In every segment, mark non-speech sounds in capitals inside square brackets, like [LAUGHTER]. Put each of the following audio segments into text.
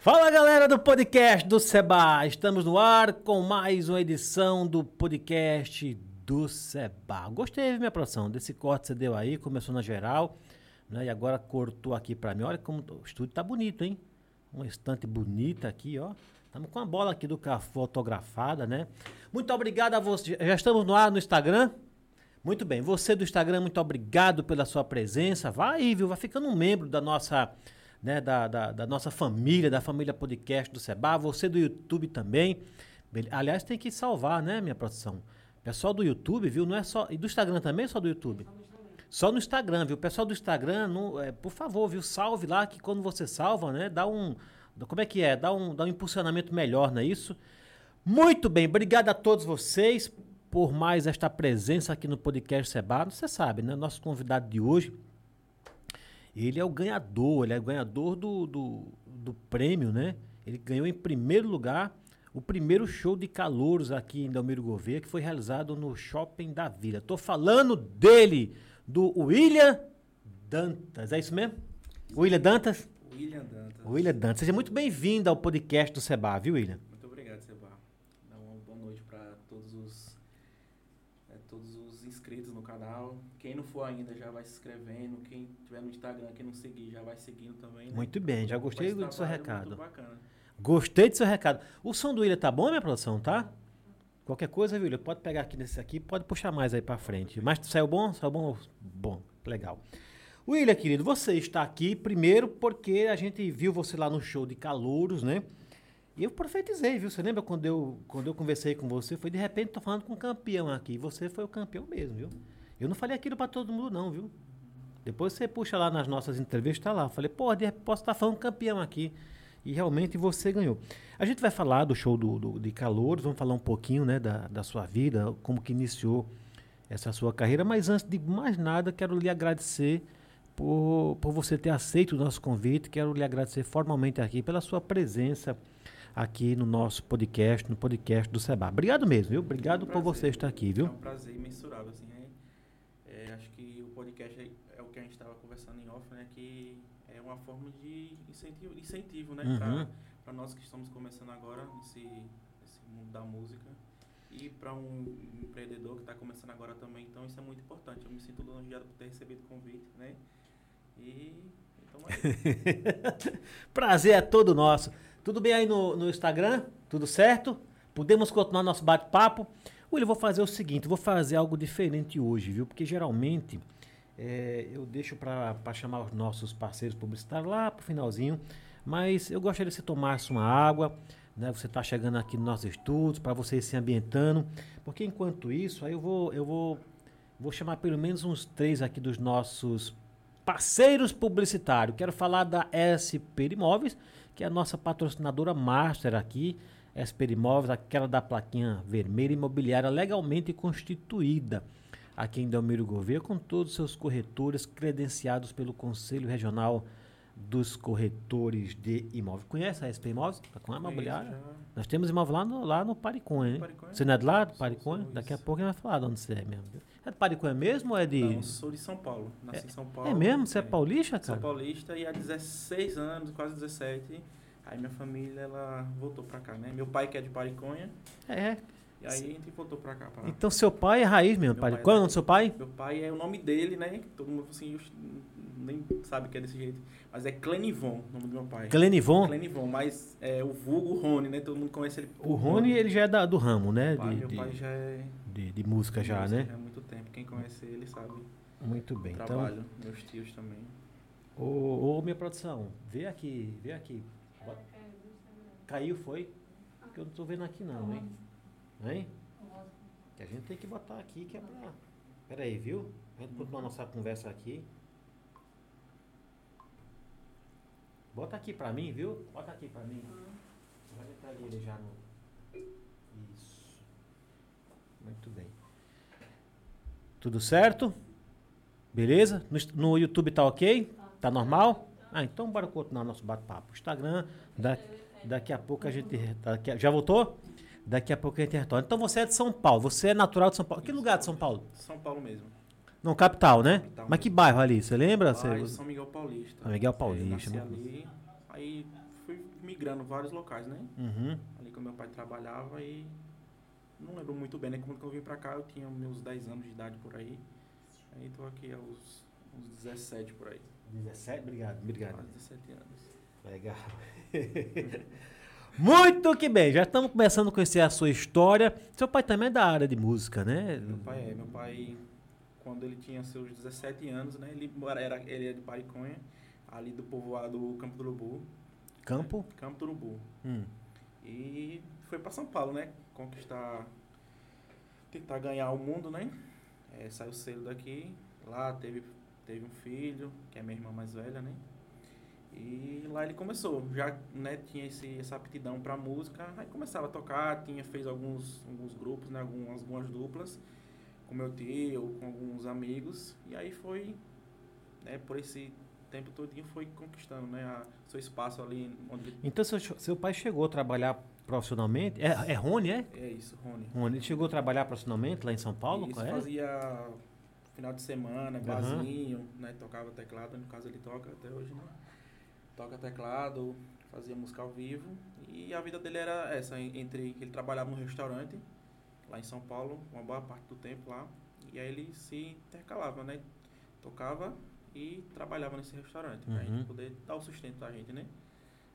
Fala galera do podcast do Seba, estamos no ar com mais uma edição do podcast do Seba. Gostei, minha produção, desse corte que você deu aí, começou na geral, né, e agora cortou aqui pra mim. Olha como o estúdio tá bonito, hein? Uma estante bonita aqui, ó. Estamos com a bola aqui do café fotografada, né? Muito obrigado a você. Já estamos no ar no Instagram? Muito bem. Você do Instagram, muito obrigado pela sua presença. Vai, viu? Vai ficando um membro da nossa, né, da, da, da nossa família, da família podcast do Seba. Você do YouTube também. Aliás, tem que salvar, né, minha produção? Pessoal do YouTube, viu? Não é só. E do Instagram também, só do YouTube? Só no Instagram, viu? Pessoal do Instagram, não, é, por favor, viu? Salve lá, que quando você salva, né? Dá um. Como é que é? Dá um, dá um impulsionamento melhor, não é isso? Muito bem, obrigado a todos vocês por mais esta presença aqui no podcast Seba. Você sabe, né? Nosso convidado de hoje, ele é o ganhador, ele é o ganhador do, do, do prêmio, né? Ele ganhou em primeiro lugar o primeiro show de calouros aqui em Delmiro Gouveia, que foi realizado no Shopping da Vila. Estou falando dele, do William Dantas. É isso mesmo? William Dantas? William Dantas. William Dantas. Seja muito bem-vindo ao podcast do Seba, viu, William? Muito obrigado, Seba. Dá uma boa noite para todos os é, todos os inscritos no canal. Quem não for ainda já vai se inscrevendo. Quem tiver no Instagram, quem não seguir, já vai seguindo também. né? Muito bem, já gostei Esse do seu trabalho recado. Gostei do seu recado. O som do William tá bom, minha produção, tá? Qualquer coisa, William, pode pegar aqui nesse aqui, pode puxar mais aí pra frente. Mas saiu bom? Saiu bom? Bom, legal. William, querido, você está aqui primeiro porque a gente viu você lá no show de calouros, né? E eu profetizei, viu? Você lembra quando eu, quando eu conversei com você? Foi de repente, tô falando com um campeão aqui. Você foi o campeão mesmo, viu? Eu não falei aquilo pra todo mundo, não, viu? Depois você puxa lá nas nossas entrevistas, tá lá. Eu falei, pô, posso estar falando campeão aqui. E realmente você ganhou. A gente vai falar do show do, do- de Calouros, vamos falar um pouquinho né, da, da sua vida, como que iniciou essa sua carreira. Mas antes de mais nada, quero lhe agradecer por, por você ter aceito o nosso convite. Quero lhe agradecer formalmente aqui pela sua presença aqui no nosso podcast, no podcast do Seba. Obrigado mesmo, viu? Obrigado É um por você estar aqui, viu? É um prazer imensurável, assim. É, é, acho que o podcast é, é o que a gente estava conversando em off, né? Que é uma forma de incentivo, incentivo né? Uhum. Para nós que estamos começando agora nesse, nesse mundo da música. E para um empreendedor que está começando agora também. Então isso é muito importante. Eu me sinto lisonjeado por ter recebido o convite, né? E então é [LAUGHS] Prazer é todo nosso. Tudo bem aí no, no Instagram? Tudo certo? Podemos continuar nosso bate-papo? William, vou fazer o seguinte, vou fazer algo diferente hoje, viu? Porque geralmente é, eu deixo para chamar os nossos parceiros publicitários lá pro finalzinho, mas eu gostaria que você tomasse uma água, né? Você está chegando aqui nos nossos estudos, para você ir se ambientando, porque enquanto isso, aí eu vou, eu vou, vou chamar pelo menos uns três aqui dos nossos parceiros publicitários. Quero falar da SP Imóveis, que é a nossa patrocinadora master aqui. SP Imóveis, aquela da plaquinha vermelha, imobiliária legalmente constituída aqui em Delmiro Gouveia, com todos os seus corretores credenciados pelo Conselho Regional dos Corretores de Imóveis. Conhece a SP Imóveis? Tá com a imobiliária? Nós temos imóvel lá no, lá no Pariconha, hein? Pariconha? Você não é de lá, do Sou, Pariconha? sou, Daqui a pouco ele vai falar de onde você é mesmo. É de Pariconha mesmo ou é de... Não, sou de São Paulo. Nasci em São Paulo. É mesmo? Você é paulista, Sou cara? paulista e há 16 anos, quase 17, aí minha família ela voltou pra cá, né? Meu pai que é de Pariconha, É. e aí a gente voltou pra cá. Pra lá. Então seu pai é raiz mesmo, Meu pai. é Qual é o nome do seu pai? Meu pai é o nome dele, né? Todo mundo assim, "Oxe, nem sabe que é desse jeito. Mas é Clenivon, o nome do meu pai. Clenivon. Clenivon, mas é o vulgo Rony, né? Todo mundo conhece ele. O Rony, ele já é da- do ramo, né? Meu pai, De, meu de, pai já é. de- de música já, né? Já há muito tempo. Quem conhece ele sabe. Muito bem. Então, Trabalho. Meus tios também. ô, ô, minha produção, vê aqui, vê aqui. Caiu, foi? Porque eu não tô vendo aqui não, hein? Hein? Que a gente tem que botar aqui que é pra... Pera aí, viu? A gente continuar nossa conversa aqui. Bota aqui pra mim, viu? Bota aqui pra mim. Vai entrar ali ele já no... Isso. Muito bem. Tudo certo? Beleza? No, no YouTube tá ok? Tá normal? Ah, então bora continuar nosso bate-papo. Instagram, da- daqui a pouco a gente. daqui já voltou? Daqui a pouco gente retorna. Então você é de São Paulo, você é natural de São Paulo. Que lugar de São Paulo? São Paulo mesmo. Não, capital, né? Capital Mas que mesmo. bairro ali? Você lembra? Eu São Miguel Paulista. São Miguel É, Paulista, nasci muito ali. Aí fui migrando vários locais, né? Uhum. Ali que meu pai trabalhava e não lembro muito bem, né? Quando eu vim pra cá eu tinha meus 10 anos de idade por aí. Aí tô aqui aos uns 17 por aí. 17? Obrigado, obrigado. Quase 17 anos. Legal. [LAUGHS] Muito que bem, já estamos começando a conhecer a sua história. Seu pai também é da área de música, né? Meu pai é, meu pai, quando ele tinha seus 17 anos, né? Ele era, ele é de Pariconha, ali do povoado Campo do Urubu. Campo? Né? Campo do Urubu. Hum. E foi para São Paulo, né? Conquistar, tentar ganhar o mundo, né? É, saiu cedo daqui, lá teve, teve um filho, que é minha irmã mais velha, né? E lá ele começou, já né, tinha esse, essa aptidão para música, aí começava a tocar, tinha fez alguns, alguns grupos, né, algumas, algumas duplas com meu tio, com alguns amigos, e aí foi, né, por esse tempo todinho foi conquistando, né, a, seu espaço ali onde Então seu, seu pai chegou a trabalhar profissionalmente? É, é Rony, é? é isso, Rony. Rony, ele chegou a trabalhar profissionalmente lá em São Paulo? Isso, é? fazia final de semana, barzinho, né, tocava teclado, no caso ele toca até hoje, né? Toca teclado, fazia música ao vivo e a vida dele era essa, en- entre ele trabalhava num restaurante lá em São Paulo, uma boa parte do tempo lá, e aí ele se intercalava, né? Tocava e trabalhava nesse restaurante, pra Uhum. gente poder dar o sustento da gente, né?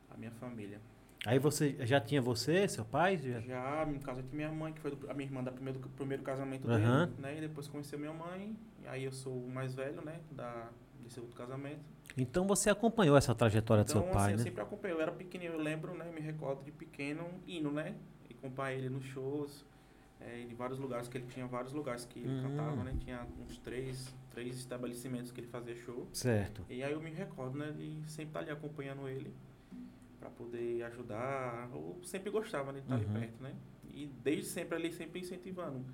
A minha família. Aí você já tinha você, seu pai? Já- Já, no caso aqui, minha mãe, que foi do- a minha irmã da primeiro, do primeiro casamento Aham. dele, né? E depois conheceu minha mãe, e aí eu sou o mais velho, né? Da, desse outro casamento. Então você acompanhou essa trajetória do Então, seu pai, assim, eu né? sempre acompanhei. Eu era pequenininho, eu lembro, né? Me recordo de pequeno indo, né? E acompanhar ele nos shows, é, em vários lugares, que ele tinha vários lugares que ele Hum. cantava, né? Tinha uns três, três estabelecimentos que ele fazia show. Certo. E aí eu me recordo, né, de sempre estar ali acompanhando ele para poder ajudar. Eu sempre gostava né, de estar Uhum. ali perto, né? E desde sempre ali, sempre incentivando.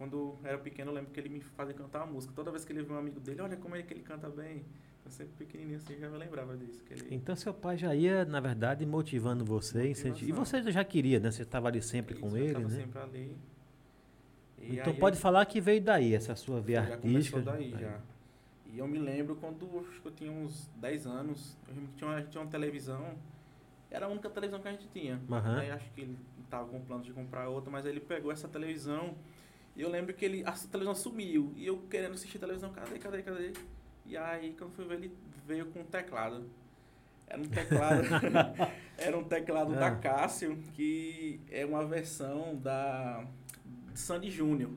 Quando era pequeno, eu lembro que ele me fazia cantar uma música. Toda vez que ele via um amigo dele, olha como é que ele canta bem. Eu sempre pequenininho assim, já me lembrava disso. Ele... Então seu pai já ia, na verdade, motivando você, e você já queria, né? Você estava ali sempre Isso, com ele, né? sempre ali. E Então aí pode eu- falar que veio daí, essa sua via já artística. daí, já. E eu me lembro quando acho que eu tinha uns 10 anos, eu lembro que tinha, uma- a gente tinha uma televisão, era a única televisão que a gente tinha. Aham. Aí acho que ele tava com plano de comprar outra, mas ele pegou essa televisão e eu lembro que ele, a televisão sumiu. E eu querendo assistir televisão, cadê, cadê, cadê? E aí quando fui ver, ele veio com um teclado. Era um teclado. [LAUGHS] era um teclado da Ah. Cássio, que é uma versão da Sandy Júnior.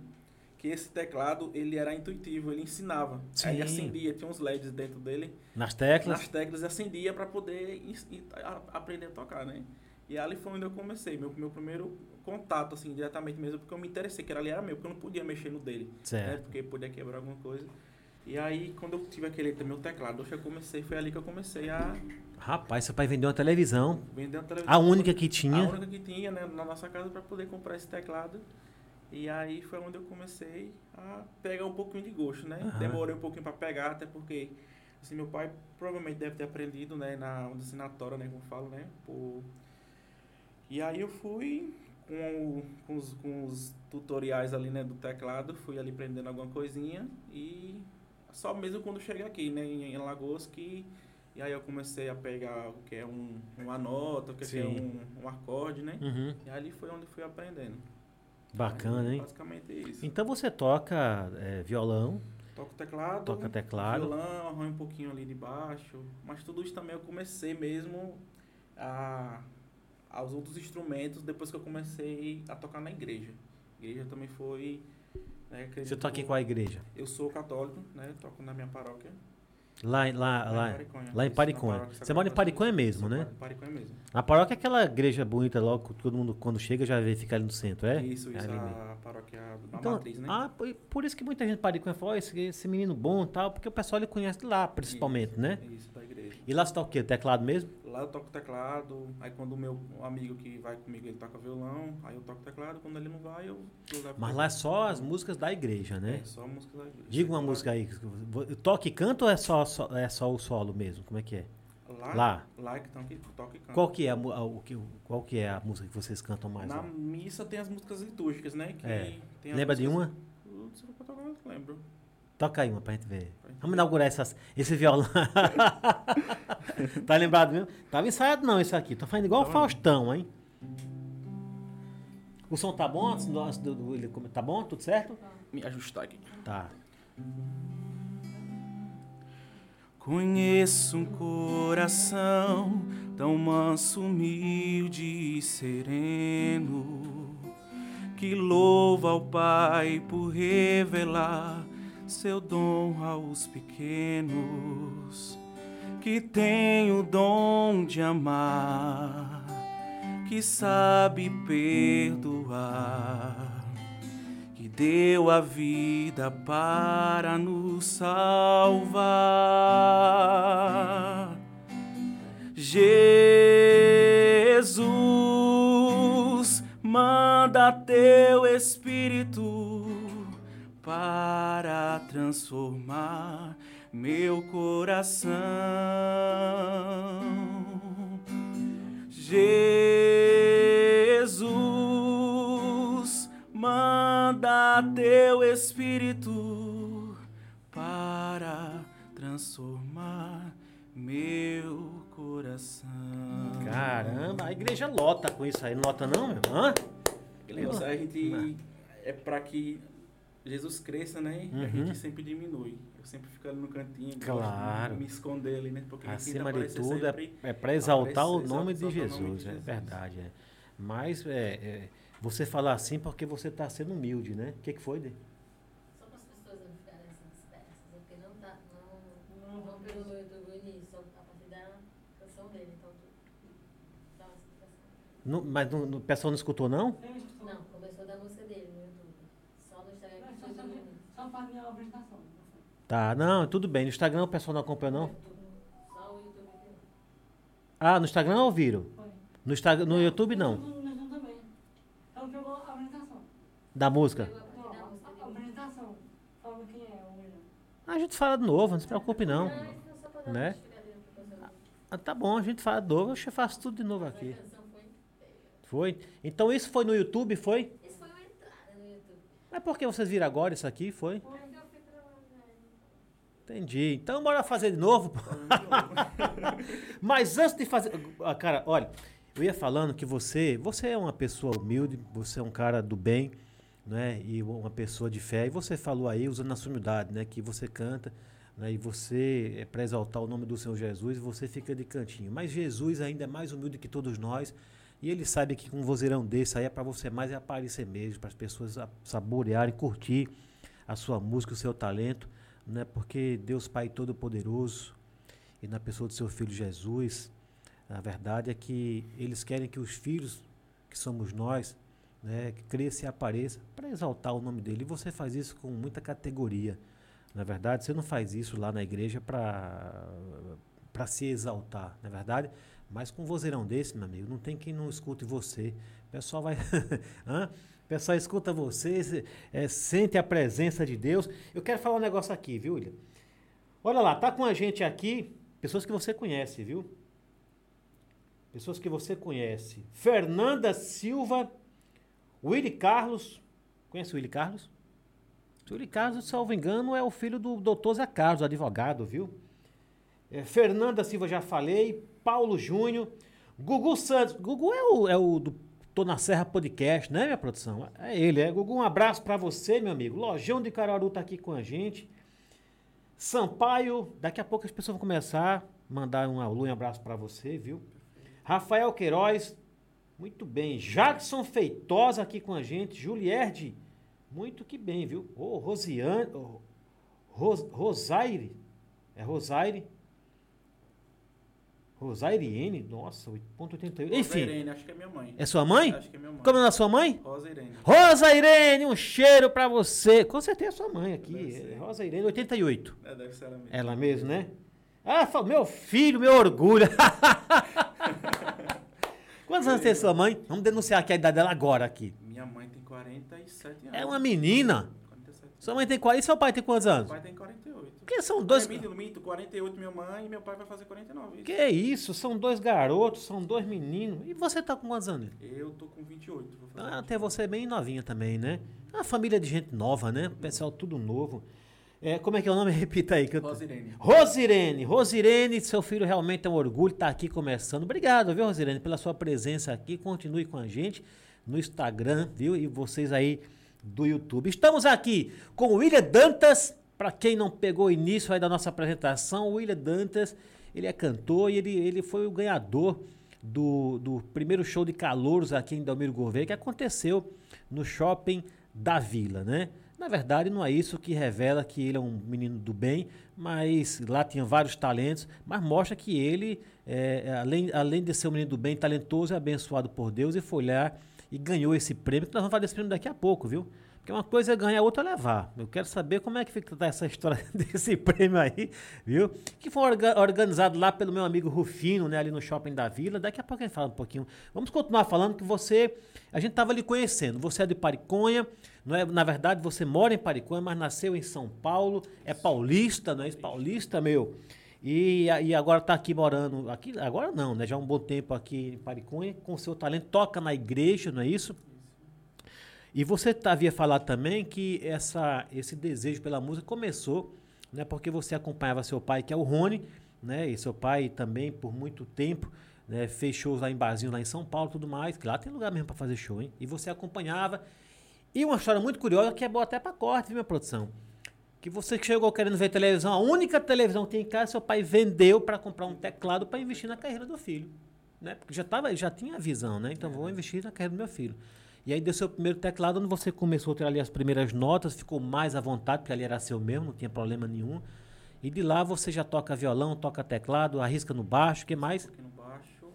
Que esse teclado, ele era intuitivo, ele ensinava. Aí Sim. acendia, tinha uns LEDs dentro dele Nas teclas? nas teclas e acendia para poder aprender a tocar, né? E ali foi onde eu comecei, meu, meu primeiro contato, assim, diretamente mesmo, porque eu me interessei, que ali era meu, porque eu não podia mexer no dele, né? Certo. Porque podia quebrar alguma coisa. E aí, quando eu tive aquele meu teclado, eu comecei, foi ali que eu comecei a Rapaz, seu pai vendeu uma televisão, vender uma televisão. a única que A tinha. única que tinha, né, na nossa casa para poder comprar esse teclado. E aí foi onde eu comecei a pegar um pouquinho de gosto, né? Aham. Demorei um pouquinho para pegar, até porque assim, meu pai provavelmente deve ter aprendido, né, na na tora, né, como falo, né? Por... E aí eu fui com, o- com, os, com os tutoriais ali, né, do teclado, fui ali aprendendo alguma coisinha e só mesmo quando cheguei aqui, né, em, em Alagoas que e aí eu comecei a pegar o que é um, uma nota, o que é um, um acorde, né? Uhum. E ali foi onde fui aprendendo. Bacana, Aí, hein? Basicamente isso. Então você toca é, violão, Toco teclado, toca teclado. violão, arranho um pouquinho ali de baixo. Mas tudo isso também eu comecei mesmo a, aos outros instrumentos depois que eu comecei a tocar na igreja. A igreja também foi. Né, Você toca em qual igreja? Eu sou católico, né? Toco na minha paróquia. Lá, em- lá, lá, Pariconha. lá em Pariconha. Você mora em Pariconha mesmo, né? pa- Pariconha mesmo. A paróquia é aquela igreja bonita logo, todo mundo quando chega já vê ficar ali no centro, é? Isso, É isso, mesmo. a paróquia da Então, matriz, né? ah, por, isso que muita gente de Pariconha fala, "Ó, esse, esse menino bom e tal, porque o pessoal ele conhece lá, principalmente, Isso, né? Isso, da igreja. E lá você toca o quê? Teclado mesmo? Lá eu toco teclado, aí quando o meu amigo que vai comigo ele toca violão, aí eu toco teclado, quando ele não vai, eu, Mas lá é só as músicas da igreja, né? É, só música da igreja. Diga uma Lá- música aí. Toque e canto ou é só, só- é só o solo mesmo? Como é que é? Lá? Lá. Lá é que toca, e canta. Qual que é a, o que, qual que é a música que vocês cantam mais? Na lá? missa tem as músicas litúrgicas, né? Que É. Lembra de músicas- uma? Uh, Se eu eu lembro. Toca aí uma pra gente ver. Vamos inaugurar essas, esse violão. [LAUGHS] tá lembrado mesmo? Tava ensaiado não isso aqui. Tô fazendo igual o Faustão, hein? O som tá bom? Antes do- antes do- do- Tá bom? Tudo certo? Me ajustar aqui. Tá. Conheço um coração tão manso, humilde e sereno, que louva ao Pai por revelar seu dom aos pequenos, que tem o dom de amar, que sabe perdoar que deu a vida para nos salvar. Jesus, manda teu Espírito para transformar meu coração. Jesus, manda teu Espírito para transformar meu coração. Caramba, a igreja lota com isso aí. Não lota não, meu? Aquele negócio, a gente é para que Jesus cresça, né? E a Uhum. gente sempre diminui. Eu sempre fico ali no cantinho, Claro. me esconder ali, né? Porque a gente Acima de tudo, é, sempre- é para exaltar o nome de exaltar o Jesus. nome de É Jesus. verdade, é. Mas é, é, você falar assim porque você está sendo humilde, né? O que, que foi, Dê? Só para as pessoas não ficarem assim dispersas, é porque não tá, não, não pegou no YouTube o início, só a partir da canção dele, então tu dá uma explicação. Não- mas não- o pessoal não escutou, não? Não, começou da música dele no YouTube. Só no Instagram que foi tudo no minha apresentação. Tá, não, tudo bem. No Instagram o pessoal não acompanha, não? Só o YouTube que não. Ah, no Instagram ouviram? Foi. No, Instagram, no YouTube não? Então. Da música? A é o William. A gente fala de novo, não se preocupe não. Para dar Né? Ah, tá bom, a gente fala de novo, eu faço tudo de novo aqui. Foi? Então isso foi no YouTube, foi? Isso foi uma entrada no YouTube. Mas por que vocês viram agora isso aqui? Foi? Entendi. Então bora fazer de novo. [LAUGHS] Mas antes de fazer. Ah, Cara, olha, eu ia falando que você, você é uma pessoa humilde, você é um cara do bem, né? E uma pessoa de fé. E você falou aí, usando a sua humildade, né? Que você canta, né? E você é para exaltar o nome do Senhor Jesus, você fica de cantinho. Mas Jesus ainda é mais humilde que todos nós. E ele sabe que com um vozeirão desse aí é para você mais é aparecer mesmo, para as pessoas saborearem, curtir a sua música, o seu talento, né? Porque Deus Pai Todo-Poderoso e na pessoa do seu filho Jesus, a verdade é que eles querem que os filhos, que somos nós, né, cresça e apareça para exaltar o nome dele. E você faz isso com muita categoria. Na verdade, você não faz isso lá na igreja para para se exaltar, na verdade, mas com um vozeirão desse, meu amigo, não tem quem não escute você. O pessoal vai? [LAUGHS] O pessoal escuta você, se- é, sente a presença de Deus. Eu quero falar um negócio aqui, viu, William? Olha lá, tá com a gente aqui pessoas que você conhece, viu? Pessoas que você conhece. Fernanda Silva, Willy Carlos. Conhece o Willy Carlos? O Willy Carlos, salvo engano, é o filho do doutor Zé Carlos, advogado, viu? É, Fernanda Silva, já falei. Paulo Júnior. Gugu Santos. Gugu é o, é o do Tô na Serra Podcast, né, minha produção? É ele, é. Gugu, um abraço pra você, meu amigo. Lojão de Caruaru tá aqui com a gente. Sampaio, daqui a pouco as pessoas vão começar a mandar um alô e um abraço pra você, viu? Rafael Queiroz, muito bem. Jackson Feitosa aqui com a gente. Julierde, muito que bem, viu? Ô, Rosiane, ô, Ros, Rosaire, é Rosaire. Rosairiene, nossa, 8.88. Rosa Enfim, Irene, acho que é minha mãe. é sua mãe? Acho que é minha mãe. Como é a sua mãe? Rosa Irene. Rosa Irene, um cheiro pra você. Com certeza é sua mãe aqui. Deve ser. É Rosa Irene, 88. É, deve ser ela mesmo. Ela mesmo, né? Ah, meu filho, meu orgulho. [LAUGHS] Quantos anos tem sua mãe? Vamos denunciar aqui a idade dela agora aqui. Minha mãe tem 47 anos. É uma menina. 47 anos. Sua mãe tem 40 e seu pai tem quantos Meu anos? pai tem 48. Porque são dois. É, minto, minto, 48 minha mãe e meu pai vai fazer 49. isso. Que isso? São dois garotos, são dois meninos. E você tá com quantos anos? Eu tô com 28. Vou fazer Ah, até você é bem novinha também, né? Uma família de gente nova, né? O pessoal tudo novo. É, como é que é o nome? [LAUGHS] Repita aí. Que eu... Rosirene. Rosirene, Rosirene, seu filho realmente é um orgulho estar aqui começando. Obrigado, viu, Rosirene, pela sua presença aqui. Continue com a gente no Instagram, viu? E vocês aí do YouTube. Estamos aqui com o William Dantas. Para quem não pegou o início aí da nossa apresentação, o William Dantas, ele é cantor e ele, ele foi o ganhador do, do primeiro show de calouros aqui em Dalmiro Gouveia, que aconteceu no shopping da Vila, né? Na verdade, não é isso que revela que ele é um menino do bem, mas lá tinha vários talentos, mas mostra que ele, é, além, além de ser um menino do bem, talentoso, é abençoado por Deus e foi lá e ganhou esse prêmio, nós vamos falar desse prêmio daqui a pouco, viu? Porque uma coisa é ganhar, outra é levar. Eu quero saber como é que fica essa história [LAUGHS] desse prêmio aí, viu? Que foi orga organizado lá pelo meu amigo Rufino, né, ali no Shopping da Vila. Daqui a pouco a gente fala um pouquinho. Vamos continuar falando que você, a gente estava lhe conhecendo. Você é de Pariconha, não é, na verdade você mora em Pariconha, mas nasceu em São Paulo, é paulista, não é? Paulista, meu. E, e agora está aqui morando, aqui agora não, né? Já há um bom tempo aqui em Pariconha, com seu talento, toca na igreja, não é isso? E você havia falado também que essa, esse desejo pela música começou, né, porque você acompanhava seu pai, que é o Rony, né, e seu pai também por muito tempo né, fez shows lá em barzinho, lá em São Paulo tudo mais, que lá tem lugar mesmo para fazer show, hein? E você acompanhava. E uma história muito curiosa que é boa até para corte, viu, minha produção? Que você chegou querendo ver televisão, a única televisão que tem em casa, seu pai vendeu para comprar um teclado para investir na carreira do filho. Né? Porque já, tava, já tinha a visão, né? Então vou investir na carreira do meu filho. E aí deu seu primeiro teclado, onde você começou a ter ali as primeiras notas, ficou mais à vontade, porque ali era seu mesmo, não tinha problema nenhum. E de lá você já toca violão, toca teclado, arrisca no baixo, o que mais? Pouquinho no baixo.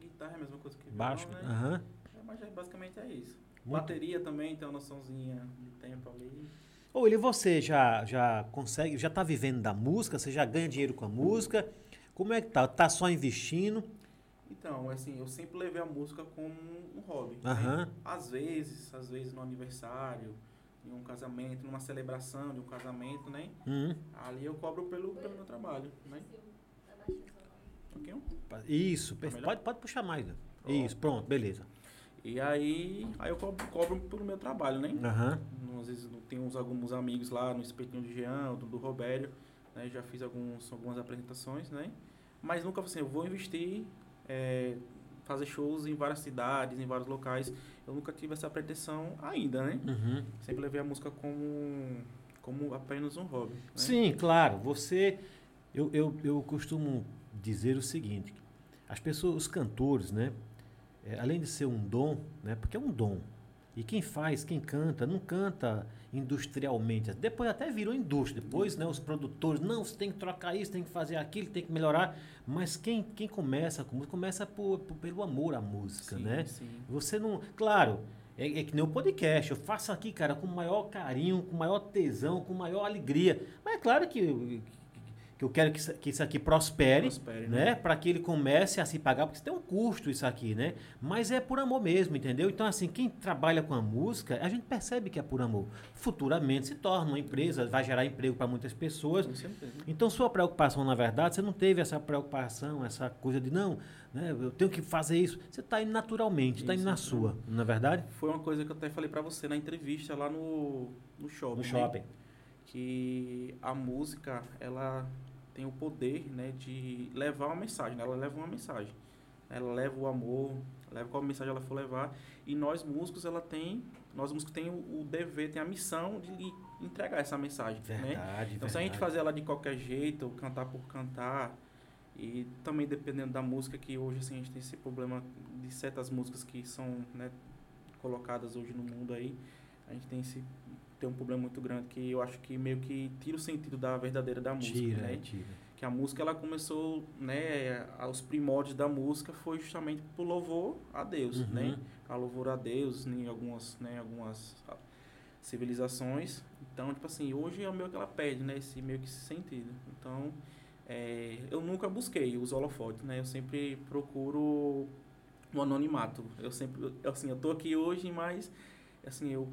Guitarra é a mesma coisa que Baixo, violão, né? aham. É, mas é, basicamente é isso. Muito. Bateria também tem uma noçãozinha de tempo ali. Ô, William, você já, já consegue, já tá vivendo da música? Você já ganha dinheiro com a música? Como é que tá? Tá só investindo? Então, assim, eu sempre levei a música como um hobby. né? Aham. Às vezes, às vezes no aniversário, em um casamento, numa celebração de um casamento, né? Hum. Ali eu cobro pelo, pelo meu trabalho, né? Isso, Tá melhor? pode, pode puxar mais. Né? Pronto. Isso, pronto, beleza. E aí, aí eu cobro, cobro pelo meu trabalho, né? Aham. Às vezes tenho uns, alguns amigos lá no Espetinho de Jean, do, do Robério, né? Já fiz alguns, algumas apresentações, né? Mas nunca assim, eu vou investir, é, fazer shows em várias cidades, em vários locais. Eu nunca tive essa pretensão ainda, né? Uhum. Sempre levei a música como, como apenas um hobby. Né? Sim, claro. Você. Eu, eu, eu costumo dizer o seguinte: as pessoas, os cantores, né? é, além de ser um dom, né? Porque é um dom. E quem faz, quem canta, não canta industrialmente. Depois até virou indústria. Depois, né, os produtores, não, você tem que trocar isso, tem que fazer aquilo, tem que melhorar. Mas quem, quem começa com música, começa por, por- pelo amor à música, Sim, né? sim. Você não. Claro, é, é que nem o podcast. Eu faço aqui, cara, com o maior carinho, com o maior tesão, com maior alegria. Mas é claro que, que eu quero que isso, que isso aqui prospere, Prospere, né? né? Para que ele comece a se pagar, porque tem um custo isso aqui, né? Mas é por amor mesmo, entendeu? Então, assim, quem trabalha com a música, a gente percebe que é por amor. Futuramente se torna uma empresa, vai gerar emprego para muitas pessoas. Com certeza. Então, sua preocupação, na verdade, você não teve essa preocupação, essa coisa de não, né, eu tenho que fazer isso. Você está indo naturalmente, está indo na sua, não é verdade? Foi uma coisa que eu até falei pra você na entrevista lá no, no shopping. No né? shopping. Que a música, ela tem o poder, né, de levar uma mensagem. né? Ela leva uma mensagem. Ela leva o amor, leva qual mensagem ela for levar. E nós músicos, ela tem, nós músicos tem o, o dever, tem a missão de lhe entregar essa mensagem, né? Verdade, Então, se a gente verdade. fazer ela de qualquer jeito, cantar por cantar, e também dependendo da música, que hoje assim, a gente tem esse problema de certas músicas que são né, colocadas hoje no mundo aí, a gente tem esse tem um problema muito grande que eu acho que meio que tira o sentido da verdadeira da música, Tira, né? tira. Que a música ela começou, né, aos primórdios da música foi justamente por louvor a Deus, Uhum. né? A louvor a Deus em algumas, né, algumas civilizações. Então, tipo assim, hoje é o meio que ela perde, né, esse meio que esse sentido. Então, é, eu nunca busquei os holofotes, né? Eu sempre procuro o anonimato. Eu sempre, assim, eu tô aqui hoje, mas assim, eu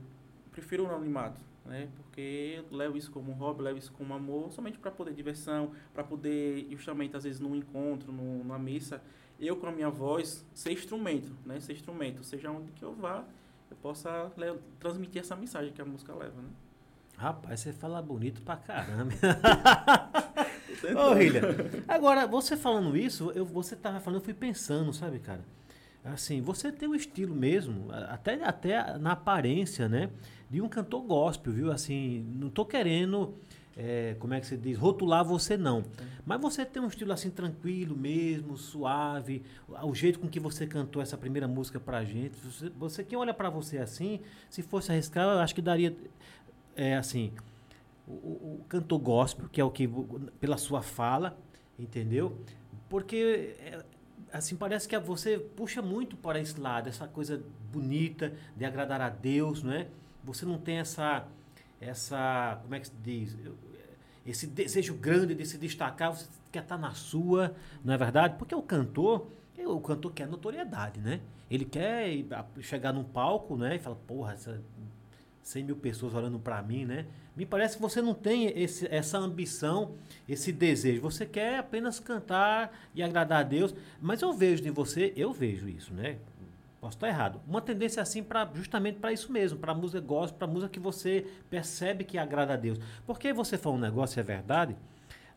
prefiro o anonimato, né? Porque eu levo isso como um hobby, levo isso como amor, somente para poder diversão, para poder justamente às vezes num encontro, num, numa missa, eu com a minha voz ser instrumento, né? Ser instrumento, seja onde que eu vá, eu possa transmitir essa mensagem que a música leva, né? Rapaz, você fala bonito pra caramba. [LAUGHS] Ô, Rilha, agora, você falando isso, eu, você tava falando, eu fui pensando, sabe, cara? Assim, você tem um estilo mesmo, até, até na aparência, né? De um cantor gospel, viu? Assim, não tô querendo, é, como é que se diz, rotular você não. Mas você tem um estilo assim tranquilo mesmo, suave, o jeito com que você cantou essa primeira música pra gente. Você, você quem olha pra você assim, se fosse arriscar, eu acho que daria, é assim, o, o- o cantor gospel, que é o que, pela sua fala, entendeu? Porque, é, assim, parece que você puxa muito para esse lado, essa coisa bonita de agradar a Deus, não é? Você não tem essa, essa, como é que se diz? Esse desejo grande de se destacar, você quer estar na sua, não é verdade? Porque o cantor, é, o cantor quer notoriedade, né? Ele quer chegar num palco, né? E falar, porra, essa 100 mil pessoas olhando para mim, né? Me parece que você não tem esse- essa ambição, esse desejo. Você quer apenas cantar e agradar a Deus. Mas eu vejo em você, eu vejo isso, né? Posso estar errado. Uma tendência assim para justamente para isso mesmo, para música gospel, para música que você percebe que agrada a Deus. Porque você falou um negócio, é verdade.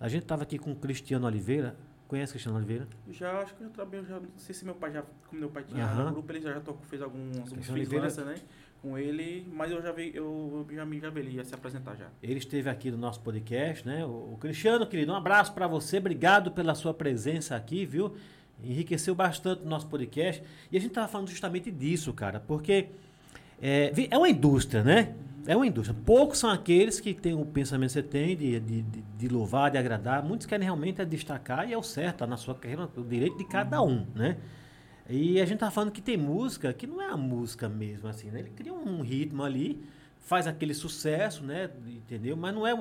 A gente estava aqui com o Cristiano Oliveira. Conhece o Cristiano Oliveira? Já acho que eu já trabalhei, já, não sei se meu pai já, como meu pai tinha no grupo, ele já, já tocou, fez alguns, alguns Cristiano Oliveira- né? Com ele, mas eu já vi, eu já me já vi ele ia se apresentar já. Ele esteve aqui no nosso podcast, né? O, o Cristiano, querido, um abraço para você. Obrigado pela sua presença aqui, viu? Enriqueceu bastante o nosso podcast. E a gente estava falando justamente disso, cara, porque é, é uma indústria, né? É uma indústria. Poucos são aqueles que têm o pensamento que você tem de, de, de, louvar, de agradar. Muitos querem realmente destacar e é o certo, tá na sua carreira, o direito de cada um, né? E a gente tá falando que tem música que não é a música mesmo, assim, né? Ele cria um ritmo ali, faz aquele sucesso, né? Entendeu? Mas não é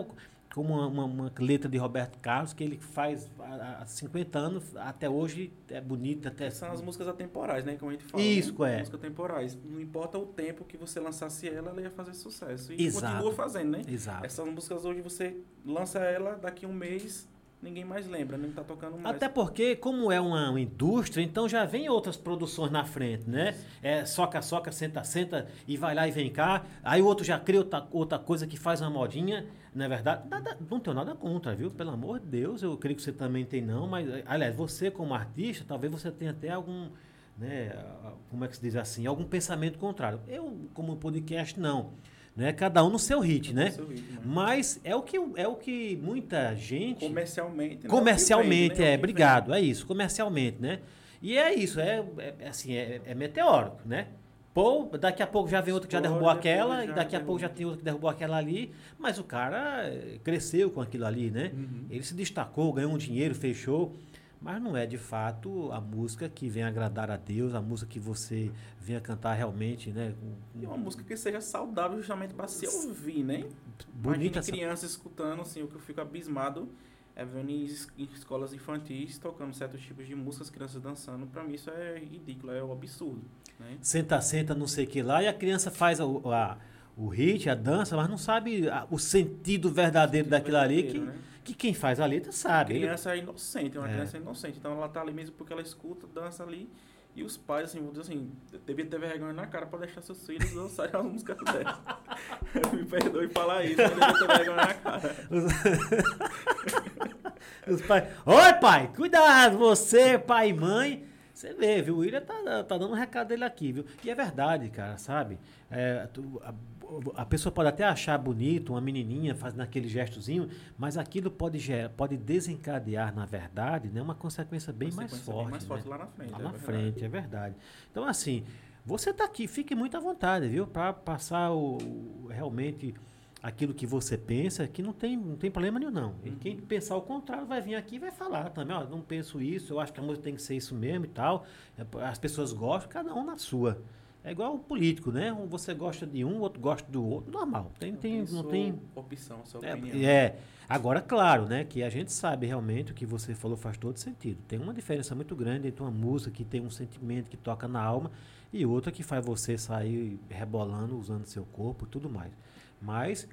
como uma, uma- uma letra de Roberto Carlos que ele faz há, há 50 anos, até hoje é bonita, até São as músicas atemporais, né? Como a gente fala. Isso, né? é. Músicas temporais. Não importa o tempo que você lançasse ela, ela ia fazer sucesso. E Exato. continua fazendo, né? Exato. Essas músicas hoje você lança ela, daqui a um mês ninguém mais lembra, nem tá tocando mais. Até porque, como é uma, uma indústria, então já vem outras produções na frente, né? É soca, soca, senta, senta e vai lá e vem cá. Aí o outro já cria outra, outra coisa que faz uma modinha, não é verdade? Nada, não tenho nada contra, viu? Pelo amor de Deus, eu creio que você também tem não, mas, aliás, você como artista, talvez você tenha até algum, né, como é que se diz assim, algum pensamento contrário. Eu, como podcast, não. Né? Cada um no seu hit, né? Seu ritmo, né? Mas é o que, é o que muita gente... Comercialmente. né? Comercialmente, O que vende, né? é, que obrigado, é isso, comercialmente, né? E é isso, é, é- é assim, é, é meteórico, né? Pô, daqui a pouco já vem outro que já derrubou depois aquela, e já daqui a pouco já tem outro que derrubou aquela ali, mas o cara cresceu com aquilo ali, né? Uhum. Ele se destacou, ganhou um dinheiro, fechou, mas não é de fato a música que vem agradar a Deus, a música que você venha cantar realmente, né? E uma música que seja saudável justamente para se ouvir, né? Bonita Imagina essa- crianças escutando, assim, o que eu fico abismado é vendo em es- em escolas infantis tocando certos tipos de músicas, crianças dançando. Pra mim isso é ridículo, é um absurdo, né? senta, senta, não sei o que lá, e a criança faz o, a- o hit, a dança, mas não sabe a- o sentido verdadeiro daquilo ali, que, Verdadeiro, né? Que quem faz a letra sabe. Ele- criança é inocente, uma É. criança é inocente. Então ela tá ali mesmo porque ela escuta, dança ali. E os pais, assim, vão dizer assim, devia ter vergonha na cara pra deixar seus filhos dançarem as músicas dela. [LAUGHS] Me perdoe falar isso, mas devia ter vergonha na cara. [LAUGHS] Os pais, oi pai, cuidado, você, pai e mãe. Você vê, viu? O William tá, tá dando um recado dele aqui, viu? E é verdade, cara, sabe? É, tu- a, a pessoa pode até achar bonito uma menininha fazendo aquele gestozinho, mas aquilo pode, gerar, pode desencadear, na verdade, né, uma consequência bem mais forte. bem mais né? forte lá na frente. Lá é na verdade. frente, é verdade. Então, assim, você tá aqui, fique muito à vontade, viu? Para passar o, o- realmente aquilo que você pensa, que não tem, não tem problema nenhum, não. E Uhum. quem pensar o contrário vai vir aqui e vai falar também, ó, não penso isso, eu acho que a música tem que ser isso mesmo e tal. As pessoas gostam, cada um na sua. É igual o político, né? Um Você gosta de um, o outro gosta do outro, normal. Tem, tem, não tem opção, sua é, opinião. é. agora claro, né, que a gente sabe realmente o que você falou faz todo sentido. Tem uma diferença muito grande entre uma música que tem um sentimento que toca na alma e outra que faz você sair rebolando usando seu corpo e tudo mais. Mas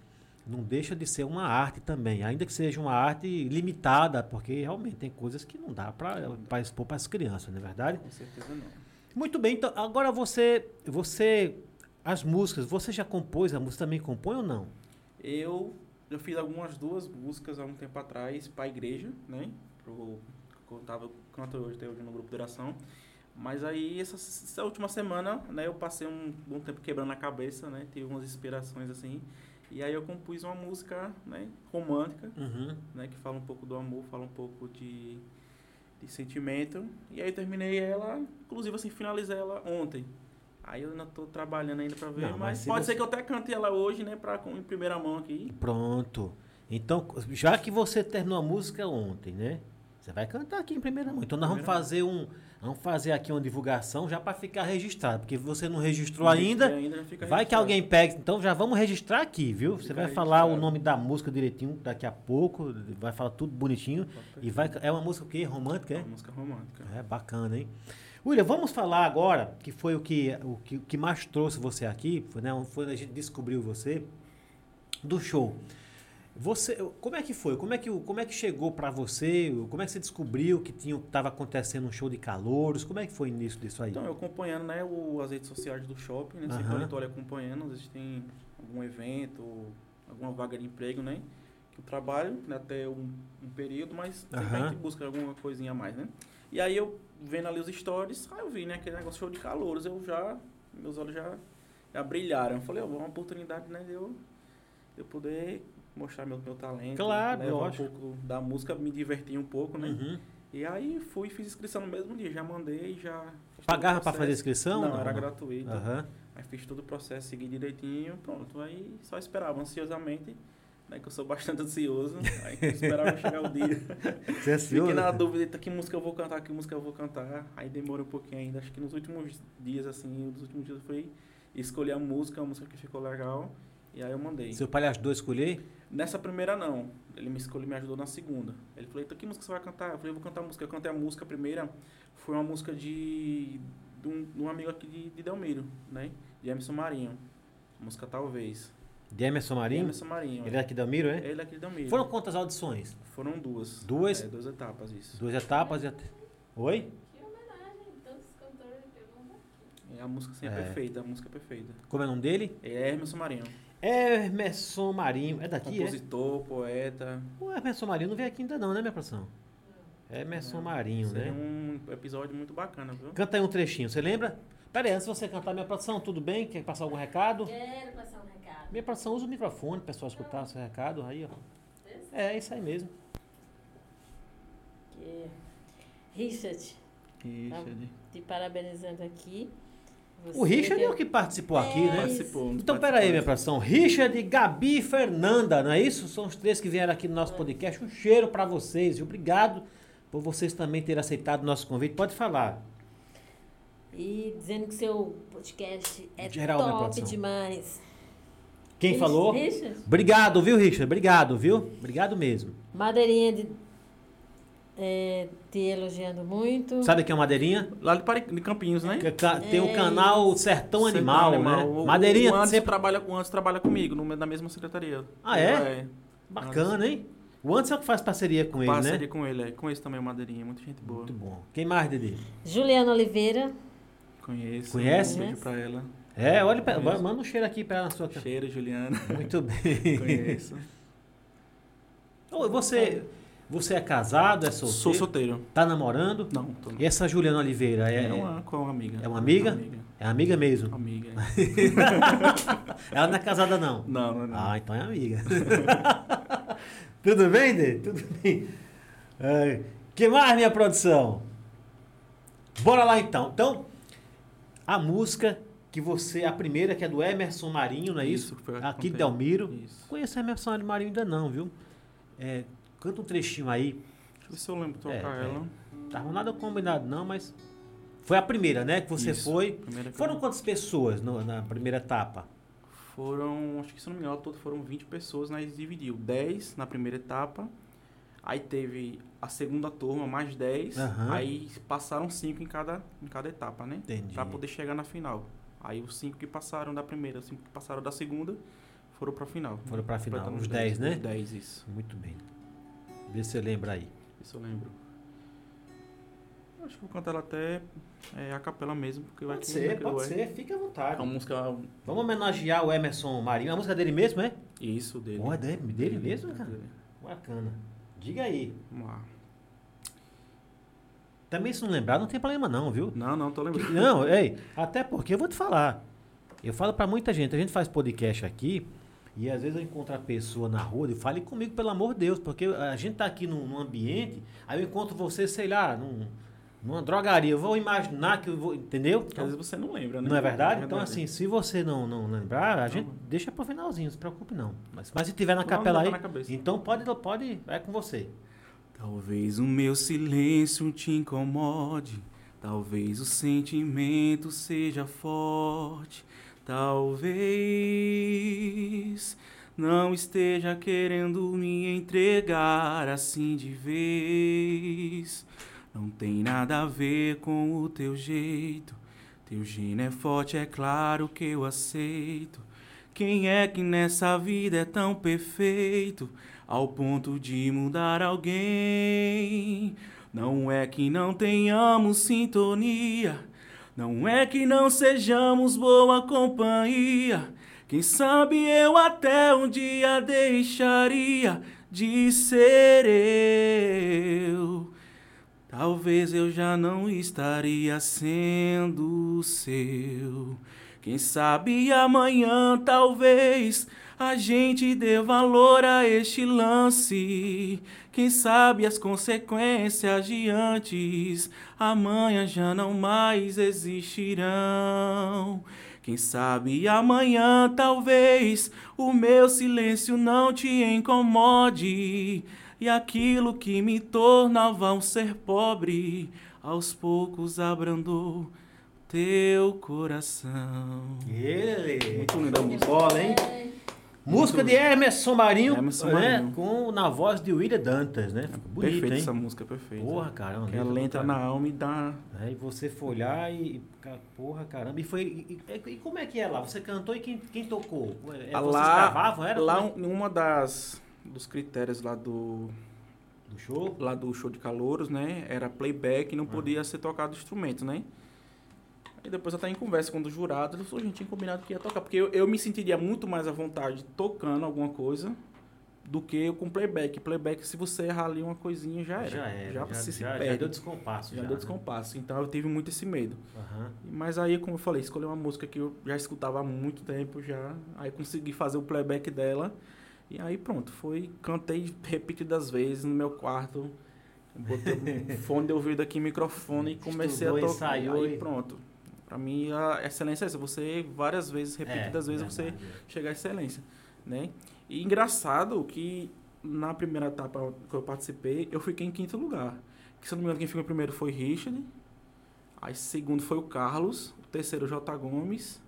não deixa de ser uma arte também, ainda que seja uma arte limitada, porque realmente tem coisas que não dá para expor para as crianças, não é verdade? Com certeza não. Muito bem, então agora você, você, as músicas, você já compôs a música, também compõe ou não? Eu, eu fiz algumas duas músicas há um tempo atrás para a igreja, né? Pro, eu tava, canto hoje, até hoje no grupo de oração. Mas aí, essa, essa última semana, né, eu passei um bom tempo quebrando a cabeça, né? Tive umas inspirações assim. E aí eu compus uma música, né, romântica, Uhum. né, que fala um pouco do amor, fala um pouco de, de sentimento. E aí eu terminei ela, inclusive assim, finalizei ela ontem. Aí eu ainda tô trabalhando ainda pra ver, Não, mas mas, pode você- ser que eu até cante ela hoje, né, pra, com- em primeira mão aqui. Pronto. Então, já que você terminou a música ontem, né? Você vai cantar aqui em primeira mão. Então nós vamos fazer um, vamos fazer aqui uma divulgação já para ficar registrado, porque você não registrou E ainda. ainda Vai que registrado. alguém pegue, então já vamos registrar aqui, viu? Você Fica vai falar o registrado. nome da música direitinho daqui a pouco, vai falar tudo bonitinho e vai é uma música o quê? Romântica, É é? uma música romântica. É bacana, hein? William, vamos falar agora, que foi o que, o que, o que mais trouxe você aqui, foi, né, foi a gente descobriu você, do show. Você, como é que foi? Como é que, como é que chegou pra você? Como é que você descobriu que tinha, tava acontecendo um show de calouros? Como é que foi o início disso aí? Então, eu acompanhando, né, o, as redes sociais do shopping, né? Sempre Aham. eu tô ali acompanhando, às vezes tem algum evento, alguma vaga de emprego, né? Que eu trabalho né, até um, um período, mas sempre a gente busca alguma coisinha a mais, né? E aí eu vendo ali os stories, aí eu vi, né, aquele negócio show de calouros, eu já, meus olhos já, já brilharam. Eu falei, ó, uma oportunidade, né, de eu, de eu poder mostrar meu, meu talento. Claro, levar lógico. um pouco da música, me divertir um pouco, né? Uhum. E aí fui, fiz inscrição no mesmo dia, já mandei, já... Pagava pra processo. fazer inscrição? Não, era gratuito. Aham. Aí fiz todo o processo, segui direitinho, pronto. Aí só esperava ansiosamente, né? Que eu sou bastante ansioso. [LAUGHS] Aí esperava chegar o dia. Você é ansioso? Fiquei na dúvida, que música eu vou cantar, que música eu vou cantar. Aí demorou um pouquinho ainda. Acho que nos últimos dias, assim, nos últimos dias eu fui escolher a música, a música que ficou legal. E aí eu mandei. Seu pai ajudou a escolher? Nessa primeira não. Ele me escolheu, me ajudou na segunda. Ele falou, eita, que música você vai cantar? Eu falei, eu vou cantar a música. Eu cantei a música primeira. Foi uma música de, de, um, de um amigo aqui de, de Delmiro, né? De Emerson Marinho. A música Talvez. De Emerson Marinho? Emerson Marinho. Ele é aqui da Miro, é? Ele é aqui de Delmiro. Foram quantas audições? Foram duas. Duas? É, duas etapas, isso. Duas etapas e até... Oi? Que homenagem, tantos cantores que eu não E a música assim, é, É. perfeita, a música é perfeita. Como é o nome dele? É Emerson Marinho. Emerson Marinho. É daqui, Compositor, poeta. é? O Emerson Marinho não veio aqui ainda não, né, minha produção? Emerson Marinho, Seria né? um episódio muito bacana, viu? Canta aí um trechinho, você lembra? Pera aí, antes de você cantar, minha produção, tudo bem? Quer passar algum recado? Quero passar um recado. Minha produção, usa o microfone, o pessoal escutar o seu recado. Aí, ó. Esse? É, isso aí mesmo. Que- Richard, Richard. te parabenizando aqui. O Richard é o que participou aqui, É, né? Participou. Então, pera aí, minha produção. Richard, Gabi e Fernanda, não é isso? São os três que vieram aqui no nosso podcast. Um cheiro pra vocês e obrigado por vocês também terem aceitado o nosso convite. Pode falar. E dizendo que seu podcast é Geral, top demais. Quem Rich- falou? Richard, Obrigado, viu, Richard? Obrigado, viu? Obrigado mesmo. Madeirinha de, é, te elogiando muito. Sabe quem é Madeirinha? Lá de, Pari- de Campinhos, né? Que ca- Tem o É canal Sertão Animal, né? O- Madeirinha, o Anderson sempre... trabalha, o Anderson trabalha comigo, no, na mesma secretaria. Ah, é? É. Bacana, hein? O Anderson é o que faz parceria com ele, Parceria né? com ele, é. Conheço também o Madeirinha, muita gente boa. Muito bom. Quem mais, Dede? Juliana Oliveira. Conheço. Conhece? Um beijo pra ela. É, olha, pra- manda um cheiro aqui pra ela na sua cara. Cheiro, Juliana. Muito bem. [LAUGHS] Conheço. Você, você é casado, é solteiro? Sou solteiro. Tá namorando? Não, tô. E essa Juliana Oliveira é, É uma, com uma amiga. É uma amiga? Amiga. é amiga mesmo? Amiga. [LAUGHS] Ela não é casada, não? Não, não, não. Ah, então é amiga. [LAUGHS] Tudo bem, Dê? Tudo bem. É, que mais, minha produção? Bora lá, então. Então, a música que você... A primeira, que é do Emerson Marinho, não é isso? Isso, foi Aqui de. Delmiro. Isso. Conheço Emerson Marinho ainda não, viu? É, canta um trechinho aí. Deixa eu ver se eu lembro de tocar É, é. ela. Tava nada combinado não, mas... Foi a primeira, né? Que você Isso, foi. Foram quantas pessoas no- na primeira etapa? Foram, acho que se não me engano, todo foram 20 pessoas, nós dividiu 10 na primeira etapa. Aí teve a segunda turma, mais 10. Aham. Aí passaram 5 em cada, em cada etapa, né? Entendi. Pra poder chegar na final. Aí os 5 que passaram da primeira, os 5 que passaram da segunda, foram pra final. Foram pra final, os 10, né? Os 10, isso. Muito bem. Vê se você lembra aí. Isso eu lembro. Acho que vou cantar ela até é, a capela mesmo, porque vai Pode ser, que pode é. ser, fica à É vontade. uma música. Vamos homenagear o Emerson Marinho. A música dele mesmo, é? Isso, dele. Pô, é dele, dele mesmo, cara? Dele. Bacana. Diga aí. Vamos lá. Também se não lembrar, não tem problema não, viu? Não, não, tô lembrando. Não, ei, até porque eu vou te falar. Eu falo pra muita gente, a gente faz podcast aqui e às vezes eu encontro a pessoa na rua e fale comigo, pelo amor de Deus, porque a gente tá aqui num, num ambiente, aí eu encontro você, sei lá, num, numa drogaria. Eu vou imaginar que eu vou, entendeu? Porque às vezes você não lembra, né? Não é verdade? Então, assim, se você não, não lembrar, a gente deixa pro finalzinho, não se preocupe não. Mas, mas se tiver na Não, capela não aí, tá na cabeça. então pode, pode, é com você. Talvez o meu silêncio te incomode, talvez o sentimento seja forte, talvez não esteja querendo me entregar assim de vez. Não tem nada a ver com o teu jeito, teu gene é forte, é claro que eu aceito. Quem é que nessa vida é tão perfeito ao ponto de mudar alguém? Não é que não tenhamos sintonia, não é que não sejamos boa companhia. Quem sabe eu até um dia deixaria de ser eu. Talvez eu já não estaria sendo seu. Quem sabe amanhã, talvez, a gente dê valor a este lance. Quem sabe as consequências de antes, amanhã já não mais existirão. Quem sabe amanhã, talvez, o meu silêncio não te incomode. E aquilo que me tornava um ser pobre, aos poucos abrandou teu coração. Ele. Muito música. Bola, hein? É, Música de Emerson Marinho, Emerson né? Marinho. com na voz de William Dantas, né? Ficou bonito, perfeita hein? essa música, perfeita. Porra, caramba. Que ela entra na alma e dá. É, e você foi olhar e, porra, caramba, e foi, e, e- e como é que é lá? Você cantou e quem, quem tocou? É, Ah, vocês lá, gravavam, era? lá um- uma das dos critérios lá do é? Do show? lá do show de calouros, né, era playback e não podia ser tocado instrumento, né? Aí depois eu tava em conversa com dos jurados, eu falei, a gente tinha combinado que ia tocar, porque eu, eu me sentiria muito mais à vontade tocando alguma coisa do que com playback. Playback, se você errar ali uma coisinha, já era. Já era, Já, já, se já, já perde. deu descompasso. Já Já, deu né? descompasso. Então eu tive muito esse medo. Aham. Mas aí, como eu falei, escolhi uma música que eu já escutava há muito tempo já. Aí consegui fazer o playback dela. E aí pronto, foi, cantei repetidas vezes no meu quarto. Botei um [LAUGHS] fone de ouvido aqui, microfone e comecei Estudou, a tocar. ensaiou aí e- pronto. Pra mim a excelência é essa, você várias vezes, repetidas É, vezes, você verdade, chegar à excelência, né? E engraçado que na primeira etapa que eu participei, eu fiquei em quinto lugar. Que, se eu não me engano, quem ficou em primeiro foi Richard. Aí segundo foi o Carlos. O terceiro o J. Gomes.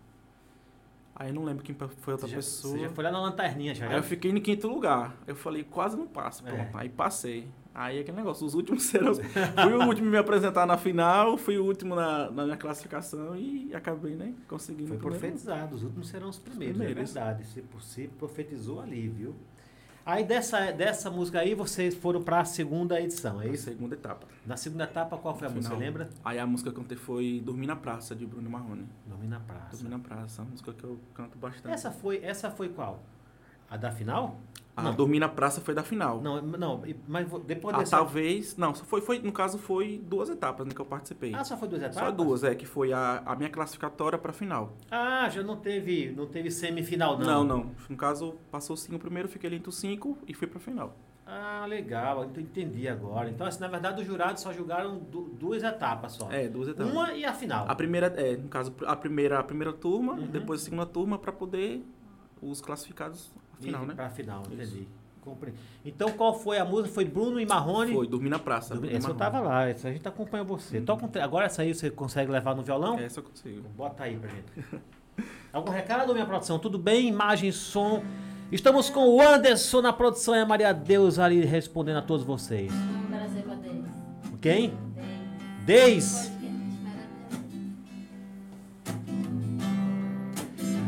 Aí não lembro quem foi outra Você já, pessoa. você já foi lá na lanterninha, já. Aí já? eu fiquei em quinto lugar. Eu falei, quase não passo. Pronto. É. Aí passei. Aí aquele negócio, os últimos [LAUGHS] serão. os- [LAUGHS] fui o último a me apresentar na final, fui o último na, na minha classificação e acabei, né? Conseguindo. Foi profetizado, os últimos serão os primeiros, primeiros. é verdade. Se possível, profetizou ali, viu? Aí dessa, dessa música aí, vocês foram pra segunda edição, é Na isso? segunda etapa. Na segunda etapa, qual foi a música, Final. lembra? Aí a música que eu cantei foi Dormir na Praça, de Bruno Marrone. Dormir na Praça. Dormir na Praça, uma música que eu canto bastante. Essa foi, essa foi qual? A da final? A não. Dormir na Praça foi da final. Não, não, mas depois Ah, dessa... talvez. Não, só foi, foi, no caso foi duas etapas né, que eu participei. Ah, só foi duas etapas? Só duas, é, que foi a, a minha classificatória pra final. Ah, já não teve, não teve semifinal, não. Não, não. No caso, passou cinco primeiro, fiquei ali entre os cinco e fui pra final. Ah, legal, então entendi agora. Então, assim, na verdade, os jurados só julgaram du- duas etapas só. É, duas etapas. Uma e a final. A primeira, é, no caso, a primeira, a primeira turma, Uhum. depois a segunda turma pra poder os classificados final, né? Pra final, Isso. entendi. Então, qual foi a música? Foi Bruno e Marrone? Foi, Dormir na Praça. Essa eu tava lá, essa a gente acompanha você. Uhum. Toca um Agora essa aí você consegue levar no violão? Essa eu consigo. Bota aí pra gente. [LAUGHS] Algum recado, minha produção? Tudo bem? Imagem, som. Estamos com o Anderson na produção e a Maria Deus ali respondendo a todos vocês. Para ser para 10. Quem? 10. Deis.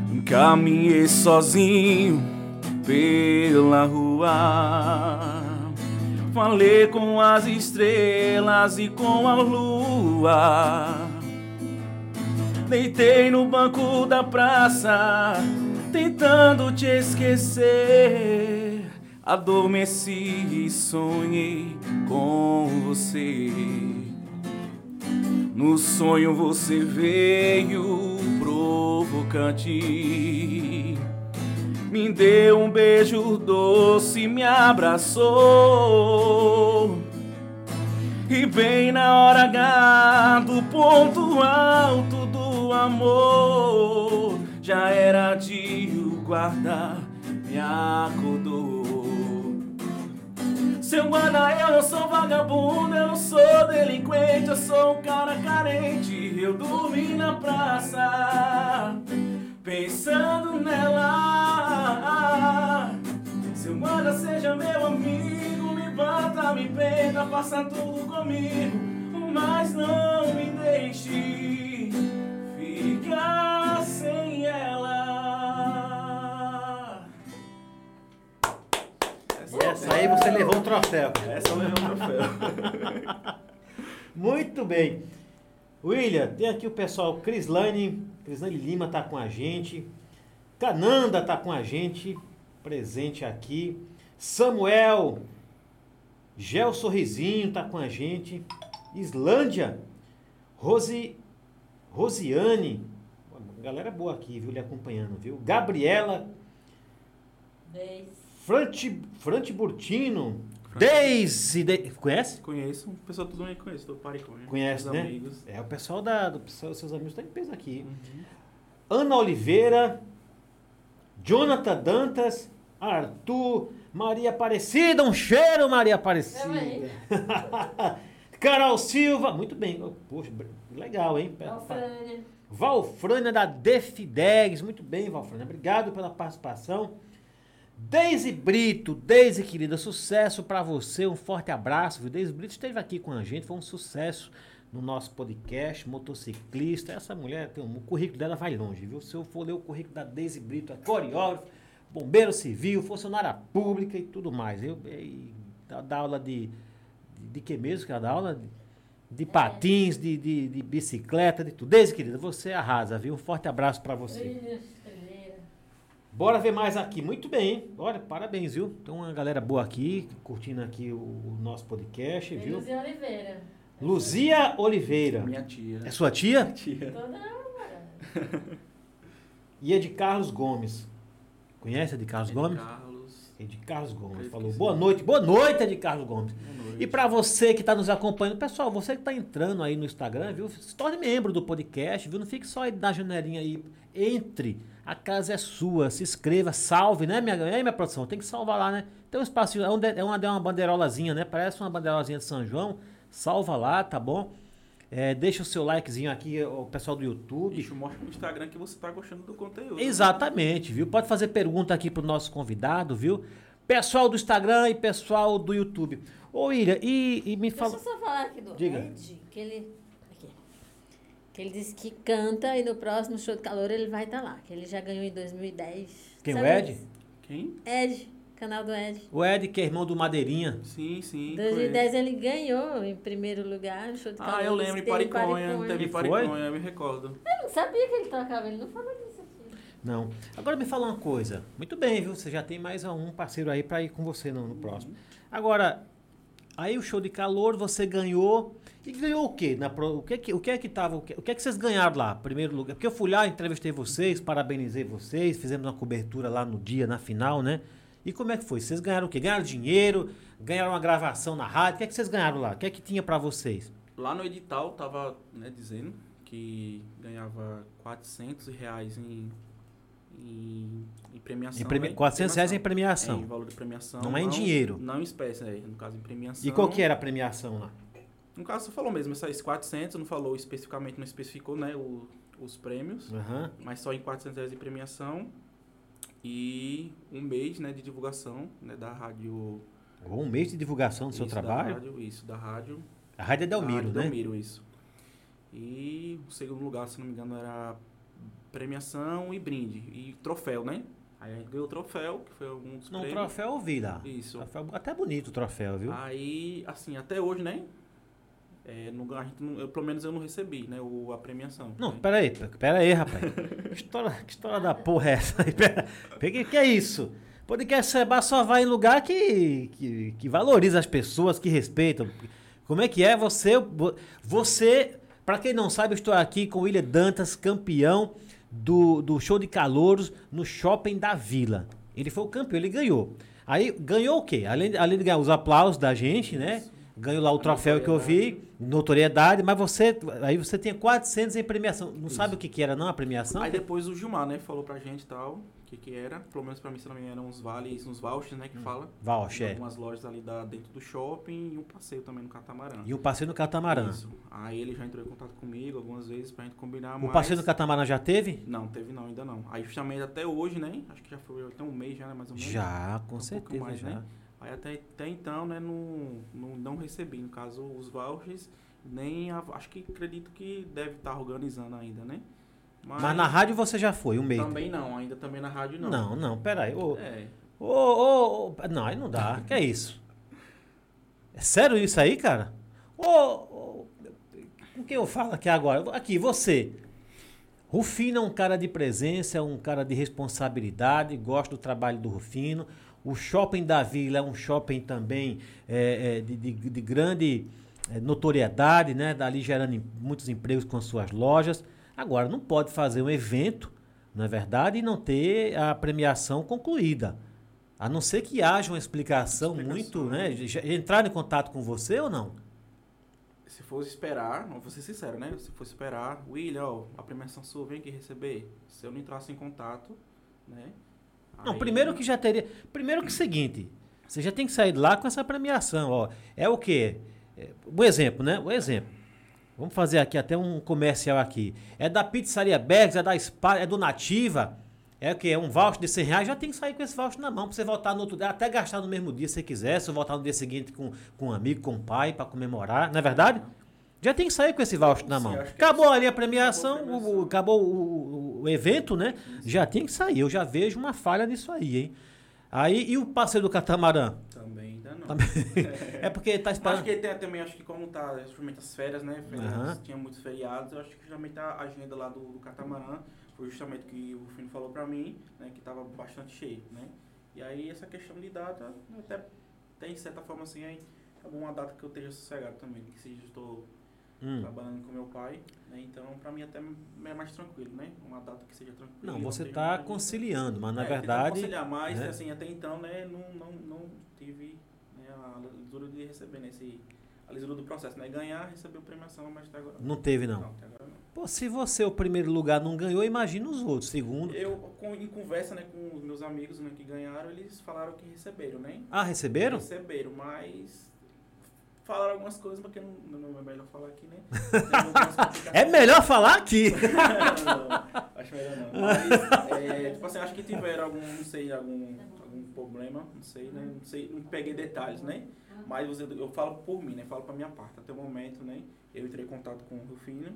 Maravilhoso. Caminhei sozinho pela rua. Falei com as estrelas e com a lua. Deitei no banco da praça, tentando te esquecer. Adormeci e sonhei com você. No sonho você veio provocante. Me deu um beijo doce, me abraçou. E bem na hora H do ponto alto do amor, já era dia o guarda me acordou. Seu guarda, eu não sou vagabundo, eu não sou delinquente, eu sou um cara carente. Eu dormi na praça, pensando nela. Seu guarda, seja meu amigo, me bata, me pega, faça tudo comigo, mas não me deixe ficar sem ela. Essa aí você levou um troféu. Essa levou um troféu. [LAUGHS] Muito bem. William, tem aqui o pessoal Crislane, Crislane Lima tá com a gente. Cananda tá com a gente, presente aqui. Samuel, Gel Sorrisinho tá com a gente. Islândia, Rosi, Rosiane, galera boa aqui, viu, lhe acompanhando, viu? Gabriela. Frante, Frante Burtino, Deise, De- conhece? Conheço, o pessoal todo mundo conhece, do Pariconha. Conhece, né? amigos. É, o pessoal da, do pessoal, seus amigos estão em peso aqui. Uhum. Ana Oliveira, Jonathan Dantas, Arthur, Maria Aparecida, um cheiro, Maria Aparecida. [LAUGHS] Carol Silva, muito bem. Poxa, legal, hein? Alfrânia. Valfrânia da Defidegs, muito bem, Valfrânia. Obrigado pela participação. Deise Brito, Deise querida, sucesso pra você, um forte abraço. Viu? Deise Brito esteve aqui com a gente, foi um sucesso no nosso podcast, motociclista. Essa mulher, tem um, o currículo dela vai longe, viu? Se eu for ler o currículo da Deise Brito, é coreógrafo, bombeiro civil, funcionária pública e tudo mais. Eu, e dá, dá aula de, de, de que mesmo que ela dá aula? De, de patins, de, de, de bicicleta, de tudo. Deise, querida, você arrasa, viu? Um forte abraço pra você. Bora ver mais aqui. Muito bem? Olha, parabéns, viu? Tem uma galera boa aqui, curtindo aqui o, o nosso podcast, viu? Luzia Oliveira. Luzia Oliveira. Minha tia. É sua tia? tia. Toda namorada. [LAUGHS] E é de Carlos Gomes. Conhece a de Carlos Gomes? Carlos. É de Carlos Gomes. Falou, boa noite. Boa noite, é de Carlos Gomes. Boa noite. E pra você que tá nos acompanhando, pessoal, você que tá entrando aí no Instagram, viu? Se torne membro do podcast, viu? Não fique só aí na janelinha aí. Entre. A casa é sua. Se inscreva, salve, né, minha, é, minha produção? Tem que salvar lá, né? Tem um espacinho, é, um é uma, é uma bandeirolazinha, né? Parece uma bandeirolazinha de São João. Salva lá, tá bom? É, deixa o seu likezinho aqui, o pessoal do YouTube. Bicho, mostra no Instagram que você tá gostando do conteúdo. Exatamente, viu? Pode fazer pergunta aqui pro nosso convidado, viu? Pessoal do Instagram e pessoal do YouTube. Ô, William, e, e me Deixa fala. eu só falar aqui do Diga. Ed, que ele. Ele disse que canta e no próximo show de calor ele vai estar lá. Que ele já ganhou em 2010. Quem, o Sabe Ed? disso? Quem? Ed, canal do Ed. O Ed, que é irmão do Madeirinha. Sim, sim. Em conheço. 2010 ele ganhou em primeiro lugar no show de calor. Ah, eu lembro, em Pariconha. Teve? Pariconha, eu me recordo. Eu não sabia que ele tocava, ele não falou disso aqui. Não. Agora me fala uma coisa. Muito bem, viu? Você já tem mais um parceiro aí pra ir com você no, no próximo. Agora, aí o show de calor, você ganhou. E ganhou o quê? Na o, que, que- o que é que tava. O que, o que é que vocês ganharam lá? Primeiro lugar. Porque eu fui lá, entrevistei vocês, parabenizei vocês, fizemos uma cobertura lá no dia, na final, né? E como é que foi? Vocês ganharam o quê? Ganharam dinheiro? Ganharam uma gravação na rádio? O que é que vocês ganharam lá? O que é que tinha pra vocês? Lá no edital tava né, dizendo que ganhava 400 reais em, em, em premiação. Em premi- né? 400 reais em premiação. É, em valor de premiação. Não é em dinheiro. Não em espécie, é, no caso em premiação. E qual que era a premiação lá? No caso, você falou mesmo, esses 400, não falou especificamente, não especificou né, o- os prêmios, Aham. mas só em 400 reais de premiação e um mês né, de divulgação né, da rádio. Ou um mês de divulgação do seu isso, da trabalho. rádio, isso, da rádio. A rádio é Delmiro, rádio né? Delmiro, isso. E o segundo lugar, se não me engano, era premiação e brinde. E troféu, né? Aí a gente ganhou o troféu, que foi um dos Não, prêmios. troféu eu vi lá. Isso. Troféu- até bonito o troféu, viu? Aí, assim, até hoje, né? É, não, a gente não- eu, pelo menos eu não recebi, né? O, a premiação. Não, né? peraí, peraí, rapaz. que, história, que história da porra é essa? aí? Pera, que, é isso? Podcast Seba só vai em lugar que, que, que valoriza as pessoas, que respeitam. Como é que é? Você, vo- você para quem não sabe, eu estou aqui com o William Dantas, campeão do, do show de calouros no Shopping da Vila. Ele foi o campeão, ele ganhou. Aí ganhou o quê? Além, além de ganhar os aplausos da gente, né? Ganhou lá o troféu que eu vi, notoriedade, mas você aí você tinha 400 em premiação. Não sabe o que, que era não a premiação? Aí depois o Gilmar, né, falou pra gente e tal, o que que era. Pelo menos pra mim, se não me engano, eram uns vales, uns vouchers, né, que fala. Em Voucher. algumas lojas ali da, dentro do shopping e um passeio também no catamarã. E o passeio no catamarã. Isso. Aí ele já entrou em contato comigo algumas vezes pra gente combinar O mais. passeio no catamarã já teve? Não, teve não, ainda não. Aí justamente até hoje, né, acho que já foi até um mês já, né, mais ou menos. Já, com Um certeza mais, já. né? Aí até, até então, né, não, não, não recebi, no caso, os vouchers, nem a- acho que acredito que deve estar organizando ainda, né? Mas na rádio você já foi, um mês. Também não, ainda também na rádio não. Não, não, peraí. Ô, É. ô, ô, ô, não, aí não dá. Que é isso? É sério isso aí, cara? Ô, ô, com quem eu falo aqui agora? Aqui, você. Rufino é um cara de presença, é um cara de responsabilidade, gosto do trabalho do Rufino. O shopping da Vila é um shopping também é, é, de, de- de grande é, notoriedade, né? Dali gerando muitos empregos com as suas lojas. Agora, não pode fazer um evento, não é verdade, e não ter a premiação concluída. A não ser que haja uma explicação, Explicação, muito, né? né? Já Entrar em contato com você ou não? Se fosse esperar, não vou ser sincero, né? Se fosse esperar, William, ó, a premiação sua vem aqui receber. Se eu não entrasse em contato, né? Não, aí- primeiro que já teria. Primeiro que é o seguinte, você já tem que sair de lá com essa premiação, ó. É o quê? É, um exemplo, né? Um exemplo. Vamos fazer aqui até um comercial aqui. É da Pizzaria Bergs, é da Spa, é do Nativa. É o quê? É um voucher de 100 reais, já tem que sair com esse voucher na mão pra você voltar no outro dia, até gastar no mesmo dia se você quiser, se voltar no dia seguinte com, com um amigo, com um pai, pra comemorar, não é verdade? Já tem que sair com esse voucher na Sim, mão. acho é Acabou ali a premiação, Acabou a o- o- premiação. acabou o, o- evento, né? Já tem que sair. Eu já vejo uma falha nisso aí, hein? Aí, e o passeio do catamarã? Também ainda não. Também. [LAUGHS] É porque tá Acho esperando. que tem também, acho que como tá justamente as férias, né? Férias, Aham. Tinha muitos feriados, eu acho que justamente a agenda lá do, do Catamarã foi justamente o que o Rufino falou pra mim, né? Que tava bastante cheio, né? E aí essa questão de data, até tem de certa forma assim, aí é uma data que eu esteja sossegado também, que se eu estou Hum. trabalhando com meu pai, né? Então pra mim até é mais tranquilo, né? Uma data que seja tranquila. Não, você tá muito- conciliando, mas na É, verdade. conciliar, mas né? assim, até então, né, não, não, não tive né, a lisura de receber, né, esse, a lisura do processo, né, ganhar, receber a premiação, mas até agora Não teve, não. Não, até agora não. Pô, se você, o primeiro lugar, não ganhou, imagina os outros. Segundo. Eu, em conversa, né, com os meus amigos, né, que ganharam, eles falaram que receberam, né? Ah, receberam? Receberam, mas falaram algumas coisas, porque não, não é melhor falar aqui, né? [LAUGHS] É melhor falar aqui. [LAUGHS] não, acho melhor não. Mas, é, tipo assim, acho que tiveram algum, não sei, algum, algum problema, não sei, né? Não sei, não peguei detalhes, né? Mas você, eu falo por mim, né? Falo pra minha parte. Até o momento, né? Eu entrei em contato com o Rufino.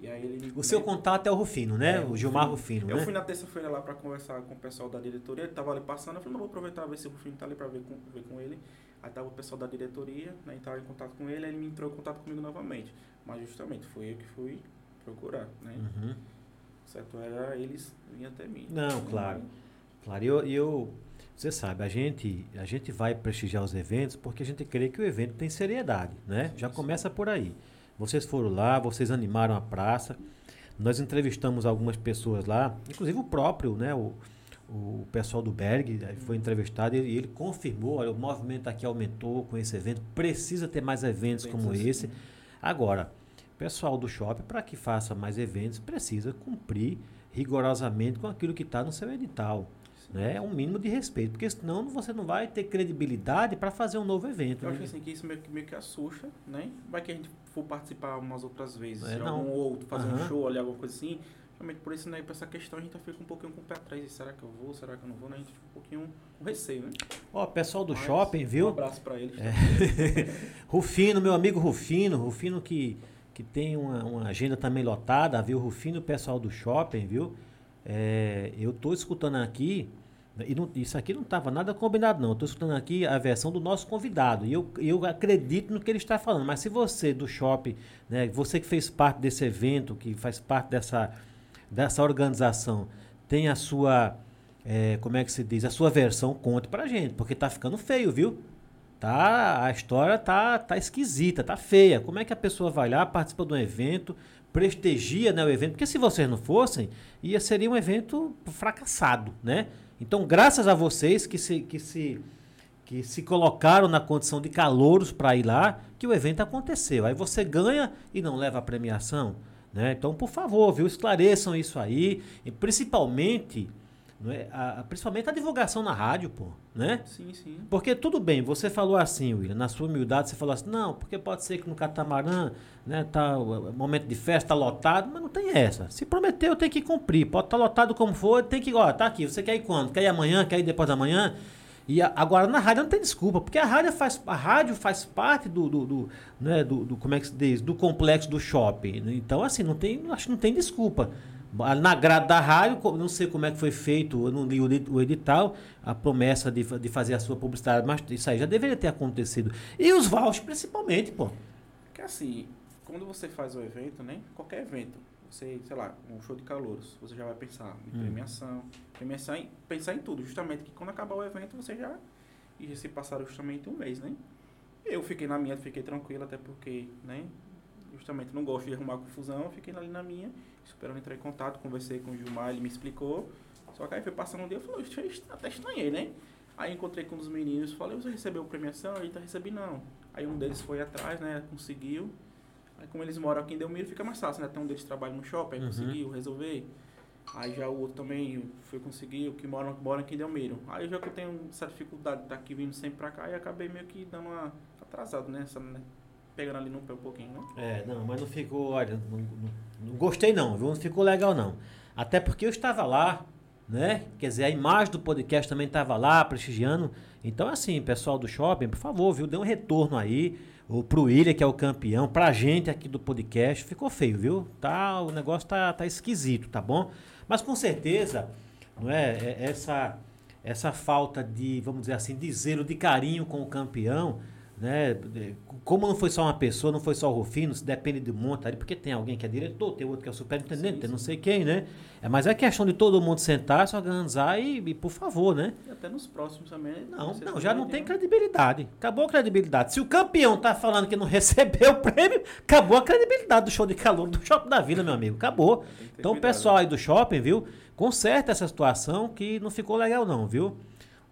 E aí ele. O seu né, contato é o Rufino, né? É, o Gilmar Rufino. Rufino, Eu né? fui na terça-feira lá pra conversar com o pessoal da diretoria. Ele tava ali passando. Eu falei, não, vou aproveitar ver se o Rufino tá ali pra ver com, ver com ele. Aí tava o pessoal da diretoria, né? Entraram em contato com ele. Aí ele me entrou em contato comigo novamente. Mas justamente foi eu que fui procurar, né? Uhum. Certo era eles virem até mim. Não, claro. Claro, e eu, eu- você sabe, a gente, a gente vai prestigiar os eventos porque a gente crê que o evento tem seriedade, né? Já Sim, sim. começa por aí. Vocês foram lá, vocês animaram a praça. Nós entrevistamos algumas pessoas lá, inclusive o próprio, né? O, o pessoal do Berg eh, foi entrevistado e ele, confirmou, olha, o movimento aqui aumentou com esse evento, precisa ter mais eventos como assim. esse. Agora, o pessoal do shopping, para que faça mais eventos, precisa cumprir rigorosamente com aquilo que está no seu edital. Né? É um mínimo de respeito, porque senão você não vai ter credibilidade para fazer um novo evento. Eu acho né? assim, que isso meio que, meio que assusta, né? Vai que a gente for participar umas outras vezes, É, não. algum outro, fazer Aham. um show ali, alguma coisa assim. Realmente por isso, né, pra essa questão a gente fica um pouquinho com o pé atrás. E será que eu vou? Será que eu não vou? Né? A gente fica um pouquinho com receio, né? Ó, pessoal do Mas, shopping, Um viu? abraço pra eles. É. [LAUGHS] Rufino, meu amigo Rufino, Rufino que, que tem uma, uma agenda também lotada, viu? Rufino, o pessoal do shopping, viu? É, eu tô escutando aqui E não- isso aqui não estava nada combinado, não. Estou escutando aqui a versão do nosso convidado. E eu, eu acredito no que ele está falando. Mas se você do shopping, né, você que fez parte desse evento, que faz parte dessa, dessa organização, tem a sua. eh, como é que se diz? A sua versão, conte pra gente. Porque tá ficando feio, viu? Tá, a história tá, tá esquisita, tá feia. Como é que a pessoa vai lá, participa de um evento, prestigia né, o evento? Porque se vocês não fossem, ia seria um evento fracassado, né? Então, graças a vocês que se, que se, que se colocaram na condição de calouros para ir lá, que o evento aconteceu. Aí você ganha e não leva a premiação, né? Então, por favor, viu, esclareçam isso aí, e principalmente, é, a, principalmente a divulgação na rádio, pô, né? Sim, sim. Porque tudo bem, você falou assim, William, na sua humildade, você falou assim, não, porque pode ser que no catamarã, né, tá momento de festa, tá lotado, mas não tem essa. Se prometeu, tem que cumprir. Pode estar lotado como for, tem que, ó, tá aqui, você quer ir quando? Quer ir amanhã, quer ir depois da manhã? E agora na rádio não tem desculpa, porque a rádio faz, a rádio faz parte do, do, do, né, do, do- como é que se diz, do complexo do shopping. né? Então, assim, não tem, acho que não tem desculpa. Na grade da rádio, não sei como é que foi feito, eu não li o edi- o edital, a promessa de, de fazer a sua publicidade, mas isso aí já deveria ter acontecido. E os vouchers, principalmente, pô. Porque assim, quando você faz o evento, né? Qualquer evento, você, sei lá, um show de calouros, você já vai pensar em Hum. premiação, premiação em, pensar em tudo, justamente que quando acabar o evento você já e já se passaram justamente um mês, né? Eu fiquei na minha, fiquei tranquilo, até porque, né? Justamente não gosto de arrumar confusão, fiquei ali na minha, esperando entrar em contato, conversei com o Gilmar, ele me explicou. Só que aí foi passando um dia, eu falei, "Ixi, eu até estranhei, né? Aí encontrei com um dos meninos, falei, você recebeu premiação? Ele tá recebi não. Aí um deles foi atrás, né? Conseguiu. Aí como eles moram aqui em Delmiro, fica mais fácil, né? Tem um deles trabalha no shopping, Uhum. conseguiu resolver. Aí já o outro também foi conseguir, o que mora, mora aqui em Delmiro. Aí já que eu tenho essa dificuldade de estar aqui vindo sempre pra cá, e acabei meio que dando uma atrasado, né? Essa, né? Pegando ali no pé um pouquinho, né? É, não, mas não ficou, olha, não, não- não gostei não, viu? Não ficou legal não. Até porque eu estava lá, né? Quer dizer, a imagem do podcast também estava lá, prestigiando. Então, assim, pessoal do shopping, por favor, viu? Dê um retorno aí. O pro William, que é o campeão, pra gente aqui do podcast, ficou feio, viu? Tá, o negócio tá, tá esquisito, tá bom? Mas com certeza, não é? É- Essa, essa falta de, vamos dizer assim, de zelo, de carinho com o campeão, né? De- Como não foi só uma pessoa, não foi só o Rufino, se depende de um monte ali, porque tem alguém que é diretor, tem outro que é o superintendente, Sim, tem não sei quem, né? É, mas é questão de todo mundo sentar, se organizar e, e, por favor, né? E até nos próximos também. Não, você não, já não tem credibilidade. Acabou a credibilidade. Se o campeão tá falando que não [LAUGHS] recebeu o prêmio, acabou a credibilidade do show de calor do Shopping da Vila, meu amigo. Acabou. Então, o pessoal aí do shopping, viu? Conserta essa situação que não ficou legal, não, viu?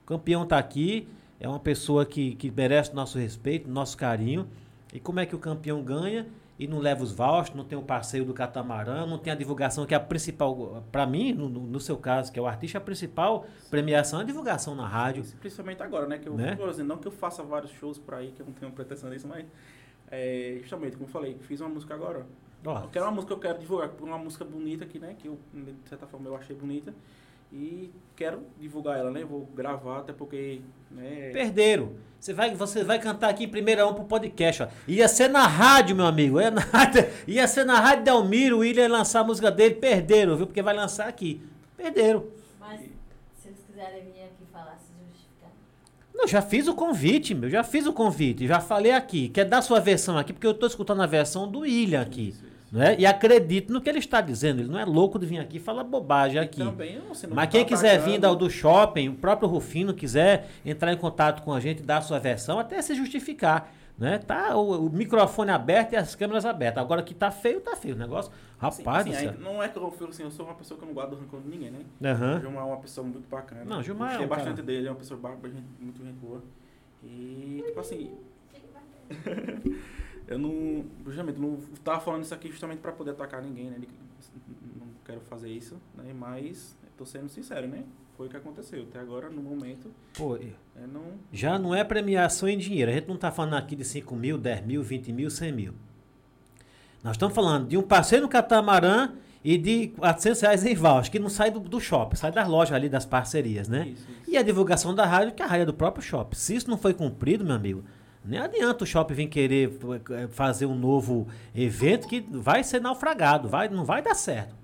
O campeão tá aqui, é uma pessoa que, que merece nosso respeito, nosso carinho. E como é que o campeão ganha e não leva os vouchers, não tem o passeio do catamarã, não tem a divulgação que é a principal, para mim, no, no- seu caso, que é o artista, a principal premiação é a divulgação na rádio. Principalmente agora, né? Que eu, Né? por exemplo, não que eu faça vários shows por aí, que eu não tenho pretensão disso, mas é, justamente, como eu falei, fiz uma música agora. Ó, Eu quero uma música que eu quero divulgar, uma música bonita aqui, né? Que eu, de certa forma, eu achei bonita. E quero divulgar ela, né? Vou gravar, até porque. Né, Perderam. Você vai, você vai cantar aqui em primeira mão pro podcast, ó. Ia ser na rádio, meu amigo. Ia, na, [LAUGHS] ia ser na rádio Delmiro, o William ia lançar a música dele. Perderam, viu? Porque vai lançar aqui. Perderam. Mas se eles quiserem vir aqui falar, se justificar. Não, já fiz o convite, meu. Já fiz o convite. Já falei aqui. Quer dar sua versão aqui? Porque eu tô escutando a versão do William aqui. Isso. Né? E acredito no que ele está dizendo. Ele não é louco de vir aqui e falar bobagem aqui. Também, você não Mas tá quem quiser atacando. vir da- do shopping, o próprio Rufino quiser entrar em contato com a gente, dar a sua versão, até se justificar. Né? Tá o, o microfone aberto e as câmeras abertas. Agora que tá feio, tá feio o negócio. Rapaz assim, do céu. aí não é que eu falo assim, eu sou uma pessoa que eu não guardo rancor de ninguém, né? Aham. O Gilmar é uma pessoa muito bacana. Não, Gilmar é Gostei um bastante cara- dele, é uma pessoa muito gente boa. E, tipo assim, [LAUGHS] eu não. Justamente, não tava falando isso aqui justamente pra poder atacar ninguém, né? Não quero fazer isso, né? Mas tô sendo sincero, né? Foi o que aconteceu. Até agora, no momento, Pô, é, não. já não é premiação em dinheiro. A gente não tá falando aqui de 5 mil, 10 mil, 20 mil, 100 mil. Nós estamos falando de um passeio no catamarã e de 400 reais em voucher, que não sai do, do shopping, sai das lojas ali, das parcerias, né? Isso, isso. E a divulgação da rádio, que a rádio é do próprio shopping. Se isso não foi cumprido, meu amigo, nem adianta o shopping vir querer eh, fazer um novo evento que vai ser naufragado, vai, não vai dar certo.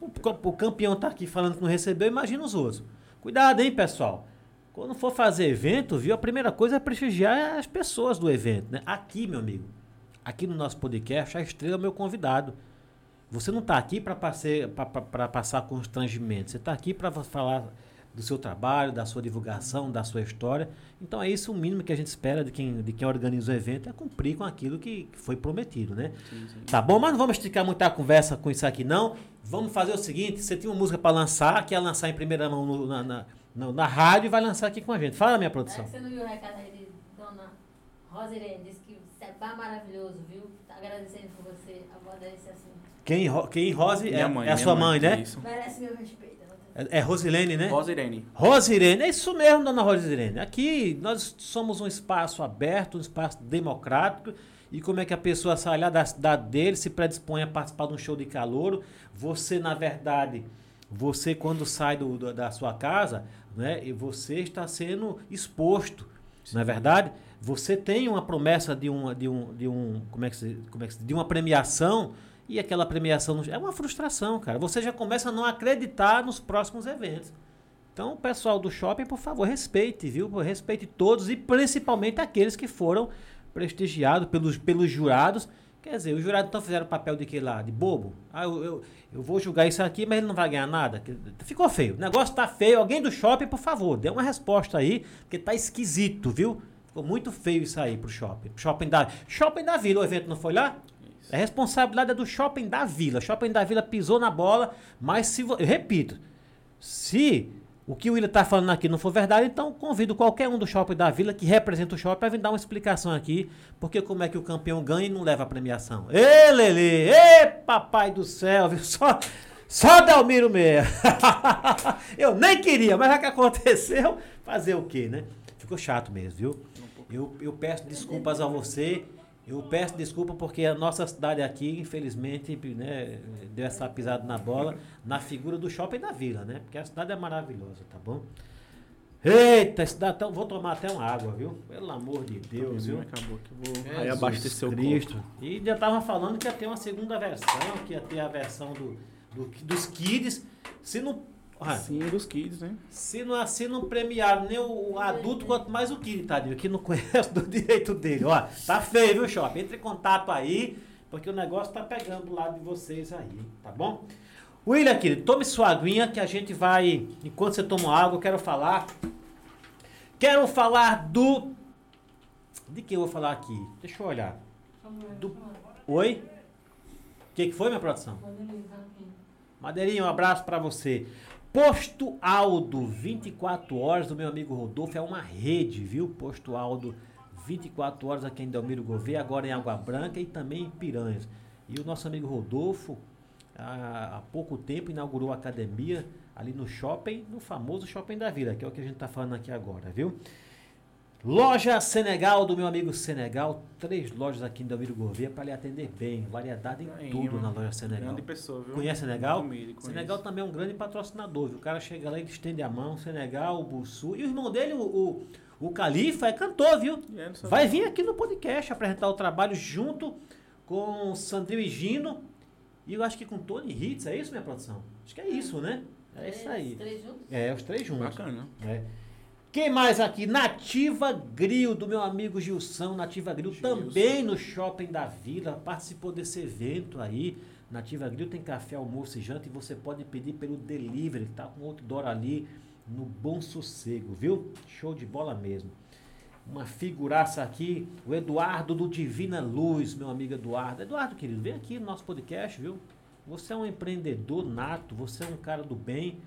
O, o campeão tá aqui falando que não recebeu, imagina os outros. Cuidado, hein, pessoal. Quando for fazer evento, viu? A primeira coisa é prestigiar as pessoas do evento, né? Aqui, meu amigo, aqui no nosso podcast, a estrela é meu convidado. Você não está aqui para passar constrangimento. Você está aqui para falar do seu trabalho, da sua divulgação, da sua história. Então é isso o mínimo que a gente espera de quem, de quem organiza o evento, é cumprir com aquilo que, que foi prometido, né? Sim, sim. Tá bom, mas não vamos esticar muita conversa com isso aqui, não. Vamos fazer o seguinte: você tinha uma música para lançar, quer lançar em primeira mão no- na, na, na, na rádio e vai lançar aqui com a gente. Fala, minha É produção. que você não viu o recado aí de Dona Rosirene, disse que o Seba é maravilhoso, viu? Tá agradecendo por você abordar esse assunto. Quem, quem Rose é, mãe, é a minha sua mãe, né? Isso. Merece meu respeito. É, Rosilene, né? Rosa Irene. Rosirene, é isso mesmo, dona Rosirene. Aqui nós somos um espaço aberto, um espaço democrático. E como é que a pessoa sai lá da cidade dele, se predispõe a participar de um show de calouro. Você, na verdade, você quando sai do- da sua casa, né, e você está sendo exposto, não é verdade? Você tem uma promessa de uma, de um, de um, como é que se, como é que se, de uma premiação e aquela premiação é uma frustração, cara. Você já começa a não acreditar nos próximos eventos. Então, pessoal do shopping, por favor, respeite, viu? Respeite todos e principalmente aqueles que foram prestigiados pelos, pelos jurados. Quer dizer, os jurados então fizeram papel de que lá? De bobo? Ah, eu, eu, eu vou julgar isso aqui, mas ele não vai ganhar nada. Ficou feio. O negócio tá feio. Alguém do shopping, por favor, dê uma resposta aí, porque tá esquisito, viu? Ficou muito feio isso aí pro shopping. Shopping da, shopping da Vila, o evento não foi lá? A responsabilidade é do shopping da Vila. Shopping da Vila pisou na bola, mas se eu repito, se o que o William está falando aqui não for verdade, então convido qualquer um do shopping da Vila que representa o shopping para vir dar uma explicação aqui, porque como é que o campeão ganha e não leva a premiação. Ê, Lele! Ê, papai do céu, viu? Só, só Dalmiro Meia. [LAUGHS] eu nem queria, mas já que aconteceu, fazer o quê, né? Ficou chato mesmo, viu? Eu, eu peço desculpas a você. Eu peço desculpa porque a nossa cidade aqui, infelizmente, né, deu essa pisada na bola na figura do shopping da vila, né? Porque a cidade é maravilhosa, tá bom? Eita, tão, vou tomar até uma água, viu? Pelo amor de Deus, viu? Acabou que vou aí Jesus abastecer o Cristo. copo. E já tava falando que ia ter uma segunda versão, que ia ter a versão do, do- dos kids. Se não, ah, Sim, dos kids, né? se não, se não premiaram nem o, adulto, quanto mais o kid, tadinho, que não conhece [LAUGHS] do direito dele. Ó, tá feio, viu, shopping? Entre em contato aí, porque o negócio tá pegando do lado de vocês aí, tá bom? William, querido, tome sua aguinha que a gente vai. Enquanto você toma água, eu quero falar. Quero falar do. De que eu vou falar aqui? Deixa eu olhar. Do- Oi? O que, que foi, minha produção? Madeirinha, um abraço pra você. Posto Aldo, 24 horas do meu amigo Rodolfo, é uma rede, viu? Posto Aldo, 24 horas aqui em Delmiro Gouveia, agora em Água Branca e também em Piranhas. E o nosso amigo Rodolfo, há, há pouco tempo, inaugurou a academia ali no shopping, no famoso shopping da Vila, que é o que a gente tá falando aqui agora, viu? Loja Senegal, do meu amigo Senegal, três lojas aqui em Delmiro Gouveia para lhe atender bem, variedade em Aí, tudo uma na loja Senegal. Grande pessoa, viu? Conhece Senegal? Conheço. Senegal também é um grande patrocinador, viu? O cara chega lá e estende a mão, Senegal, o Bussu. E o irmão dele, o, o, o Califa, é cantor, viu? É. Vai vir aqui no podcast apresentar o trabalho junto com Sandrinho e Gino. E eu acho que com Tony Hitz, é isso, minha produção? Acho que é isso, né? É isso Os aí. Três juntos? É, os três juntos. Bacana. É. Quem mais aqui? Nativa Grill, do meu amigo Gilson. Nativa Grill Gilson. também no Shopping da Vila. Participou desse evento aí. Nativa Grill tem café, almoço e janta. E você pode pedir pelo delivery. Tá com outdoor ali no Bom Sossego, viu? Show de bola mesmo. Uma figuraça aqui. O Eduardo do Divina Luz, meu amigo Eduardo. Eduardo, querido, vem aqui no nosso podcast, viu? Você é um empreendedor nato. Você é um cara do bem.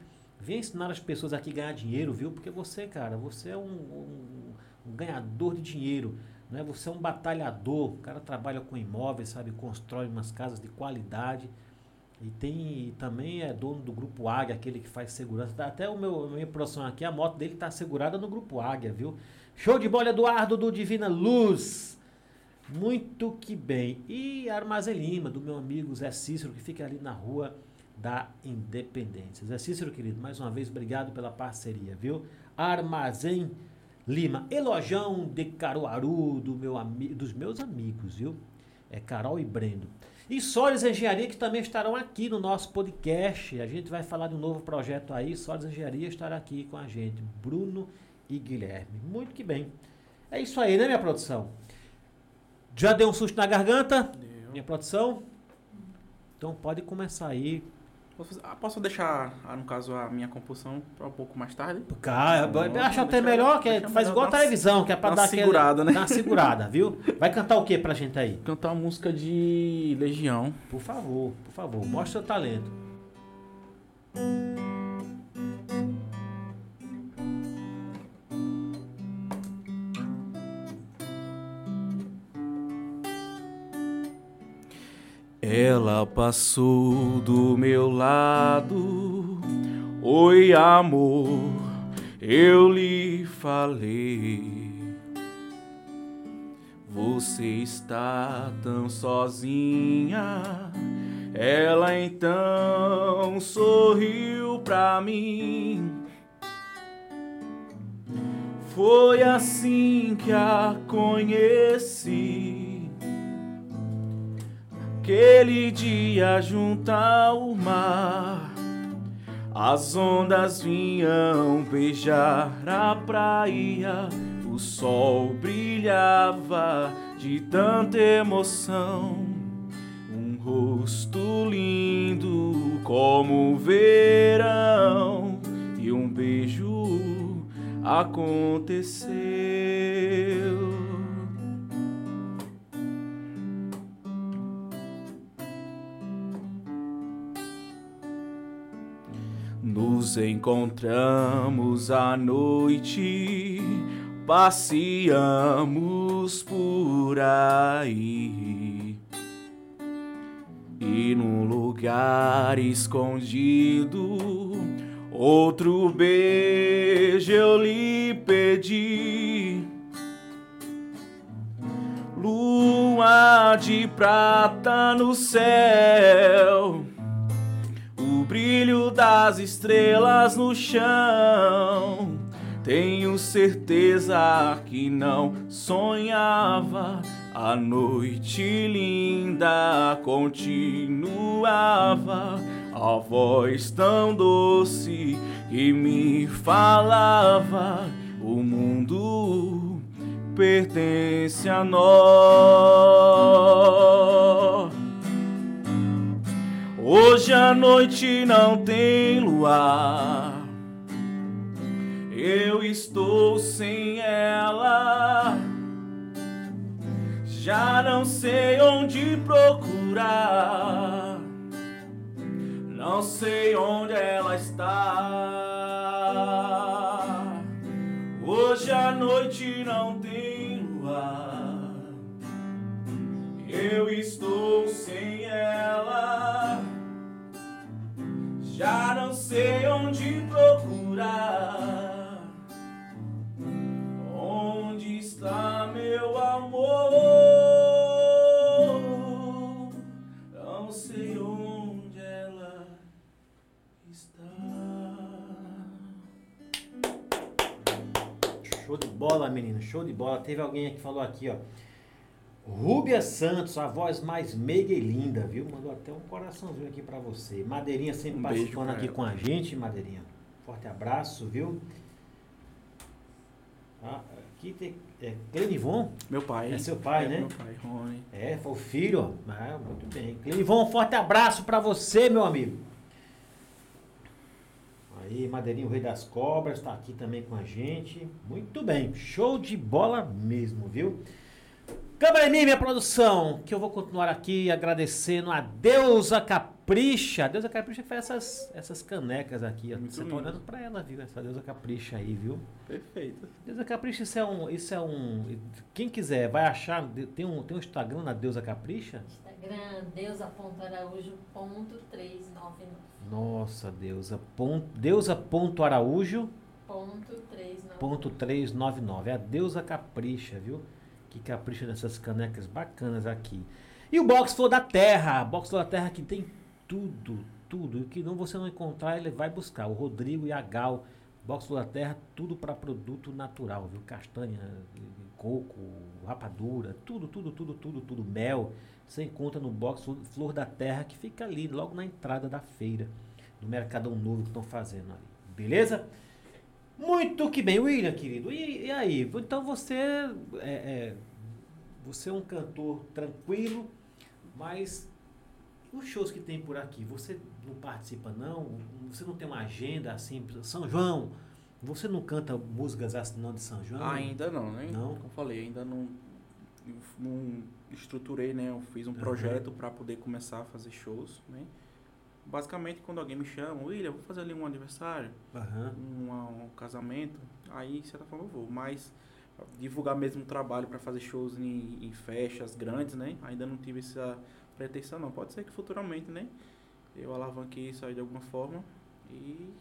Vem ensinar as pessoas aqui a ganhar dinheiro, viu? Porque você, cara, você é um, um- um ganhador de dinheiro. Né? Você é um batalhador. O cara trabalha com imóveis, sabe? Constrói umas casas de qualidade. E tem e também é dono do Grupo Águia, aquele que faz segurança. Até o meu, minha produção aqui, a moto dele está segurada no Grupo Águia, viu? Show de bola, Eduardo, do Divina Luz. Muito que bem. E Armazém Lima, do meu amigo Zé Cícero, que fica ali na rua da Independência. Zé Cícero, querido, mais uma vez, obrigado pela parceria, viu? Armazém Lima, Elojão de Caruaru, do meu dos meus amigos, viu? É Carol e Brendo. E Solis Engenharia, que também estarão aqui no nosso podcast. A gente vai falar de um novo projeto aí. Solis Engenharia estará aqui com a gente. Bruno e Guilherme. Muito que bem. É isso aí, né, minha produção? Já deu um susto na garganta? Deu. Minha produção? Então pode começar aí. Posso, ah, posso deixar, ah, no caso, a minha compulsão para um pouco mais tarde? Cara, eu acho até melhor, que é- faz melhor igual a televisão, que é pra dar uma aquele- segurada, né? Dar uma segurada, viu? Vai cantar o que pra gente aí? Cantar uma música de Legião. Por favor, por favor, mostre seu talento. Ela passou do meu lado. Oi, amor, eu lhe falei. Você está tão sozinha. Ela então sorriu pra mim. Foi assim que a conheci. Aquele dia junto ao mar, as ondas vinham beijar a praia, o sol brilhava de tanta emoção. Um rosto lindo como o verão, e um beijo aconteceu. Nos encontramos à noite, passeamos por aí. E num lugar escondido, outro beijo eu lhe pedi. Lua de prata no céu o brilho das estrelas no chão. Tenho certeza que não sonhava. A noite linda continuava. A voz tão doce que me falava. O mundo pertence a nós. Hoje a noite não tem luar. Eu estou sem ela. Já não sei onde procurar. Não sei onde ela está. Hoje a noite não tem luar. Eu estou sem ela. Já não sei onde procurar. Onde está meu amor? Não sei onde ela está. Show de bola, menino, show de bola. Teve alguém que falou aqui, ó. Rúbia Santos, a voz mais meiga e linda, viu? Mandou até um coraçãozinho aqui pra você. Madeirinha sempre Um participando aqui ela. com a gente, Madeirinha. Forte abraço, viu? Ah, aqui tem. É, Clenivon? Meu pai. É seu pai, né? Meu pai, Rony. É, foi o filho. Ah, muito bem. Clenivon, um forte abraço pra você, meu amigo. Aí, Madeirinho, o Rei das Cobras, tá aqui também com a gente. Muito bem, show de bola mesmo, viu? Câmara em mim, minha produção, que eu vou continuar aqui agradecendo a Deusa Capricha. A Deusa Capricha que faz essas, essas canecas aqui. Muito Você tá lindo. olhando pra ela, viu? Essa Deusa Capricha aí, viu? Perfeito. Deusa Capricha, isso é um. Isso é um. Quem quiser vai achar. Tem um, tem um Instagram na Deusa Capricha? Instagram, deusa.araújo.399. Nossa, Deusa. Ponto, Deusa.araújo. Ponto 399. Ponto 399. É a Deusa Capricha, viu? Que capricha nessas canecas bacanas aqui. E o Box Flow da Terra. Box Flow da Terra que tem tudo, tudo. E o que não você não encontrar, ele vai buscar. O Rodrigo e a Gal Box Flor da Terra, tudo para produto natural, viu? Castanha, coco, rapadura, tudo, tudo, tudo, tudo, tudo, mel. Você encontra no Box Flor da Terra, que fica ali, logo na entrada da feira, do Mercadão Novo que estão fazendo ali. Beleza? Muito que bem, William, querido. E, e aí? Então você é, é, você é um cantor tranquilo, mas os shows que tem por aqui, você não participa não? Você não tem uma agenda assim, São João? Você não canta músicas assim não de São João? Ainda não, né? Não? Como eu falei, ainda não, não estruturei, né? Eu fiz um projeto para poder começar a fazer shows, né? Basicamente, quando alguém me chama, William, vou fazer ali um aniversário, Uhum. um, um casamento, aí, de certa forma, eu vou. Mas divulgar mesmo o trabalho para fazer shows em, em festas grandes, né? Ainda não tive essa pretensão, não. Pode ser que futuramente, né? Eu alavanquei isso aí de alguma forma e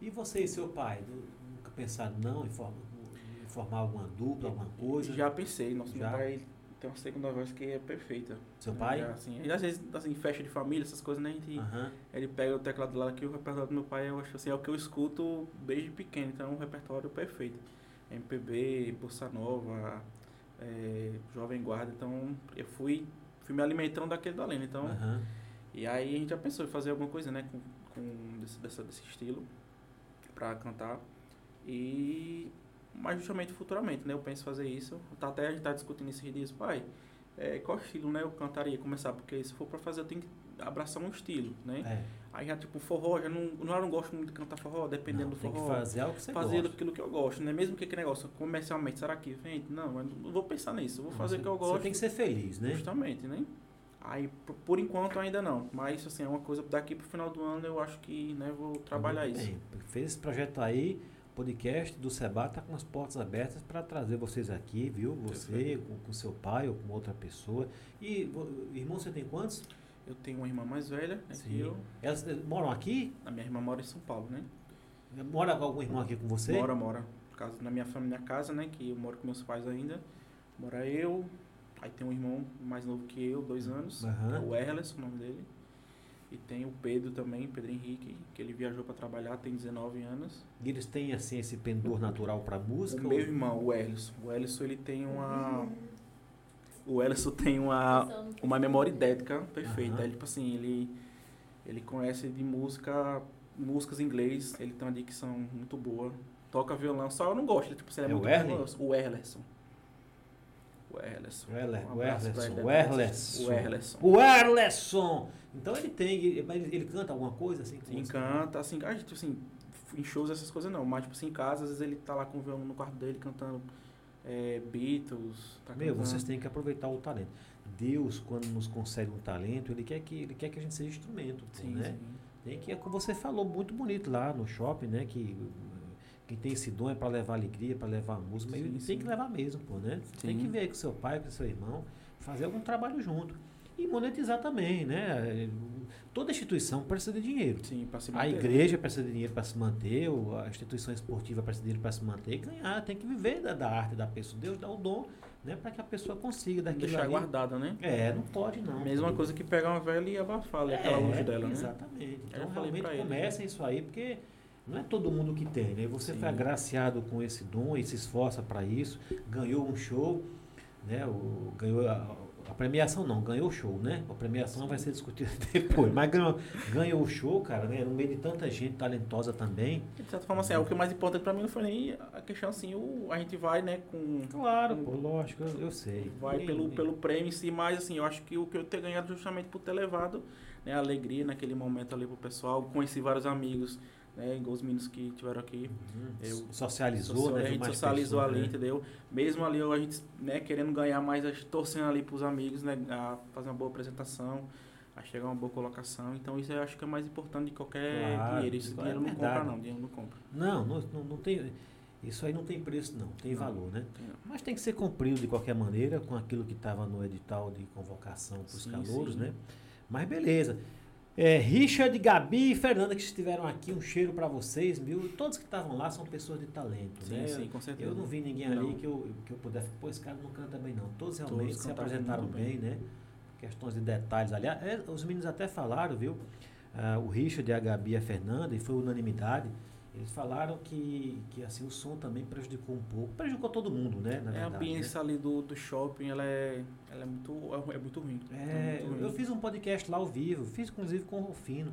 E você e seu pai, nu- nunca pensaram não em, forma- em formar alguma dupla, alguma coisa? já pensei. Nosso Já? pai tem uma segunda voz que é perfeita. Seu pai? Já, assim, e às vezes, assim, festa de família, essas coisas, né? A gente. Ele pega o teclado lá que o repertório do meu pai, eu acho assim, é o que eu escuto desde pequeno, então é um repertório perfeito. MPB, Bossa Nova, é, Jovem Guarda, então eu fui, fui me alimentando daquele da lenda. Então. E aí a gente já pensou em fazer alguma coisa, né, com, com desse, dessa, desse estilo pra cantar. E mas justamente futuramente, né? Eu penso fazer isso. Tá até a gente tá discutindo esses dias, pai. É, qual estilo, né? Eu cantaria começar, porque se for pra fazer, eu tenho que abraçar um estilo, né? É. Aí já tipo forró, já não, eu não gosto muito de cantar forró, dependendo Não, do tem que forró. fazer algo que você fazer gosta. aquilo que eu gosto, né? Mesmo que aquele negócio comercialmente, será que vende? Não, eu não vou pensar nisso, eu vou fazer o Você- que eu Você gosto. tem que ser feliz, né? Justamente, né? Aí, por, por enquanto, ainda não. Mas, assim, é uma coisa daqui pro final do ano eu acho que, né, vou trabalhar isso. bem. Fez esse projeto aí, podcast do Seba tá com as portas abertas para trazer vocês aqui, viu? Você com, com seu pai ou com outra pessoa. E irmão, você tem quantos? Eu tenho uma irmã mais velha, né, que eu. Elas eh, moram aqui? A minha irmã mora em São Paulo, né? Mora algum irmão aqui com você? Mora, mora. Casa, na minha família, casa, né? Que eu moro com meus pais ainda. Mora eu. Aí tem um irmão mais novo que eu, dois anos. Que é o Erles, o nome dele. E tem o Pedro também, Pedro Henrique, que ele viajou para trabalhar, tem 19 anos. E eles têm assim esse pendor natural para música? O ou- meu irmão, o Erlis. O Erlis, ele tem uma. O Erlis tem uma, uma memória idética perfeita. Aham. Ele, tipo assim, ele, ele conhece de música, músicas em inglês, ele tem uma dicção muito boa. Toca violão, só eu não gosto, ele, tipo, ele é, É o muito. O Erlerson. O Erlerson. O Erle- Um o abraço pra Erlerson, ele, o deve Erlerson. O Erlerson. O Erlerson! Então ele tem, ele, ele canta alguma coisa assim? Sim, canta, assim, a gente, assim, em shows essas coisas não, mas, tipo assim, em casa, às vezes ele tá lá com o violão no quarto dele cantando é, Beatles, tá Meu, cantando. vocês têm que aproveitar o talento. Deus, quando nos concede um talento, ele quer que, ele quer que a gente seja instrumento, pô, Sim, né? sim. Tem que, é como você falou, muito bonito lá no shopping, né? Que quem tem esse dom é para levar alegria, para levar música, mas Sim, ele sim. tem que levar mesmo, pô, né? Você Tem Sim. que ver com seu pai, com seu irmão, fazer algum trabalho junto. E monetizar também, né? Toda instituição precisa de dinheiro. Sim, pra se A manter, né? igreja precisa de dinheiro para se manter, a instituição esportiva precisa de dinheiro para se manter e ganhar. Tem que viver da, da arte da pessoa. Deus dá o dom né, para que a pessoa consiga daquilo deixar ali. guardada, né? É, não pode não. Mesma pô. coisa que pegar uma velha e abafar ali, aquela É, luz dela, né? Exatamente. Então realmente ele, começa isso aí, porque não é todo mundo que tem, né? Você Sim. foi agraciado com esse dom e se esforça para isso, ganhou um show, né? O, ganhou a, a premiação não, ganhou o show, né? A premiação vai ser discutida [LAUGHS] depois, mas ganhou, ganhou o show, cara, né? No meio de tanta gente talentosa também. De certa forma, assim, é, o que é mais importante pra mim não foi nem a questão, assim, o, a gente vai, né, com... Claro, pô, lógico, eu, eu sei. Vai E- pelo, pelo prêmio em si, mas, assim, eu acho que o que eu ter ganhado justamente por ter levado, né, a alegria naquele momento ali pro pessoal. Conheci vários amigos, né, igual os meninos que tiveram aqui. Uhum. Eu- socializou, Socia- né? a gente socializou pessoas, ali, né? entendeu? Mesmo ali, a gente, né, querendo ganhar mais, a gente torcendo ali pros amigos, né, a fazer uma boa apresentação, a chegar a uma boa colocação. Então, isso eu acho que é mais importante de qualquer Claro, dinheiro. Isso claro, é dinheiro não verdade. compra, não. Dinheiro não compra. Não, não, não, não tem. Isso aí não tem preço, não, tem Não. valor, né? Tem. Mas tem que ser cumprido de qualquer maneira com aquilo que estava no edital de convocação para os calouros, sim. né? Mas beleza. É, Richard, Gabi e Fernanda que estiveram aqui, um cheiro para vocês, viu? Todos que estavam lá são pessoas de talento, Sim, né? sim, com certeza. Eu não vi ninguém Não. ali que eu, que eu pudesse. Pô, esse cara não canta bem, não. Todos realmente Todos se apresentaram bem, bem. né? Questões de detalhes. Aliás, é, os meninos até falaram, viu? Ah, o Richard, a Gabi e a Fernanda, e foi unanimidade, Eles falaram que, que assim, o som também prejudicou um pouco. Prejudicou todo mundo, né? Na É, a verdade, ambiência ali do, do shopping, ela é, ela é muito, é, é muito ruim. É, É muito eu ruim. fiz um podcast lá ao vivo, fiz inclusive com o Rufino,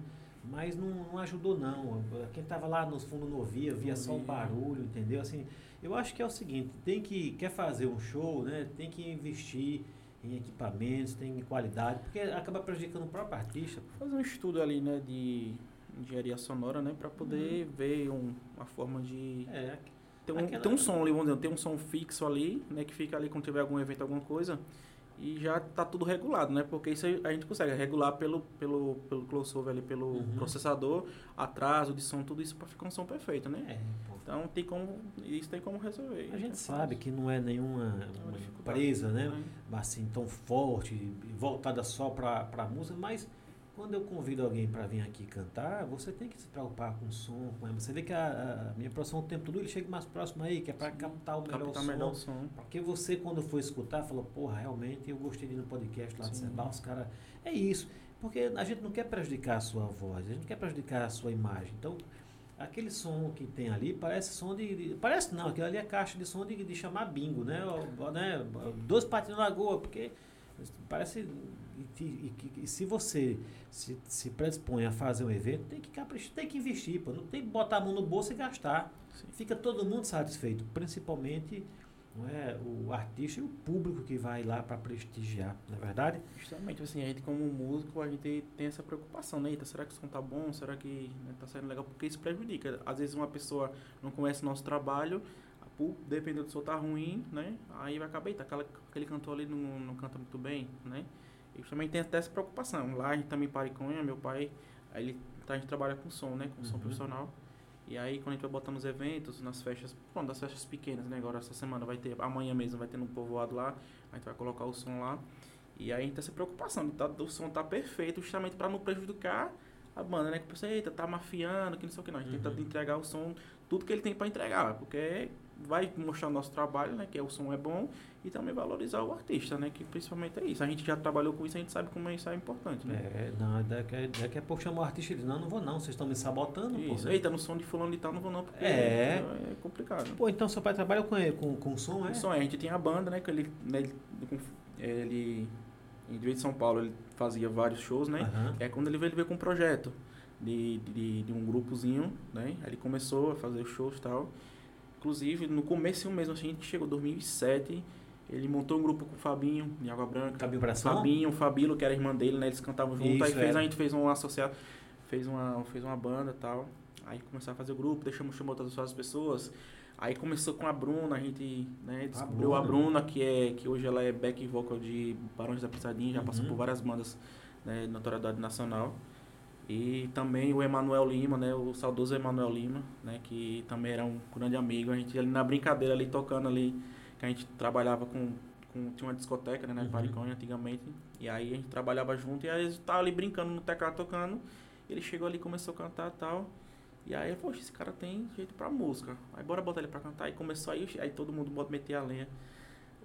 mas não, não ajudou não. Quem estava lá no fundo não ouvia, via Não só via. barulho, entendeu? Assim, eu acho que é o seguinte, tem que quer fazer um show, né? Tem que investir em equipamentos, tem em qualidade, porque acaba prejudicando o próprio artista. Fazer um estudo ali, né, de engenharia sonora, né, para poder ver um, uma forma de É, ter um, Aquela- ter um som ali, vamos dizer, ter um som fixo ali, né, que fica ali quando tiver algum evento, alguma coisa, e já tá tudo regulado, né, porque isso a gente consegue regular pelo pelo pelo crossover ali, pelo Uhum. processador, atraso de som, tudo isso para ficar um som perfeito, né? é, pô. Então tem como isso tem como resolver. A gente É sabe fácil. que não é nenhuma uma dificuldade. empresa, né? Né? assim tão forte, voltada só para a música, mas quando eu convido alguém para vir aqui cantar, você tem que se preocupar com o som, com você vê que a, a minha produção o tempo todo ele chega mais próximo aí, que é para captar o melhor Captar som. melhor som. Porque você, quando for escutar, falou, porra, realmente eu gostei de ir no podcast lá de Sim. Sebal, os caras. É isso. Porque a gente não quer prejudicar a sua voz, a gente não quer prejudicar a sua imagem. Então, aquele som que tem ali parece som de. de- parece não, aquilo ali é caixa de som de, de chamar bingo, né? Né? Dois patins na lagoa, porque parece. E, e- e- se você se, se predispõe a fazer um evento, tem que caprichar, tem que investir, pô. Não tem que botar a mão no bolso e gastar. Sim. Fica todo mundo satisfeito, principalmente não é, o artista e o público que vai lá para prestigiar, não é verdade? Justamente, assim, a gente como músico, a gente tem essa preocupação, né? Eita, será que o som tá bom? Será que né, tá saindo legal? Porque isso prejudica. Às vezes uma pessoa não conhece o nosso trabalho, dependendo do som tá ruim, né? Aí vai acabar, eita, aquela, aquele cantor ali não, não canta muito bem, né? E também tem até essa preocupação. Lá a gente também para Iconha, meu pai, ele, tá, a gente trabalha com som, né? Com som Uhum. profissional. E aí quando a gente vai botar nos eventos, nas festas, pronto, das festas pequenas, né? Agora essa semana vai ter, amanhã mesmo vai ter no povoado lá, a gente vai colocar o som lá. E aí a gente tem essa preocupação, tá, do som tá perfeito, justamente para não prejudicar a banda, né? Que você, eita, tá mafiando, que não sei o que não. A gente Uhum. tenta entregar o som, tudo que ele tem para entregar, porque vai mostrar o nosso trabalho, né? Que é, o som é bom e também valorizar o artista, né? Que principalmente é isso. A gente já trabalhou com isso, a gente sabe como isso é importante, né? É, não, daqui, daqui a pouco chamou o artista e diz, não, não vou não, vocês estão me sabotando, pô. Isso. né? Eita, no som de fulano de tal não vou não, porque É. é complicado. Pô, então seu pai trabalha com, com, com som, é? O som, é, a gente tinha a banda, né? Que ele, né, ele, ele, em de São Paulo, ele fazia vários shows, né? Aham. É quando ele veio, ele veio com um projeto de, de, de um grupozinho, né? Aí ele começou a fazer shows e tal. Inclusive, no começo mesmo, assim, a gente chegou em 2007, ele montou um grupo com o Fabinho, em Água Branca. Cabinho pra som? Fabinho, Fabilo, que era irmã dele, né? Eles cantavam junto. Isso, aí fez, é. a gente fez um associado, fez uma, fez uma banda e tal. Aí começou a fazer o grupo, deixamos chamou outras pessoas. Aí começou com a Bruna, a gente né, descobriu a Bruna. Bruna, que, é, que hoje ela é back vocal de Barões da Pisadinha, já passou Uhum. por várias bandas né, de notoriedade nacional. E também o Emanuel Lima, né, o saudoso Emanuel Lima, né, que também era um grande amigo. A gente ali na brincadeira ali tocando ali, que a gente trabalhava com, com tinha uma discoteca, né, na Uhum. Pariconha antigamente. E aí a gente trabalhava junto e aí a gente tava ali brincando no teclado tocando. Ele chegou ali, começou a cantar e tal. E aí, poxa, esse cara tem jeito pra música. Aí bora botar ele pra cantar. E começou aí, aí todo mundo bota meter a lenha.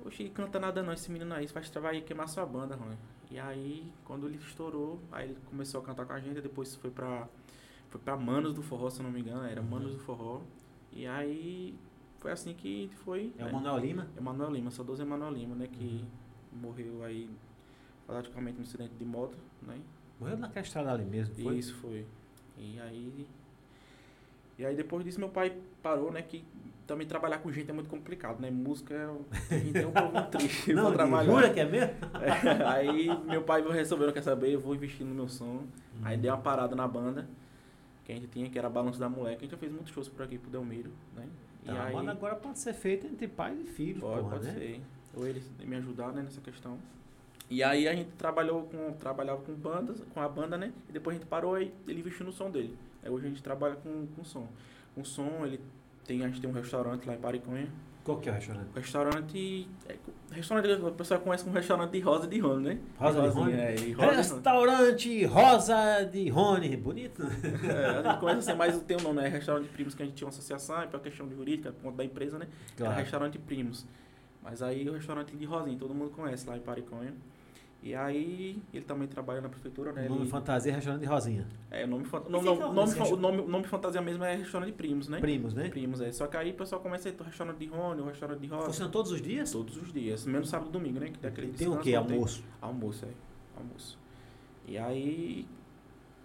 Ele canta nada não, esse menino aí, vai, vai queimar sua banda, Rony. E aí, quando ele estourou, aí ele começou a cantar com a gente, depois foi pra, foi pra Manos do Forró, se eu não me engano, era Uhum. Manos do Forró. E aí, foi assim que foi... É o né? Manuel Lima? Emanuel Lima, saudoso Emanuel Lima, né, que morreu aí, praticamente num acidente de moto, né. Morreu naquela estrada ali mesmo, foi? Isso foi. E aí. E aí depois disso meu pai parou, né? Que também trabalhar com gente é muito complicado, né? Música é um- a gente tem um muito [LAUGHS] triste Não, pra trabalhar. jura que é mesmo? É, aí meu pai resolveu, não quer saber, eu vou investir no meu som. Aí Uhum. deu uma parada na banda que a gente tinha, que era Balanço da Moleque. A gente já fez muitos shows por aqui pro Delmiro, né? E Tá, aí, mas agora pode ser feito entre pais e filhos, Pode, porra, pode né? ser. Ou eles me ajudar né, nessa questão. E aí a gente trabalhou com, trabalhava com bandas, com a banda, né? E depois a gente parou e ele investiu no som dele. Aí hoje a gente trabalha com, com som. O som, ele tem, a gente tem um restaurante lá em Pariconha. Qual que é o restaurante? Restaurante. É, restaurante a pessoa conhece como restaurante de Rosa de Rony, né? Rosa de Rosinha, Rony? É, Rosa de. Restaurante Rosa de Rony. Bonito, né? É, a gente [LAUGHS] conhece assim, mas tem o nome, né? Restaurante Primos, que a gente tinha uma associação, é pra questão de jurídica, por conta da empresa, né? Era Claro. restaurante Primos. Mas aí o restaurante de Rosinha, todo mundo conhece lá em Pariconha. E aí, ele também trabalha na prefeitura, né? O nome Ele- fantasia é restaurante de Rosinha. É, o nome, fan- nome, esse fa- o resta- nome, o nome fantasia mesmo é restaurante de primos, né? Primos, né? Primos, é. Só que aí o pessoal começa a ir restaurante de Rony, o restaurante de Rosa. Funciona todos os dias? Todos os dias, menos sábado e domingo, né? Que tem aquele Tem o quê? tem. Almoço? Almoço, é. Almoço. E aí.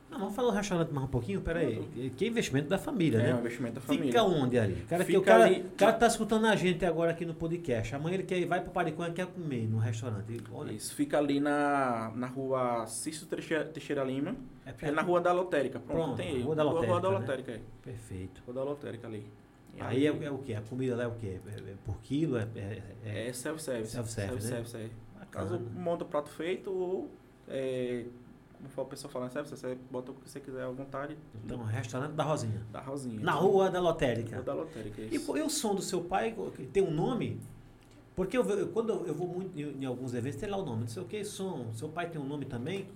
Não, vamos falar do restaurante mais um pouquinho? Pera aí. Que investimento da família, É, né? investimento da família. Fica onde ali? O cara, que, o Fica cara, ali- cara tá escutando a gente agora aqui no podcast. Amanhã ele quer ir, vai pro Pariconha e quer comer no restaurante. Olha, Isso, fica ali na, na rua Cício Teixeira, Lima. é É na rua da Lotérica. Pronto, Pronto, tem aí. Rua da Lotérica, Rua da né? Lotérica, é. Perfeito. Rua da Lotérica ali. E Aí é, é o quê? A comida lá é o quê? É, é por quilo? É, é, é- É self-service. Self-service, né? Self-service, é. Caso bacana. monta o prato feito ou. O pessoal falando, sabe? Você bota o que você quiser à vontade Então, restaurante da Rosinha. da Rosinha. Na rua da Lotérica. Rua da Lotérica, é E, isso. co- e o som do seu pai tem um nome? Porque eu, eu- quando eu eu vou muito em, em alguns eventos, tem lá o nome. Não sei o que, som. Seu pai tem um nome também?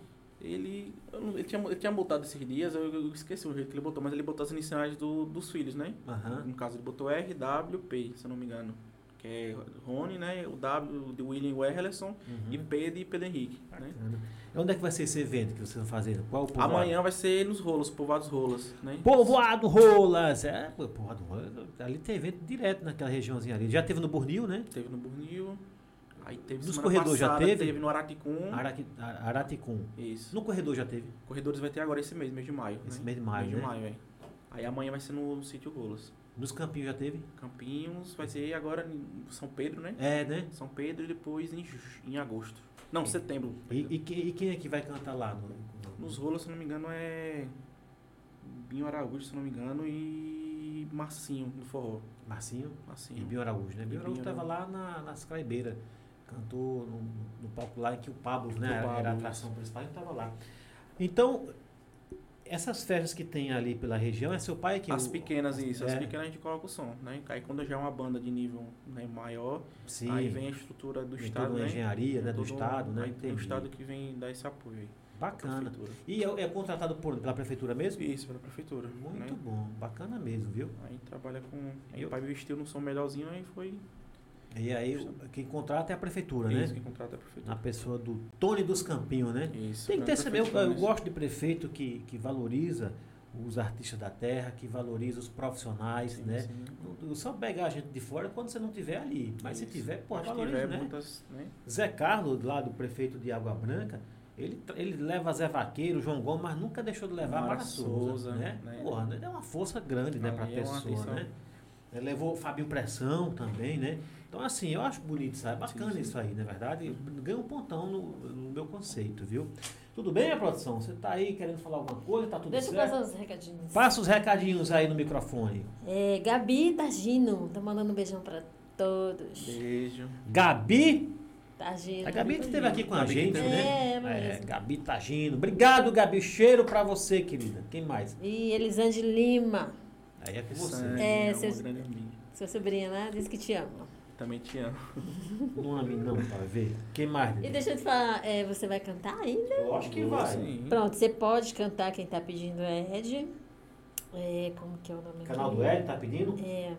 Ele, eu não- ele, tinha, ele tinha botado esses dias, eu, eu esqueci o jeito que ele botou, mas ele botou as iniciais do, dos filhos, né? Aham. No caso, ele botou RWP, se eu não me engano. Que é Rony, né? O W de William Werlerson e Uhum. P de Pedro Henrique. Né? E onde é que vai ser esse evento que vocês estão fazendo? Qual o povoado? Amanhã vai ser nos rolos, povoados rolas, né? Povoado Rolas. É, Povoado Rolas. Ali tem evento direto naquela regiãozinha ali. Já teve no Burnil, né? Teve no Burnil, aí teve Nos corredores já passada, teve? no Araticum. Araqui, Ar- Araticum. Isso. No corredor já teve. Corredores vai ter agora esse mês, mês de maio. Esse né? mês de maio, mês né? de maio, é. Aí amanhã vai ser no sítio Rolas. Nos campinhos já teve? Campinhos vai ser agora em São Pedro, né? É, né? São Pedro e depois em, em agosto. Não, setembro. E, e, que- e quem é que vai cantar lá? No, no- Nos rolos, se não me engano, é Binho Araújo, se não me engano, e Marcinho no forró. Marcinho e Marcinho. Binho Araújo, né? E Binho Araújo estava lá na, nas Craibeiras. Cantou no, no palco lá em que o Pablo, né? O Pablo, era a atração principal, ele estava lá. Então, essas festas que tem ali pela região, é seu pai que... As o- pequenas, isso. As é. pequenas a gente coloca o som, né? Aí quando já é uma banda de nível né, maior, Sim, aí vem a estrutura do tem Estado, né? engenharia né, do Todo- Estado, né? Aí tem o. Estado que vem dar esse apoio aí. Bacana. E é, é contratado por, pela prefeitura mesmo? Isso, pela prefeitura. Muito né? bom, bacana mesmo, viu? Aí trabalha com. Aí Eu- o pai investiu no som melhorzinho aí foi. E aí, quem contrata é a prefeitura, Isso, né? quem contrata é a prefeitura. Na pessoa do Tony dos Campinhos, né? Isso. Tem que ter grande esse meu. Eu gosto de prefeito que, que valoriza os artistas da terra, que valoriza os profissionais, Sim, né? sim. Só pegar a gente de fora quando você não tiver ali. Mas se Isso. tiver, pô, se valoriza, né? muitas, né? Zé Carlos, lá do prefeito de Água Branca, ele, ele leva Zé Vaqueiro, João Gomes, mas nunca deixou de levar Mara Mara Souza, Souza, né? né? Porra, né? é uma força grande, né, pra é pessoa, atenção. Né? Levou Fabinho Pressão também, né? Então, assim, eu acho bonito, sabe? Bacana Sim, sim. isso aí, na verdade. Ganha um pontão no, no meu conceito, viu? Tudo bem, minha produção? Você tá aí querendo falar alguma coisa? Tá tudo Deixa eu certo? passar os recadinhos. Passa os recadinhos aí no microfone. É, Gabi Targino, tá mandando um beijão pra todos. Beijo. Gabi, Targino. a Gabi que esteve aqui com a Gabi gente, né? É, ela É. Gabi Tagino. Obrigado, Gabi. Cheiro pra você, querida. Quem mais? E Elisande Lima, Aí é com você. É, uma seus- grande amiga. sua sobrinha, né? Diz que te ama. Também te amo. Nome [LAUGHS] não, pra ver. Quem mais? E deixa eu te falar, é, você vai cantar ainda? Eu acho que vai. sim. Pronto, você pode cantar, quem tá pedindo é Ed. É, como que é o nome Canal aqui? do Ed tá pedindo? É,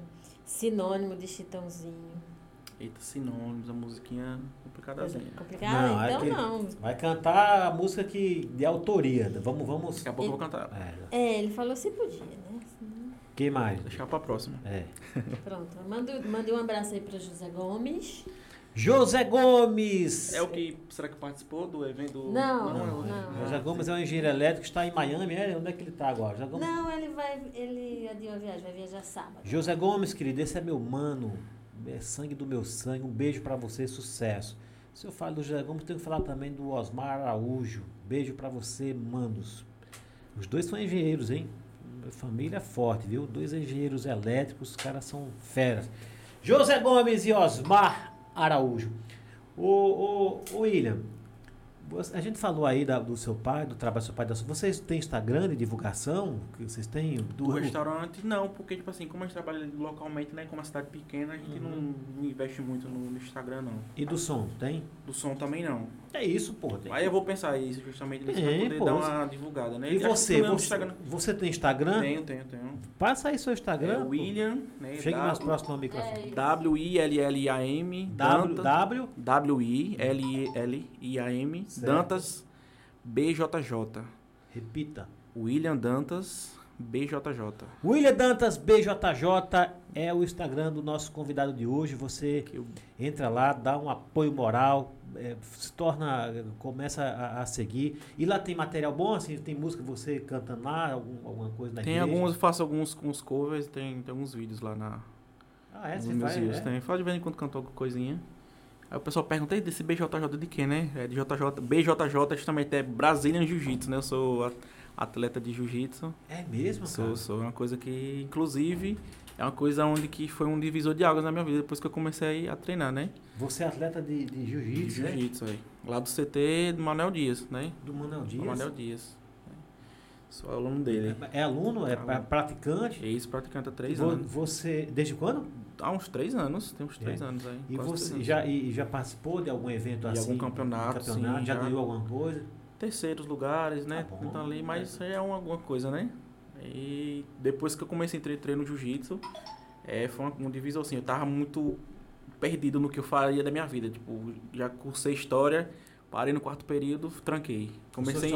sinônimo de Chitãozinho. Eita, sinônimos, a musiquinha complicadazinha. Complicado? Não, é então que- não. Vai cantar a música que, de autoria. Vamos, vamos. Daqui a pouco eu vou cantar. É. É, ele falou se podia, né? Quem mais? Deixar pra próxima. É. [LAUGHS] Pronto, manda, manda um abraço aí pro José Gomes. José Gomes! É o que. Será que participou do evento? Não, é o- não. José Gomes é um engenheiro elétrico que está em Miami. É? Onde é que ele está agora? José Gomes, Não, ele vai, ele adiou a viagem, vai viajar sábado. José Gomes, querido, esse é meu mano. É sangue do meu sangue. Um beijo pra você, sucesso. Se eu falo do José Gomes, tenho que falar também do Osmar Araújo. Beijo pra você, manos. Os dois são engenheiros, hein? Família é forte, viu? Dois engenheiros elétricos, os caras são feras. José Gomes e Osmar Araújo. Ô, ô, ô William, a gente falou aí da- do seu pai, do trabalho do seu pai. Da sua, vocês têm Instagram de divulgação? Que vocês têm? Do restaurante, não, porque, tipo assim, como a gente trabalha localmente, né, como uma cidade pequena, a gente Uhum. não, não investe muito no, no Instagram, não. E do som, tem? Do som também, não. É isso, pô. Tem. Aí eu vou pensar isso justamente nisso Tem, pra poder pô. dar uma divulgada, né? E Acho você, no meu você, você tem Instagram? Tenho, tenho, tenho. Passa aí seu É Instagram. pô. William, né? Chegue mais W- próximo ao microfone. É, W-I-L-L-I-A-M. Dantas- BJJ. repita. William Dantas BJJ. William Dantas BJJ é o Instagram do nosso convidado de hoje. Você entra lá, dá um apoio moral, é, se torna, começa a, a seguir. E lá tem material bom, assim, tem música você cantando lá, algum- alguma coisa na Tem igreja? alguns, eu faço alguns, alguns covers, tem, tem alguns vídeos lá na, Ah, é? Você meus faz? vídeos. é? Tem. Fala de vez em quando canto alguma coisinha. Aí o pessoal pergunta, "Ei, desse BJJ de quê, né? É de JJ. BJJ justamente é Brazilian Jiu-Jitsu, né? Eu sou atleta de Jiu-Jitsu. É mesmo, cara? Sou, sou. É uma coisa que, inclusive, é uma coisa onde que foi um divisor de águas na minha vida, depois que eu comecei a treinar, né? Você é atleta de, de jiu-jitsu, né? Jiu-Jitsu, aí. Lá do CT do Manuel Dias, né? Do Manuel Dias. Manuel Dias. né? Sou aluno dele. É aluno, é pra- Aluno. praticante? Ex-praticante há três Vo- anos. Você, desde quando? Há uns três anos, tem uns três É. anos aí. E você já, e já participou de algum evento De assim? algum campeonato, campeonato? sim, já, já. ganhou alguma coisa? Terceiros lugares, né? Tá então ali, mas isso aí é uma, alguma coisa, né? E depois que eu comecei a tre- treino jiu-jitsu, é, foi uma, um divisor assim. Eu tava muito perdido no que eu faria da minha vida. Tipo, já cursei história, parei no quarto período, tranquei. Comecei Comecei em?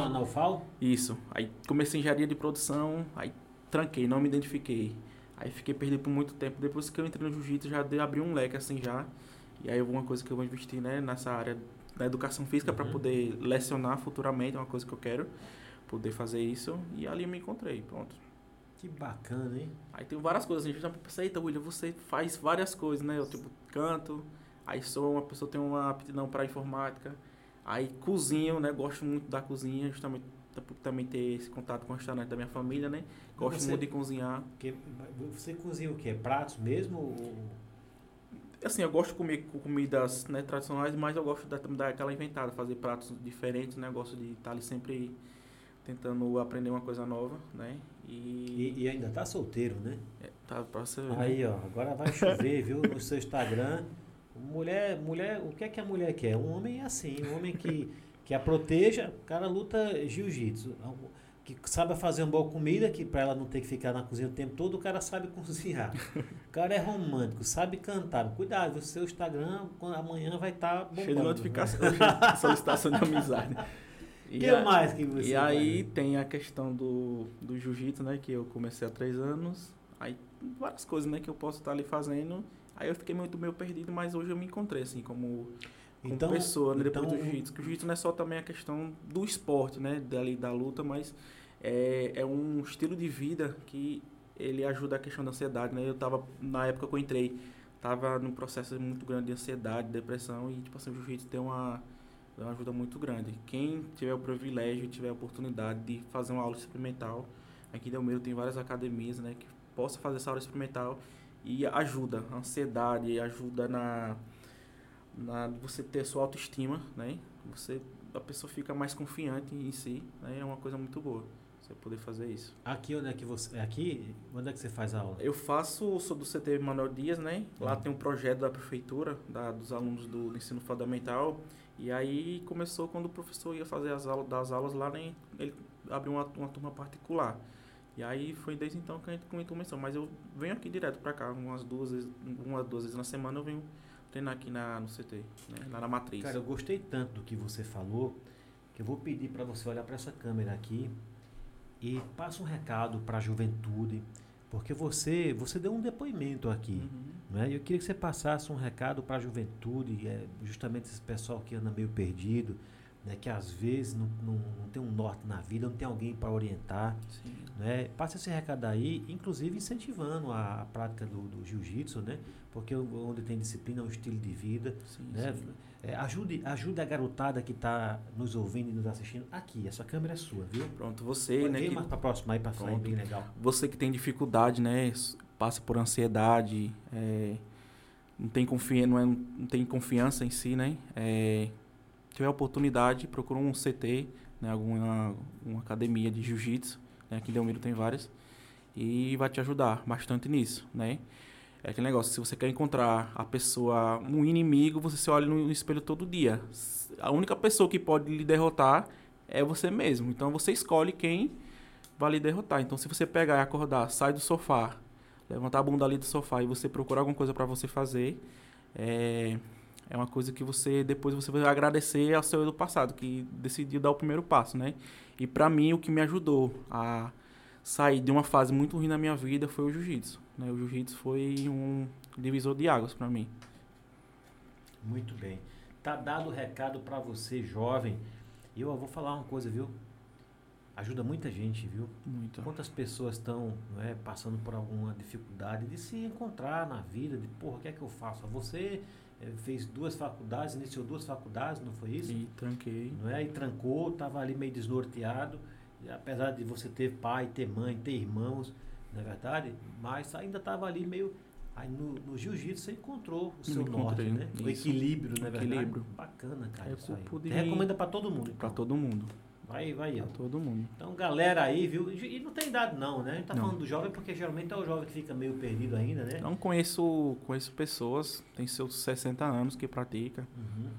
Isso. Aí comecei engenharia de produção, aí tranquei, não me identifiquei. Aí fiquei perdido por muito tempo. Depois que eu entrei no jiu-jitsu, já dei, abri um leque assim já. E aí uma coisa que eu vou investir, né, nessa área da educação física para Uhum. poder lecionar futuramente, é uma coisa que eu quero poder fazer isso. E ali eu me encontrei, pronto. Que bacana, hein? Aí tem várias coisas, assim, eu já pensei, eita, William, você faz várias coisas, né? Eu tipo canto, aí sou uma pessoa que tem uma aptidão para informática, aí cozinho, né? Gosto muito da cozinha, justamente por também ter esse contato com o restaurante da minha família, né? Gosto Você- muito de cozinhar. Porque você cozinha o quê? Pratos mesmo? ou- Assim, eu gosto de comer com comidas né, tradicionais, mas eu gosto da, dar aquela inventada, fazer pratos diferentes, né? Eu gosto de estar ali sempre tentando aprender uma coisa nova, né? E, E, e ainda tá solteiro, né? é, tá pra você ver, né? Aí, ó, agora vai chover, viu? No seu Instagram. Mulher, mulher, o que é que a mulher quer? Um homem é assim, um homem que, que a proteja, o cara luta jiu-jitsu. Que sabe fazer uma boa comida, que pra ela não ter que ficar na cozinha o tempo todo, o cara sabe cozinhar. [LAUGHS] O cara é romântico, sabe cantar. Cuidado, o seu Instagram amanhã vai estar bombando. Cheio de né? notificação, de [LAUGHS] [LAUGHS] solicitação de amizade. O que mais que você E aí tem a questão do, do jiu-jitsu, né? Que eu comecei há três anos. Aí várias coisas, né? Que eu posso estar ali fazendo. Aí eu fiquei muito meio perdido, mas hoje eu me encontrei, assim, como Então, pessoa, né? Depois então, do jiu-jitsu. Que o jiu-jitsu não é só também a questão do esporte, né? Dali da luta, mas é, é um estilo de vida que ele ajuda a questão da ansiedade, né? Eu tava, na época que eu entrei, tava num processo muito grande de ansiedade, depressão e, tipo assim, o jiu-jitsu tem uma, uma ajuda muito grande. Quem tiver o privilégio, tiver a oportunidade de fazer uma aula experimental, aqui em Delmeiro tem várias academias, né, que possa fazer essa aula experimental e ajuda a ansiedade, ajuda na, na você ter sua autoestima, né? Você a pessoa fica mais confiante em si, né? É uma coisa muito boa você poder fazer isso. Aqui onde é que você. Aqui, onde é que você faz a aula? Eu faço, sou do CT Manuel Dias, né? Lá Uhum. tem um projeto da prefeitura, da, dos alunos do, do ensino fundamental. E aí começou quando o professor ia fazer as aulas, das aulas lá, né? ele abriu uma, uma turma particular. E aí foi desde então que a gente começou. Mas eu venho aqui direto pra cá, umas duas vezes, uma, duas vezes na semana eu venho treinar aqui na, no CT, né? Lá na matriz. Cara, eu gostei tanto do que você falou que eu vou pedir para você olhar para essa câmera aqui e passa um recado para a juventude, porque você você deu um depoimento aqui, Uhum. né? Eu queria que você passasse um recado para a juventude, é, justamente esse pessoal que anda meio perdido, né? Que às vezes não, não, não tem um norte na vida, não tem alguém para orientar, Sim. né? Passa esse recado aí, inclusive incentivando a, a prática do, do jiu-jitsu, né? Porque onde tem disciplina é um estilo de vida, Sim, né? sim. É, ajude, ajude a garotada que está nos ouvindo e nos assistindo aqui. Essa câmera é sua, viu? Pronto, você, Pode né? que- mais para próxima aí para Pronto. bem legal. você que tem dificuldade, né, passa por ansiedade, é, não tem confiança, não, é- não tem confiança em si, né, é, tiver oportunidade, procura um CT, né, alguma uma academia de jiu-jitsu, né, aqui em Delmiro tem várias, e vai te ajudar bastante nisso, né. É aquele negócio, se você quer encontrar a pessoa, um inimigo, você se olha no espelho todo dia. A única pessoa que pode lhe derrotar é você mesmo. Então você escolhe quem vai lhe derrotar. Então, se você pegar e acordar, sai do sofá, levantar a bunda ali do sofá e você procurar alguma coisa para você fazer, é, é uma coisa que você depois você vai agradecer ao seu eu do passado que decidiu dar o primeiro passo, né? E para mim o que me ajudou a sair de uma fase muito ruim na minha vida foi o jiu-jitsu, né? O jiu-jitsu foi um divisor de águas para mim. Muito bem. Tá dado o recado para você, jovem. E eu vou falar uma coisa, viu? Ajuda muita gente, viu? Muito. Quantas pessoas estão é, passando por alguma dificuldade de se encontrar na vida, de porra, o que é que eu faço? Você fez duas faculdades, iniciou duas faculdades, não foi isso? E tranquei. Não é? E trancou, estava ali meio desnorteado. E apesar de você ter pai, ter mãe, ter irmãos, não é verdade? Mas ainda estava ali meio. Aí no, no jiu-jitsu você encontrou o seu norte, né? O isso. equilíbrio, não é verdade? Equilíbrio. Bacana, cara. É isso aí. de- Recomenda para todo mundo. Para então. todo mundo. Vai, vai. Pra todo mundo. Então, galera aí, viu? E não tem idade não, né? A gente tá Não. falando do jovem porque geralmente é o jovem que fica meio perdido ainda, né? Não conheço, conheço pessoas, tem seus 60 anos que pratica. Uhum.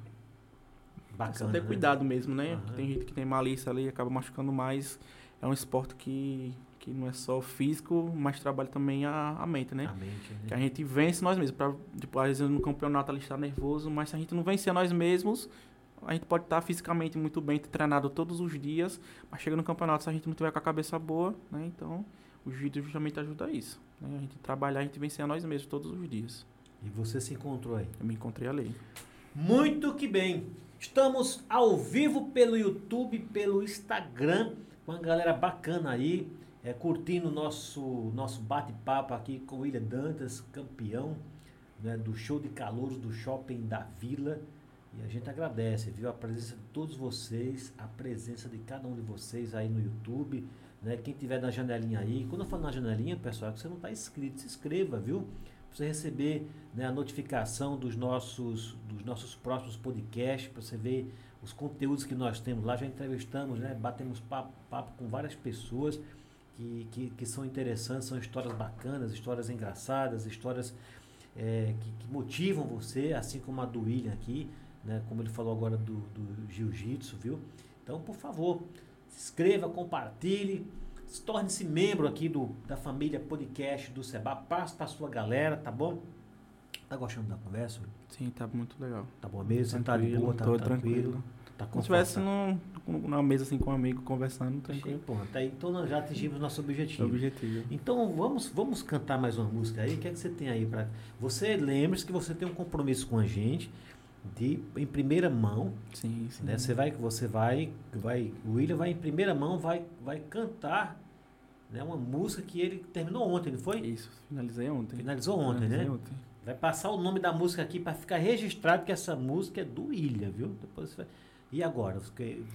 Bacana, só ter né? cuidado mesmo, né? Aham. Tem gente que tem malícia ali e acaba machucando mais. É um esporte que, que não é só físico, mas trabalha também a, a mente, né? A mente, né? Que a gente vence nós mesmos. Pra, tipo, às vezes no campeonato ali está nervoso, mas se a gente não vencer nós mesmos, a gente pode estar fisicamente muito bem, treinado todos os dias, mas chega no campeonato, se a gente não tiver com a cabeça boa, né? Então, o jiu-jitsu justamente ajuda a isso. Né? A gente trabalhar, a gente vencer a nós mesmos todos os dias. E você se encontrou aí. Eu me encontrei ali. Muito que bem. Estamos ao vivo pelo YouTube, pelo Instagram, com uma galera bacana aí, é, curtindo o nosso, nosso bate-papo aqui com o William Dantas, campeão né, do show de calouros do Shopping da Vila. E a gente agradece, viu? A presença de todos vocês, a presença de cada um de vocês aí no YouTube, né? Quem tiver na janelinha aí, quando eu falo na janelinha, pessoal, é que você não está inscrito, se inscreva, viu? Pra você receber né, a notificação dos nossos, dos nossos próximos podcasts, para você ver os conteúdos que nós temos lá. Já entrevistamos, né? Batemos papo, papo com várias pessoas que, que, que são interessantes, são histórias bacanas, histórias engraçadas, histórias é, que, que motivam você, assim como a do William aqui, né? Como ele falou agora do, do jiu-jitsu, viu? Então, por favor, se inscreva, compartilhe, se torne-se membro aqui do, da família podcast do Seba. Passe para sua galera, tá bom? Tá gostando da conversa? Sim, tá muito legal. Tá bom mesmo? Você tá de boa, tá tô tranquilo? Tá Como se estivesse numa mesa assim com um amigo conversando, tranquilo. pô, tá aí. Então nós já atingimos nosso objetivo. Objetivo. Então vamos, vamos cantar mais uma música aí. O que é que você tem aí para? Você lembre-se que você tem um compromisso com a gente de em primeira mão, Sim, sim. né? Você vai, você vai, vai, o William vai em primeira mão, vai, vai cantar, né? Uma música que ele terminou ontem, não foi? Isso, finalizei ontem. Finalizou ontem, Finalizei né? ontem. Vai passar o nome da música aqui para ficar registrado que essa música é do William, viu? Depois você vai... E agora?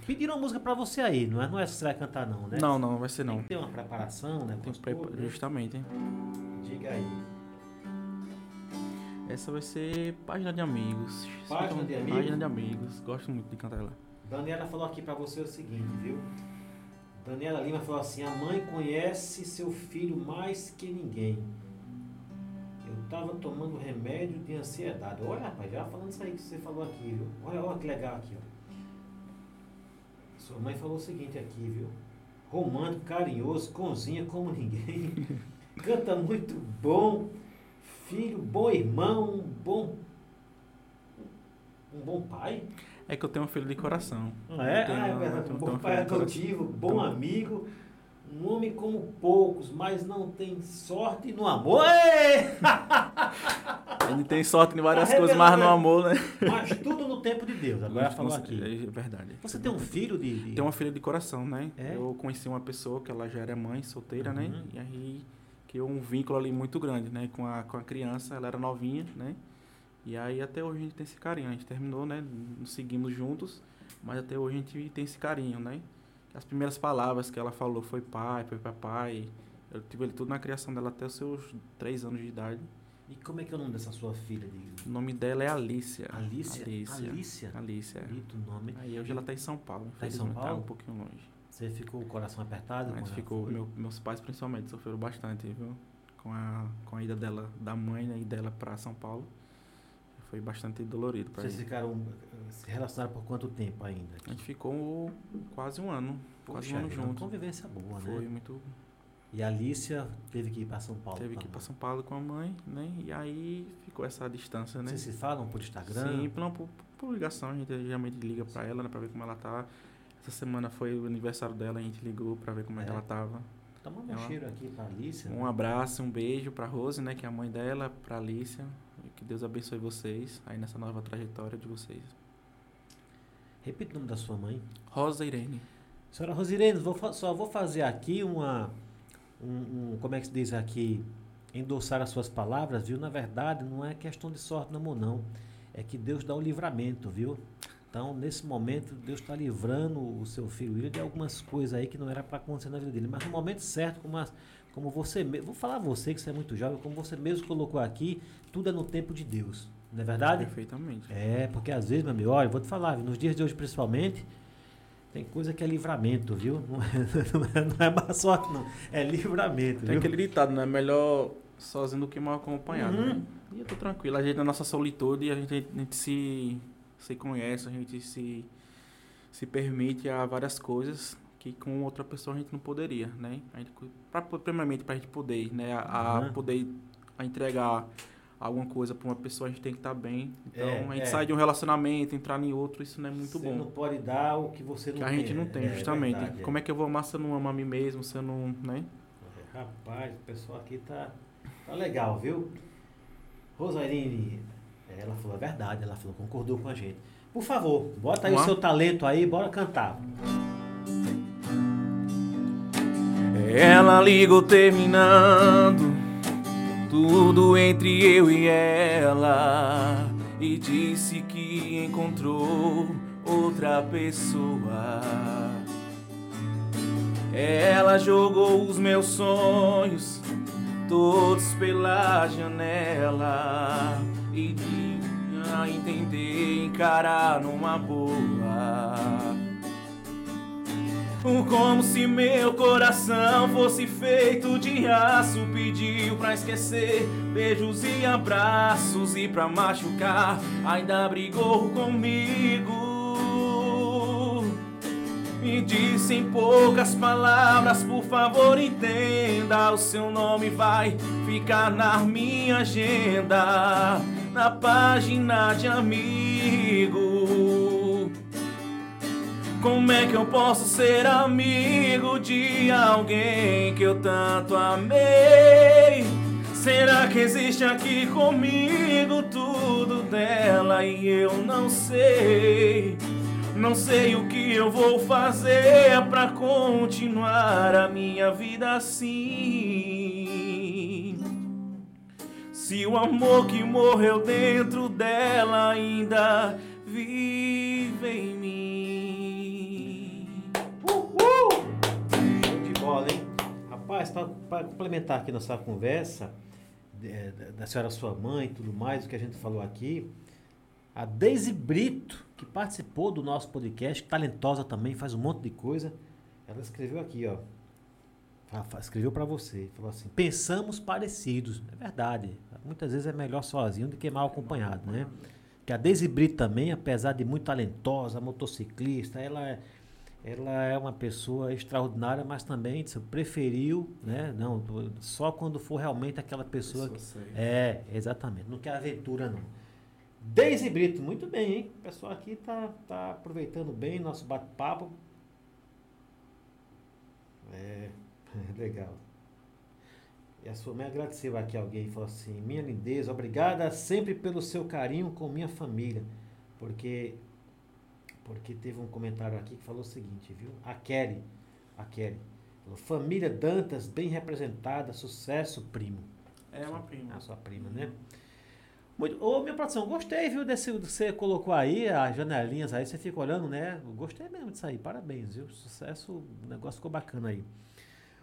Pediram uma música para você aí, não é? Não é essa que você vai cantar não, né? Não, não, vai ser Tem não. que ter uma preparação, né? Tem que preparar, justamente. hein? Diga aí. Essa vai ser página de amigos. Página de amigos? Página de amigos. Gosto muito de cantar ela. Daniela falou aqui pra você o seguinte, viu? Daniela Lima falou assim: a mãe conhece seu filho mais que ninguém. Eu tava tomando remédio de ansiedade. Olha, rapaz, já falando isso aí que você falou aqui, viu? Olha, olha que legal aqui, ó. Sua mãe falou o seguinte aqui, viu? Romântico, carinhoso, cozinha como ninguém. [LAUGHS] Canta muito bom. Filho, bom irmão, um bom. Um bom pai. É que eu tenho um filho de coração. Ah, é? Eu tenho- ah, é verdade. Um bom um pai coração. adotivo, bom Então- amigo, um homem como poucos, mas não tem sorte no amor. [LAUGHS] Ele tem sorte em várias Tá coisas, mas no amor, né? Mas tudo no tempo de Deus. Agora falou aqui. É verdade. Você tem um filho de. de- Tem uma filha de coração, né? É? Eu conheci uma pessoa que ela já era mãe, solteira, né? Uhum. E aí criou um vínculo ali muito grande, né? Com a, com a criança, ela era novinha, né? E aí até hoje a gente tem esse carinho. A gente terminou, né? Nos seguimos juntos, mas até hoje a gente tem esse carinho, né? As primeiras palavras que ela falou foi pai, foi papai. Eu tive ele tudo na criação dela até os seus três anos de idade. E como é que é o nome dessa sua filha? De... O nome dela é Alicia. Alicia? Alicia. Alicia? Alicia. Bonito nome. Aí hoje ela tá em São Paulo. Tá em São infelizmente, Tá Paulo? um pouquinho longe. Você ficou o coração apertado? Mas ficou, foi? meu- meus pais principalmente sofreram bastante, viu? Com a, com a ida dela, da mãe né, e dela pra São Paulo. foi bastante dolorido para Vocês ele. ficaram eh, se relacionaram por quanto tempo ainda? A gente ficou quase um ano, quase um Poxa, ano uma junto. convivência boa, Foi né? muito. E a Alicia teve que ir para São Paulo. Teve que ir mãe. São Paulo com a mãe, né? E aí ficou essa distância, né? Vocês se falam por Instagram? Sim, por, por, por ligação, a gente geralmente liga pra ela, né? Pra ver como ela tá. Essa semana foi o aniversário dela, a gente ligou pra ver como é, que É. ela tava. Toma um cheiro aqui pra Alicia. Um abraço, um beijo pra Rose, né? Que é a mãe dela, pra Alicia. E que Deus abençoe vocês aí nessa nova trajetória de vocês. Repita o nome da sua mãe. Rosa Irene. Senhora Rosirene, vou, fa- só vou fazer aqui uma. Um, um- como é que se diz aqui? Endossar as suas palavras, viu? Na verdade, não é questão de sorte, não, amor, não. É que Deus dá o livramento, viu? Então, nesse momento, Deus está livrando o seu filho William de algumas coisas aí que não era para acontecer na vida dele. Mas no momento certo, como, as- como você mesmo. Vou falar você que você é muito jovem, como você mesmo colocou aqui, tudo é no tempo de Deus. Não é verdade? Perfeitamente. É, porque às vezes, meu amigo, olha, vou te falar, nos dias de hoje principalmente, tem coisa que é livramento, viu? [LAUGHS] Não é, não é, não é má sorte, não. É livramento, Tem viu? aquele ditado, né? Melhor sozinho do que mal acompanhado, Uhum. né? E eu tô tranquilo. A gente, na nossa solitude, a gente, a gente se, se conhece, a gente se, se permite a várias coisas que com outra pessoa a gente não poderia, né? A gente, pra, primeiramente, pra gente poder, né? A, a Uhum. poder a entregar alguma coisa pra uma pessoa, a gente tem que estar bem. Então, É, a gente é. sai de um relacionamento, entrar em outro, isso não é muito você bom. não pode dar o que você não Que tem. a gente não tem, é, justamente. verdade, Como é que eu vou amar se eu não amo a mim mesmo, se eu não, né? Rapaz, o pessoal aqui tá, tá legal, viu? Rosaline, ela falou a verdade, ela falou, concordou com a gente. Por favor, bota aí o seu talento aí, bora cantar. Ela ligou terminando tudo entre eu e ela e disse que encontrou outra pessoa. Ela jogou os meus sonhos todos pela janela e tinha a entender encarar numa boa. Como se meu coração fosse feito de aço Pediu pra esquecer beijos e abraços E pra machucar ainda brigou comigo Me disse em poucas palavras Por favor entenda O seu nome vai ficar na minha agenda Na página de amigo como é que eu posso ser amigo de alguém que eu tanto amei? Será que existe aqui comigo tudo dela e eu não sei? Não sei o que eu vou fazer pra continuar a minha vida assim. Se o amor que morreu dentro dela ainda vive em mim. Show de bola, hein? Rapaz, para complementar aqui nossa conversa, é, da senhora sua mãe e tudo mais, o que a gente falou aqui, a Deise Brito, que participou do nosso podcast, talentosa também, faz um monte de coisa, ela escreveu aqui, ó. Escreveu para você, falou assim: pensamos parecidos. É verdade. Muitas vezes é melhor sozinho do que mal acompanhado, né? Que a Deise Brito também, apesar de muito talentosa, motociclista, ela é, ela é uma pessoa extraordinária, mas também preferiu, né? Não, só quando for realmente aquela pessoa. que- é, exatamente. Não quer aventura, não. Deise Brito, muito bem, hein? O pessoal aqui tá, tá aproveitando bem nosso bate-papo. É, [LAUGHS] legal. E a sua mãe agradeceu aqui alguém e falou assim: Minha lindeza, obrigada sempre pelo seu carinho com minha família. Porque porque teve um comentário aqui que falou o seguinte, viu? A Kelly, a Kelly, falou, família Dantas bem representada, sucesso, primo. É uma prima. A sua prima, né? Muito, ô, minha produção, gostei, viu, desse que você colocou aí, as janelinhas aí, você fica olhando, né? Gostei mesmo disso aí, parabéns, viu? Sucesso, o negócio ficou bacana aí.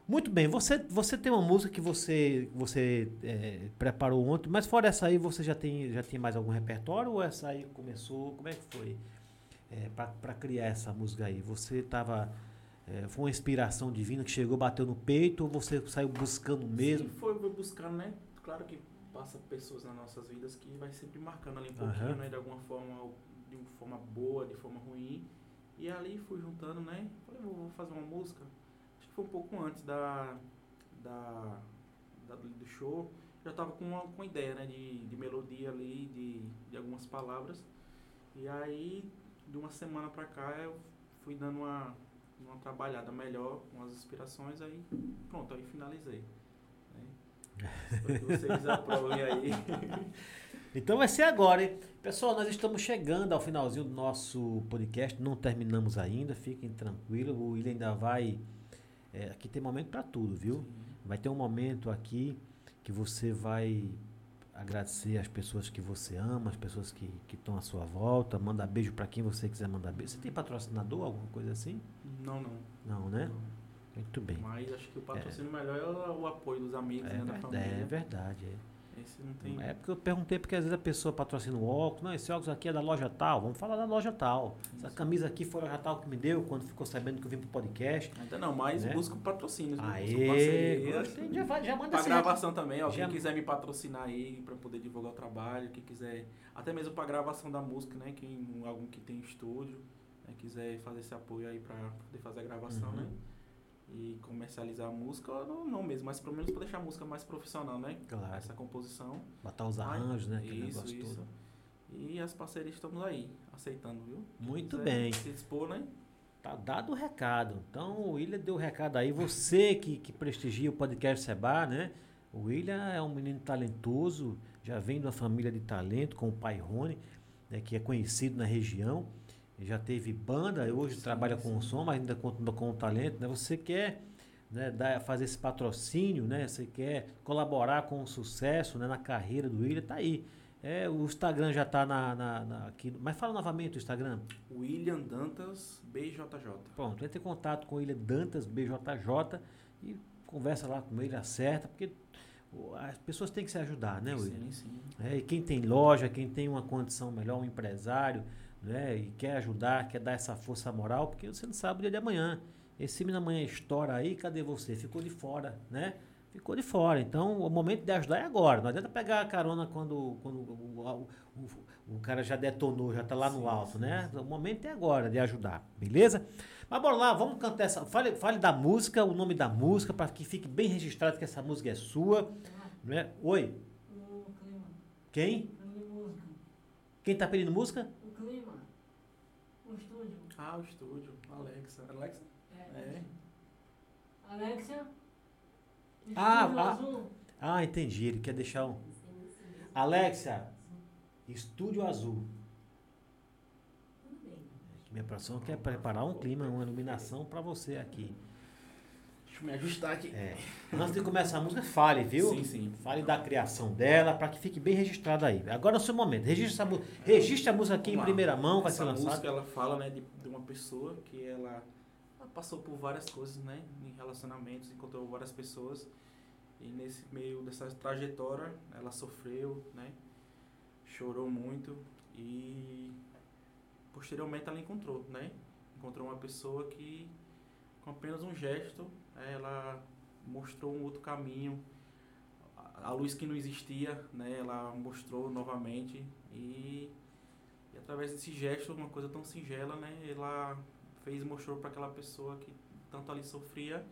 Muito bem, você, você tem uma música que você, você é, preparou ontem, mas fora essa aí, você já tem, já tem mais algum repertório ou essa aí começou, como é que foi? É, para criar essa música aí, você tava, é, foi uma inspiração divina que chegou, bateu no peito ou você saiu buscando mesmo? Sim, foi, buscando, né? Claro que passa pessoas nas nossas vidas que vai sempre marcando ali um pouquinho, né? De alguma forma, de uma forma boa, de forma ruim. E ali fui juntando, né? Falei, vou fazer uma música. Foi um pouco antes da, da, da- do show. Já tava com uma, com ideia, né? De, de melodia ali, de, de algumas palavras. E aí, de uma semana pra cá, eu fui dando uma, uma trabalhada melhor com as inspirações. Aí, pronto, aí finalizei. Né? Espero que vocês [LAUGHS] aprovem aí. Então vai ser agora, hein? Pessoal, nós estamos chegando ao finalzinho do nosso podcast, não terminamos ainda, fiquem tranquilos, o William ainda vai. É, aqui tem momento para tudo, viu? Vai ter um momento aqui que você vai agradecer as pessoas que você ama, as pessoas que estão à sua volta, mandar beijo para quem você quiser mandar beijo. Você tem patrocinador, alguma coisa assim? Não, não. Não, né? não. Muito bem. Mas acho que o patrocínio melhor é o, apoio dos amigos, É, né, da família. é verdade. é. Esse não tem. É porque eu perguntei porque às vezes a pessoa patrocina o óculos, não, esse óculos aqui é da loja tal, vamos falar da loja tal. Essa camisa aqui foi a loja tal que me deu quando ficou sabendo que eu vim pro podcast. Ainda não, mas Né? busco patrocínios, busco Aê, gostei, já, já manda Pra gravação também, ó. Já- Quem quiser me patrocinar aí pra poder divulgar o trabalho, quem quiser, até mesmo pra gravação da música, né? Quem, algum que tem estúdio, né, quiser fazer esse apoio aí pra poder fazer a gravação, Uhum. né? E comercializar a música, ou não, mesmo, mas pelo menos pra deixar a música mais profissional, né? Claro. Essa composição. Botar os arranjos, né? Aquele Isso, negócio isso. todo. E as parcerias estamos aí, aceitando, viu? Muito bem. Se dispor, né? Tá dado o recado. Então o William deu o recado aí. Você que, que prestigia o podcast Seba, né? O William é um menino talentoso, já vem de uma família de talento, com o pai Rony, né, que é conhecido na região. Já teve banda, hoje Sim, trabalha com o sim. som, mas ainda continua com o talento. Né? Você quer né, dar, fazer esse patrocínio, né? Você quer colaborar com o sucesso né, na carreira do William, tá aí. É, o Instagram já tá na, na- na- aqui. Mas fala novamente o Instagram. William Dantas, BJJ. Pronto, entre em contato com ele, Dantas BJJ, e conversa lá com ele, acerta, porque o- as pessoas têm que se ajudar, né, William? Sim, sim. É, e quem tem loja, quem tem uma condição melhor, um empresário, né, e quer ajudar, quer dar essa força moral, porque você não sabe o dia de amanhã. Esse menino amanhã estoura aí, cadê você? Ficou de fora, né? Ficou de fora. Então, o momento de ajudar é agora. Não adianta pegar a carona quando, quando o, o- o- o cara já detonou, já está lá no Sim, alto, sim, né? sim. O momento é agora de ajudar, beleza? Mas bora lá, vamos cantar essa. Fale, fale da música, o nome da música, para que fique bem registrado que essa música é sua. Né? Oi, O clima. quem? Quem tá pedindo música? O clima. Ah, o estúdio. Alexa. Alexa? É. Ah, Estúdio ah. Azul. Ah, entendi. Ele quer deixar um. Alexia, Estúdio Azul. Tudo bem. Minha produção quer preparar um clima, uma iluminação para você aqui. Deixa eu me ajustar aqui. É. Antes de começar a música, fale, viu? Sim, sim. Fale da criação dela, para que fique bem registrado aí. Agora é o seu momento. Registre, essa, mu- registre a música aqui em primeira mão, vai Essa ser lançada. música ela fala, né, de, de uma pessoa que ela, ela passou por várias coisas, né, em relacionamentos, encontrou várias pessoas e nesse meio dessa trajetória ela sofreu, né, chorou muito e posteriormente ela encontrou, né, encontrou uma pessoa que com apenas um gesto ela mostrou um outro caminho, a- a luz que não existia, né, ela mostrou novamente e e através desse gesto, uma coisa tão singela, né, ela fez mostrou para aquela pessoa que tanto ali sofria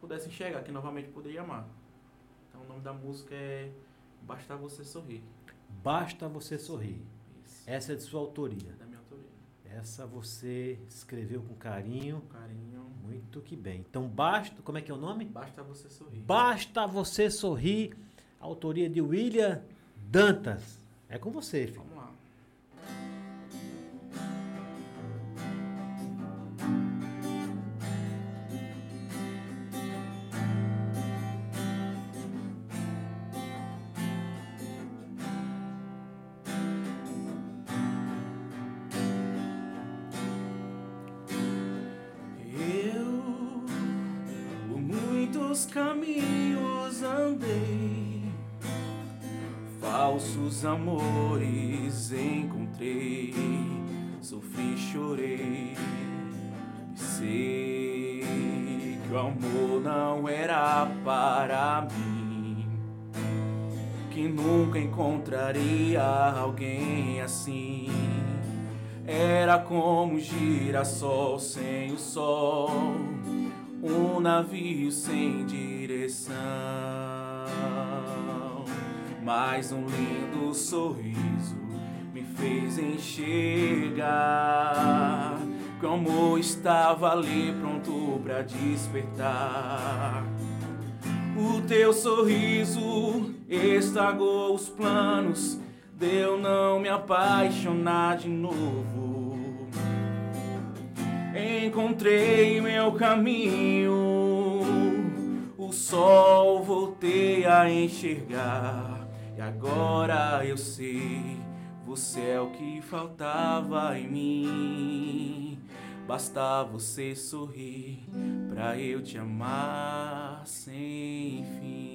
pudesse enxergar que novamente poderia amar. Então o nome da música é Basta Você Sorrir. Basta você sorrir. Isso. Essa é de sua autoria. É da minha autoria. Essa você escreveu com carinho. Com carinho. Muito que bem. Então basta. Como é que é o nome? Basta Você Sorrir. Basta você sorrir. Autoria de William Dantas. É com você, filho. Muitos caminhos andei, falsos amores encontrei, sofri, chorei, e sei que o amor não era para mim, que nunca encontraria alguém assim. Era como um girassol sem o sol, um navio sem direção. Mas um lindo sorriso me fez enxergar que o amor estava ali pronto pra despertar. O teu sorriso estragou os planos de eu não me apaixonar de novo. Encontrei meu caminho, o sol voltei a enxergar. E agora eu sei, você é o que faltava em mim. Basta você sorrir pra eu te amar sem fim.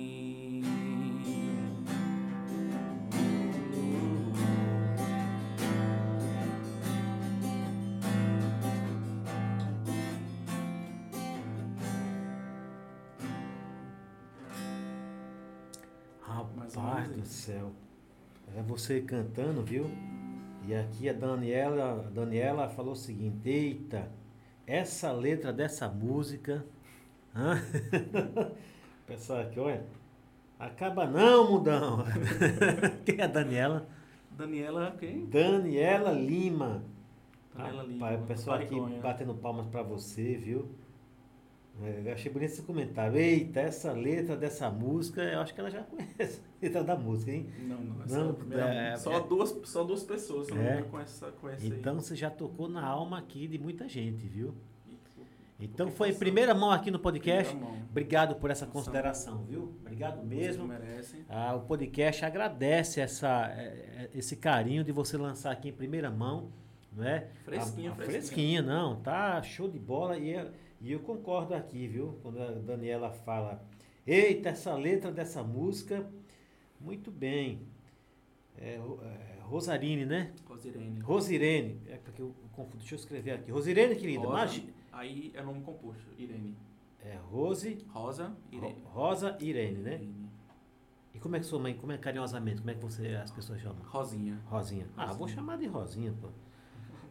Céu. É você cantando, viu? E aqui a Daniela, a Daniela falou o seguinte: Eita, essa letra dessa música. Hã? [LAUGHS] Pessoal aqui, olha. Acaba não, mudão. [LAUGHS] Quem é a Daniela? Daniela, quem? Daniela Lima. Daniela Lima, o pessoal aqui batendo palmas pra você, viu? É, eu achei bonito esse comentário. Eita, essa letra dessa música, eu acho que ela já conhece a letra da música, hein? Não, não, essa Não, é primeira. é- só, é- duas, só duas pessoas, não É? é? conhece, conhece Então você já tocou na alma aqui de muita gente, viu? aí. Então Porque foi em passou. primeira mão aqui no podcast. Primeira mão. Obrigado por essa consideração, viu? Obrigado mesmo. Ah, o podcast agradece essa, eh, esse carinho de você lançar aqui em primeira mão, não é? Fresquinha, A- a fresquinha. fresquinha, não, tá show de bola e eu, e eu concordo aqui, viu? Quando a Daniela fala, eita, essa letra dessa música, muito bem. É, é, Rosarine, né? Rosirene. Rosirene, é porque eu confundo, deixa eu escrever aqui. Rosirene, querida, Rosa, Aí é nome composto. Irene. é Rose, Rosa, Irene. Ro- Rosa Irene, né? Irene. E como é que sua mãe, como é carinhosamente, como é que você, as pessoas chamam? Rosinha. Rosinha. Ah, vou Rosinha. chamar de Rosinha, pô.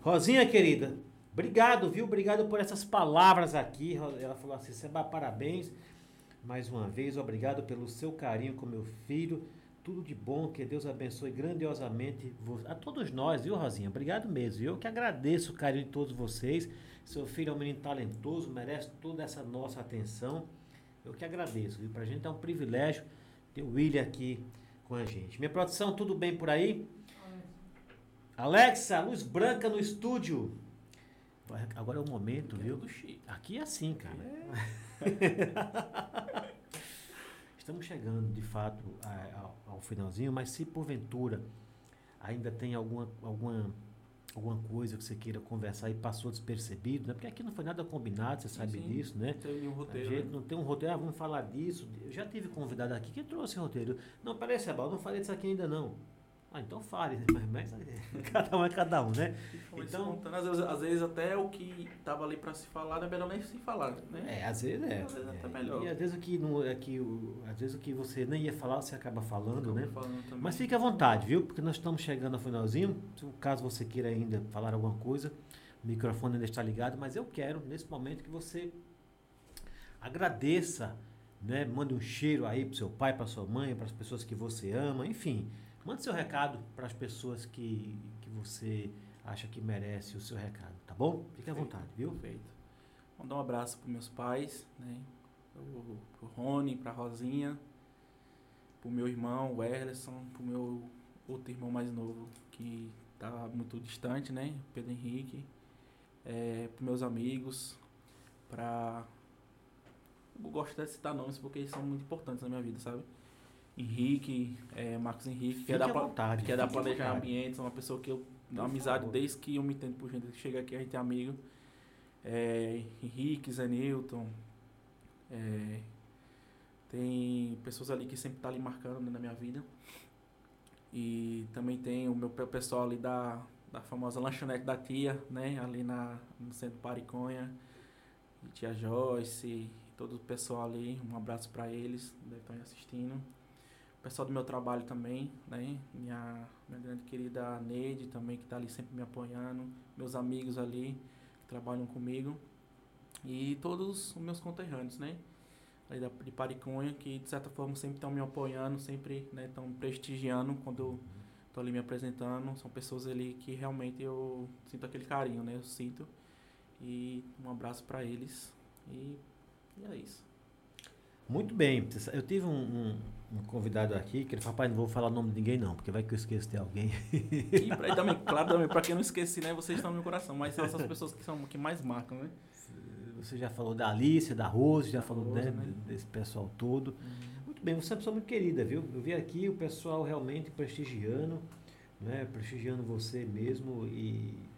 Rosinha, querida, obrigado, viu? Obrigado por essas palavras aqui. Ela falou assim, Seba, parabéns. Mais uma vez, obrigado pelo seu carinho com meu filho. Tudo de bom, que Deus abençoe grandiosamente a todos nós, viu, Rosinha? Obrigado mesmo. Eu que agradeço o carinho de todos vocês. Seu filho é um menino talentoso, merece toda essa nossa atenção. Eu que agradeço, viu? Pra gente é um privilégio ter o William aqui com a gente. Minha produção, tudo bem por aí? Alexa, luz branca no estúdio. Agora é o momento, viu? Aqui é assim, cara. [LAUGHS] Estamos chegando, de fato, a- ao, finalzinho, mas se porventura ainda tem alguma, alguma, alguma coisa que você queira conversar e passou despercebido, né? Porque aqui não foi nada combinado, você sabe sim. disso, né? Não tem nenhum A roteiro. gente né? não tem um roteiro, ah, vamos falar disso. Eu já tive convidado aqui que trouxe roteiro. Não, peraí, Sebal, não falei disso aqui ainda não. Ah, então fale, né? mas, mas [LAUGHS] cada um é cada um, né? Então-. Às vezes, às vezes até o que tava ali pra se falar é melhor nem se falar, né? É, às vezes é. Às vezes até é. melhor. E às vezes o que não é que o, às vezes o que você nem ia falar, você acaba falando, né? Falando. Mas fique à vontade, viu? Porque nós estamos chegando ao finalzinho. Caso você queira ainda falar alguma coisa, o microfone ainda está ligado, mas eu quero, nesse momento, que você agradeça, né? Mande um cheiro aí pro seu pai, para sua mãe, para as pessoas que você ama, enfim. Mande seu recado para as pessoas que, que você acha que merece o seu recado, tá bom? Fique à vontade, viu? Perfeito. Mandar um abraço pros meus pais, né? Pro, pro Rony, pra Rosinha, pro meu irmão, o Erlerson, pro meu outro irmão mais novo, que tá muito distante, né? Pedro Henrique. É, pros meus amigos, pra. Eu gosto de citar nomes porque eles são muito importantes na minha vida, sabe? Henrique, é, Marcos Henrique, que é da, vontade. que é da Planejar. Ambientes, é uma pessoa que eu. Por amizade favor. desde que eu me entendo por gente chega aqui, a gente é amigo. É, Henrique, Zé Newton. é, tem pessoas ali que sempre tá ali marcando né, na minha vida. E também tem o meu pe- pessoal ali da, da famosa lanchonete da tia, né? Ali na, no centro Pariconha. E tia Joyce, todo o pessoal ali. Um abraço para eles, devem estar aí assistindo. Pessoal do meu trabalho também, né? Minha, minha grande querida Neide também, que está ali sempre me apoiando. Meus amigos ali, que trabalham comigo. E todos os meus conterrâneos, né? Ali da, de Pariconha, que de certa forma sempre estão me apoiando, sempre estão me prestigiando quando eu estou ali me apresentando. São pessoas ali que realmente eu sinto aquele carinho, né? Eu sinto. E um abraço para eles. E, e é isso. Muito bem. Eu tive um, um, um, convidado aqui que ele falou, rapaz, não vou falar o nome de ninguém não, porque vai que eu esqueço de alguém. E pra, também, [LAUGHS] claro, também, pra quem não esqueci, né, vocês estão no meu coração, mas são essas pessoas que são que mais marcam, né? Você já falou da Alice, da Rose, já falou Rose, né, né? desse pessoal todo. Uhum. Muito bem, você é uma pessoa muito querida, viu? Eu vi aqui o pessoal realmente prestigiando, né? Prestigiando você mesmo e,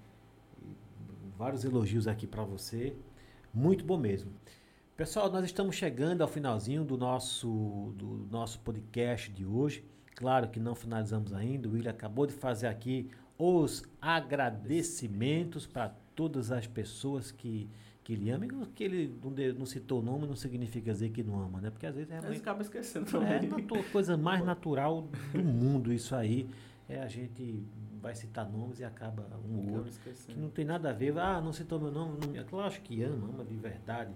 e vários elogios aqui para você. Muito bom mesmo. Pessoal, nós estamos chegando ao finalzinho do nosso, do nosso podcast de hoje. Claro que não finalizamos ainda. O William acabou de fazer aqui os agradecimentos para todas as pessoas que, que ele ama. E que ele não, de- não citou o nome não significa dizer que não ama, né? Porque às vezes é realmente acaba esquecendo é também. a natu- coisa mais natural do [LAUGHS] mundo isso aí. É a gente vai citar nomes e acaba um ou outro. Que não tem nada a ver. Ah, não citou meu nome. Não, claro que ama, ama de verdade.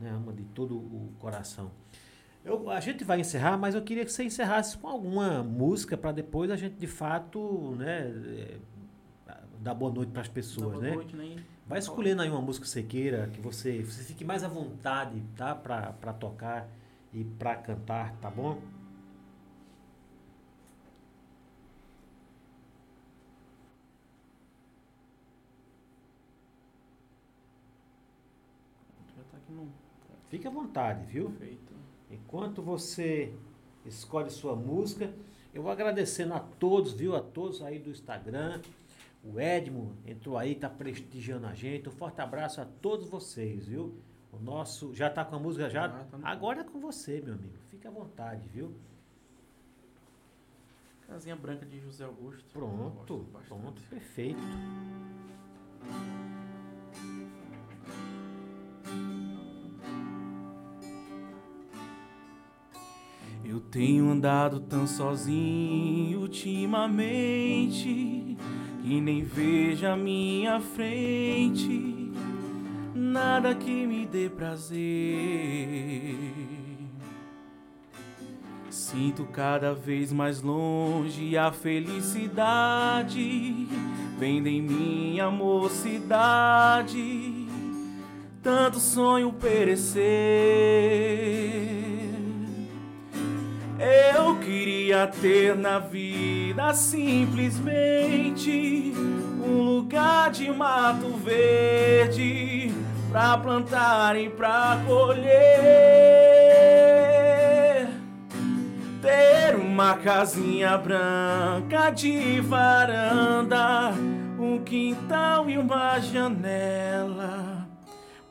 Né? Ama de todo o coração. Eu, a gente vai encerrar, mas eu queria que você encerrasse com alguma música para depois a gente de fato né, é, dar boa noite para as pessoas. Boa né? noite, né? Vai escolhendo aí uma música que você queira, que você, você fique mais à vontade, tá? Pra tocar e pra cantar, tá bom? Já tá aqui no Fique à vontade, viu? feito. Enquanto você escolhe sua música, eu vou agradecendo a todos, viu? A todos aí do Instagram. O Edmo entrou aí, tá prestigiando a gente. Um forte abraço a todos vocês, viu? O nosso. Já tá com a música já? Já, tá Agora é com você, meu amigo. Fique à vontade, viu? Casinha branca de José Augusto. Pronto, pronto, perfeito. Eu tenho andado tão sozinho ultimamente que nem vejo a minha frente nada que me dê prazer. Sinto cada vez mais longe a felicidade vem em minha mocidade. Tanto sonho perecer. Eu queria ter na vida simplesmente um lugar de mato verde pra plantar e pra colher. Ter uma casinha branca de varanda, um quintal e uma janela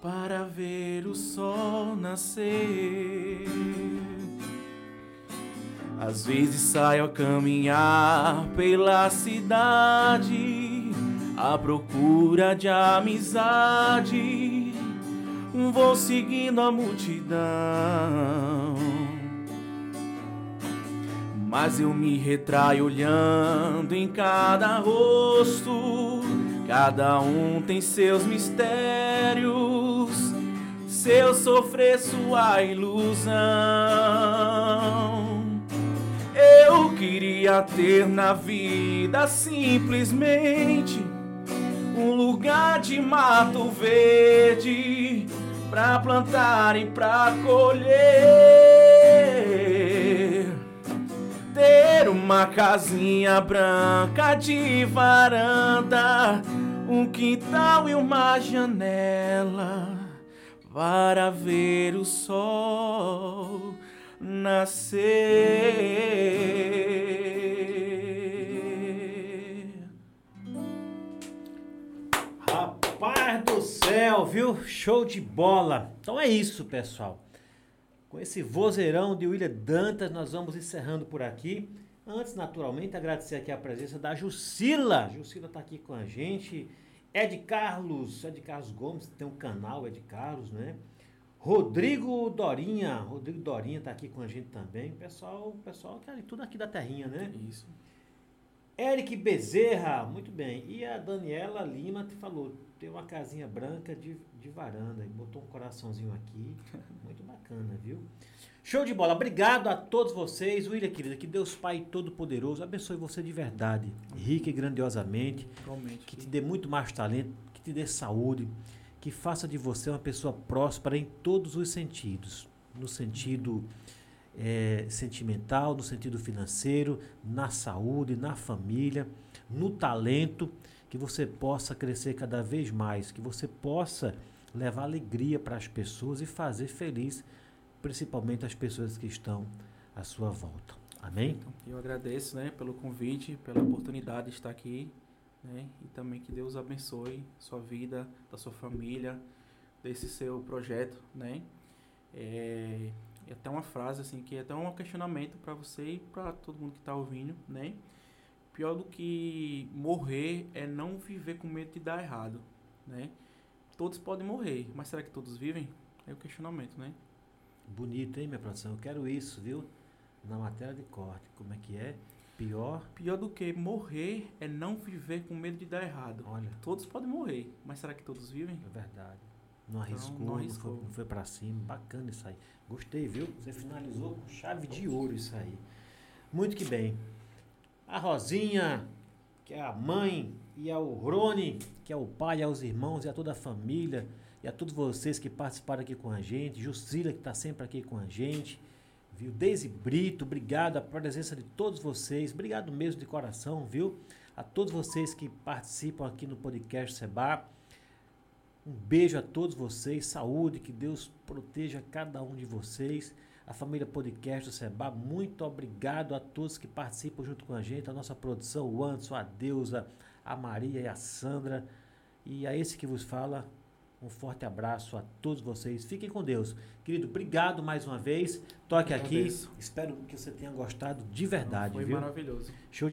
para ver o sol nascer. Às vezes saio a caminhar pela cidade à procura de amizade. Vou seguindo a multidão, mas eu me retraio olhando em cada rosto. Cada um tem seus mistérios. Se eu sofrer sua ilusão. Eu queria ter na vida simplesmente um lugar de mato verde pra plantar e pra colher. Ter uma casinha branca de varanda, um quintal e uma janela para ver o sol nascer. Viu? Show de bola. Então é isso, pessoal. Com esse vozeirão de William Dantas, nós vamos encerrando por aqui. Antes, naturalmente, agradecer aqui a presença da Jucila. Jucila está aqui com a gente. Ed Carlos, Ed Carlos Gomes, tem um canal, Ed Carlos, né? Rodrigo Dorinha. Rodrigo Dorinha tá aqui com a gente também. Pessoal, pessoal que é tudo aqui da terrinha, né? Isso. Eric Bezerra, muito bem. E a Daniela Lima te falou, tem uma casinha branca de, de varanda. E botou um coraçãozinho aqui. [LAUGHS] Muito bacana, viu? Show de bola. Obrigado a todos vocês. William, querida, que Deus Pai Todo-Poderoso abençoe você de verdade, rica e grandiosamente. Realmente. Que te dê muito mais talento, que te dê saúde, que faça de você uma pessoa próspera em todos os sentidos. No sentido eh, sentimental, no sentido financeiro, na saúde, na família, no talento, que você possa crescer cada vez mais, que você possa levar alegria para as pessoas e fazer feliz, principalmente as pessoas que estão à sua volta. Amém? Então, eu agradeço, né, pelo convite, pela oportunidade de estar aqui, né, e também que Deus abençoe sua vida, da sua família, desse seu projeto, né. É, e até uma frase assim que é até um questionamento para você e para todo mundo que está ouvindo, né. Pior do que morrer é não viver com medo de dar errado, né. Todos podem morrer, mas será que todos vivem? É o questionamento, né? Bonito, hein, minha produção? Eu quero isso, viu? Na matéria de corte. Como é que é? Pior. Pior do que morrer é não viver com medo de dar errado. Olha, Todos podem morrer, mas será que todos vivem? é verdade. Não arriscou, não não, arriscou. foi, não foi pra cima. Bacana isso aí. Gostei, viu? Você finalizou com chave de ouro isso aí. Muito que bem. A Rosinha, que é a mãe, e ao Rony, que é o pai, aos irmãos e a toda a família, e a todos vocês que participaram aqui com a gente, Jucila, que está sempre aqui com a gente, viu? Deise Brito, obrigado a presença de todos vocês, obrigado mesmo de coração, viu? A todos vocês que participam aqui no podcast Seba. Um beijo a todos vocês, saúde, que Deus proteja cada um de vocês. A família Podcast do Seba, muito obrigado a todos que participam junto com a gente, a nossa produção, o Anderson, a Deusa, a Maria e a Sandra. E a esse que vos fala, um forte abraço a todos vocês. Fiquem com Deus. Querido, obrigado mais uma vez. Toque aqui. Agradeço. Espero que você tenha gostado de verdade, Foi viu? maravilhoso. Show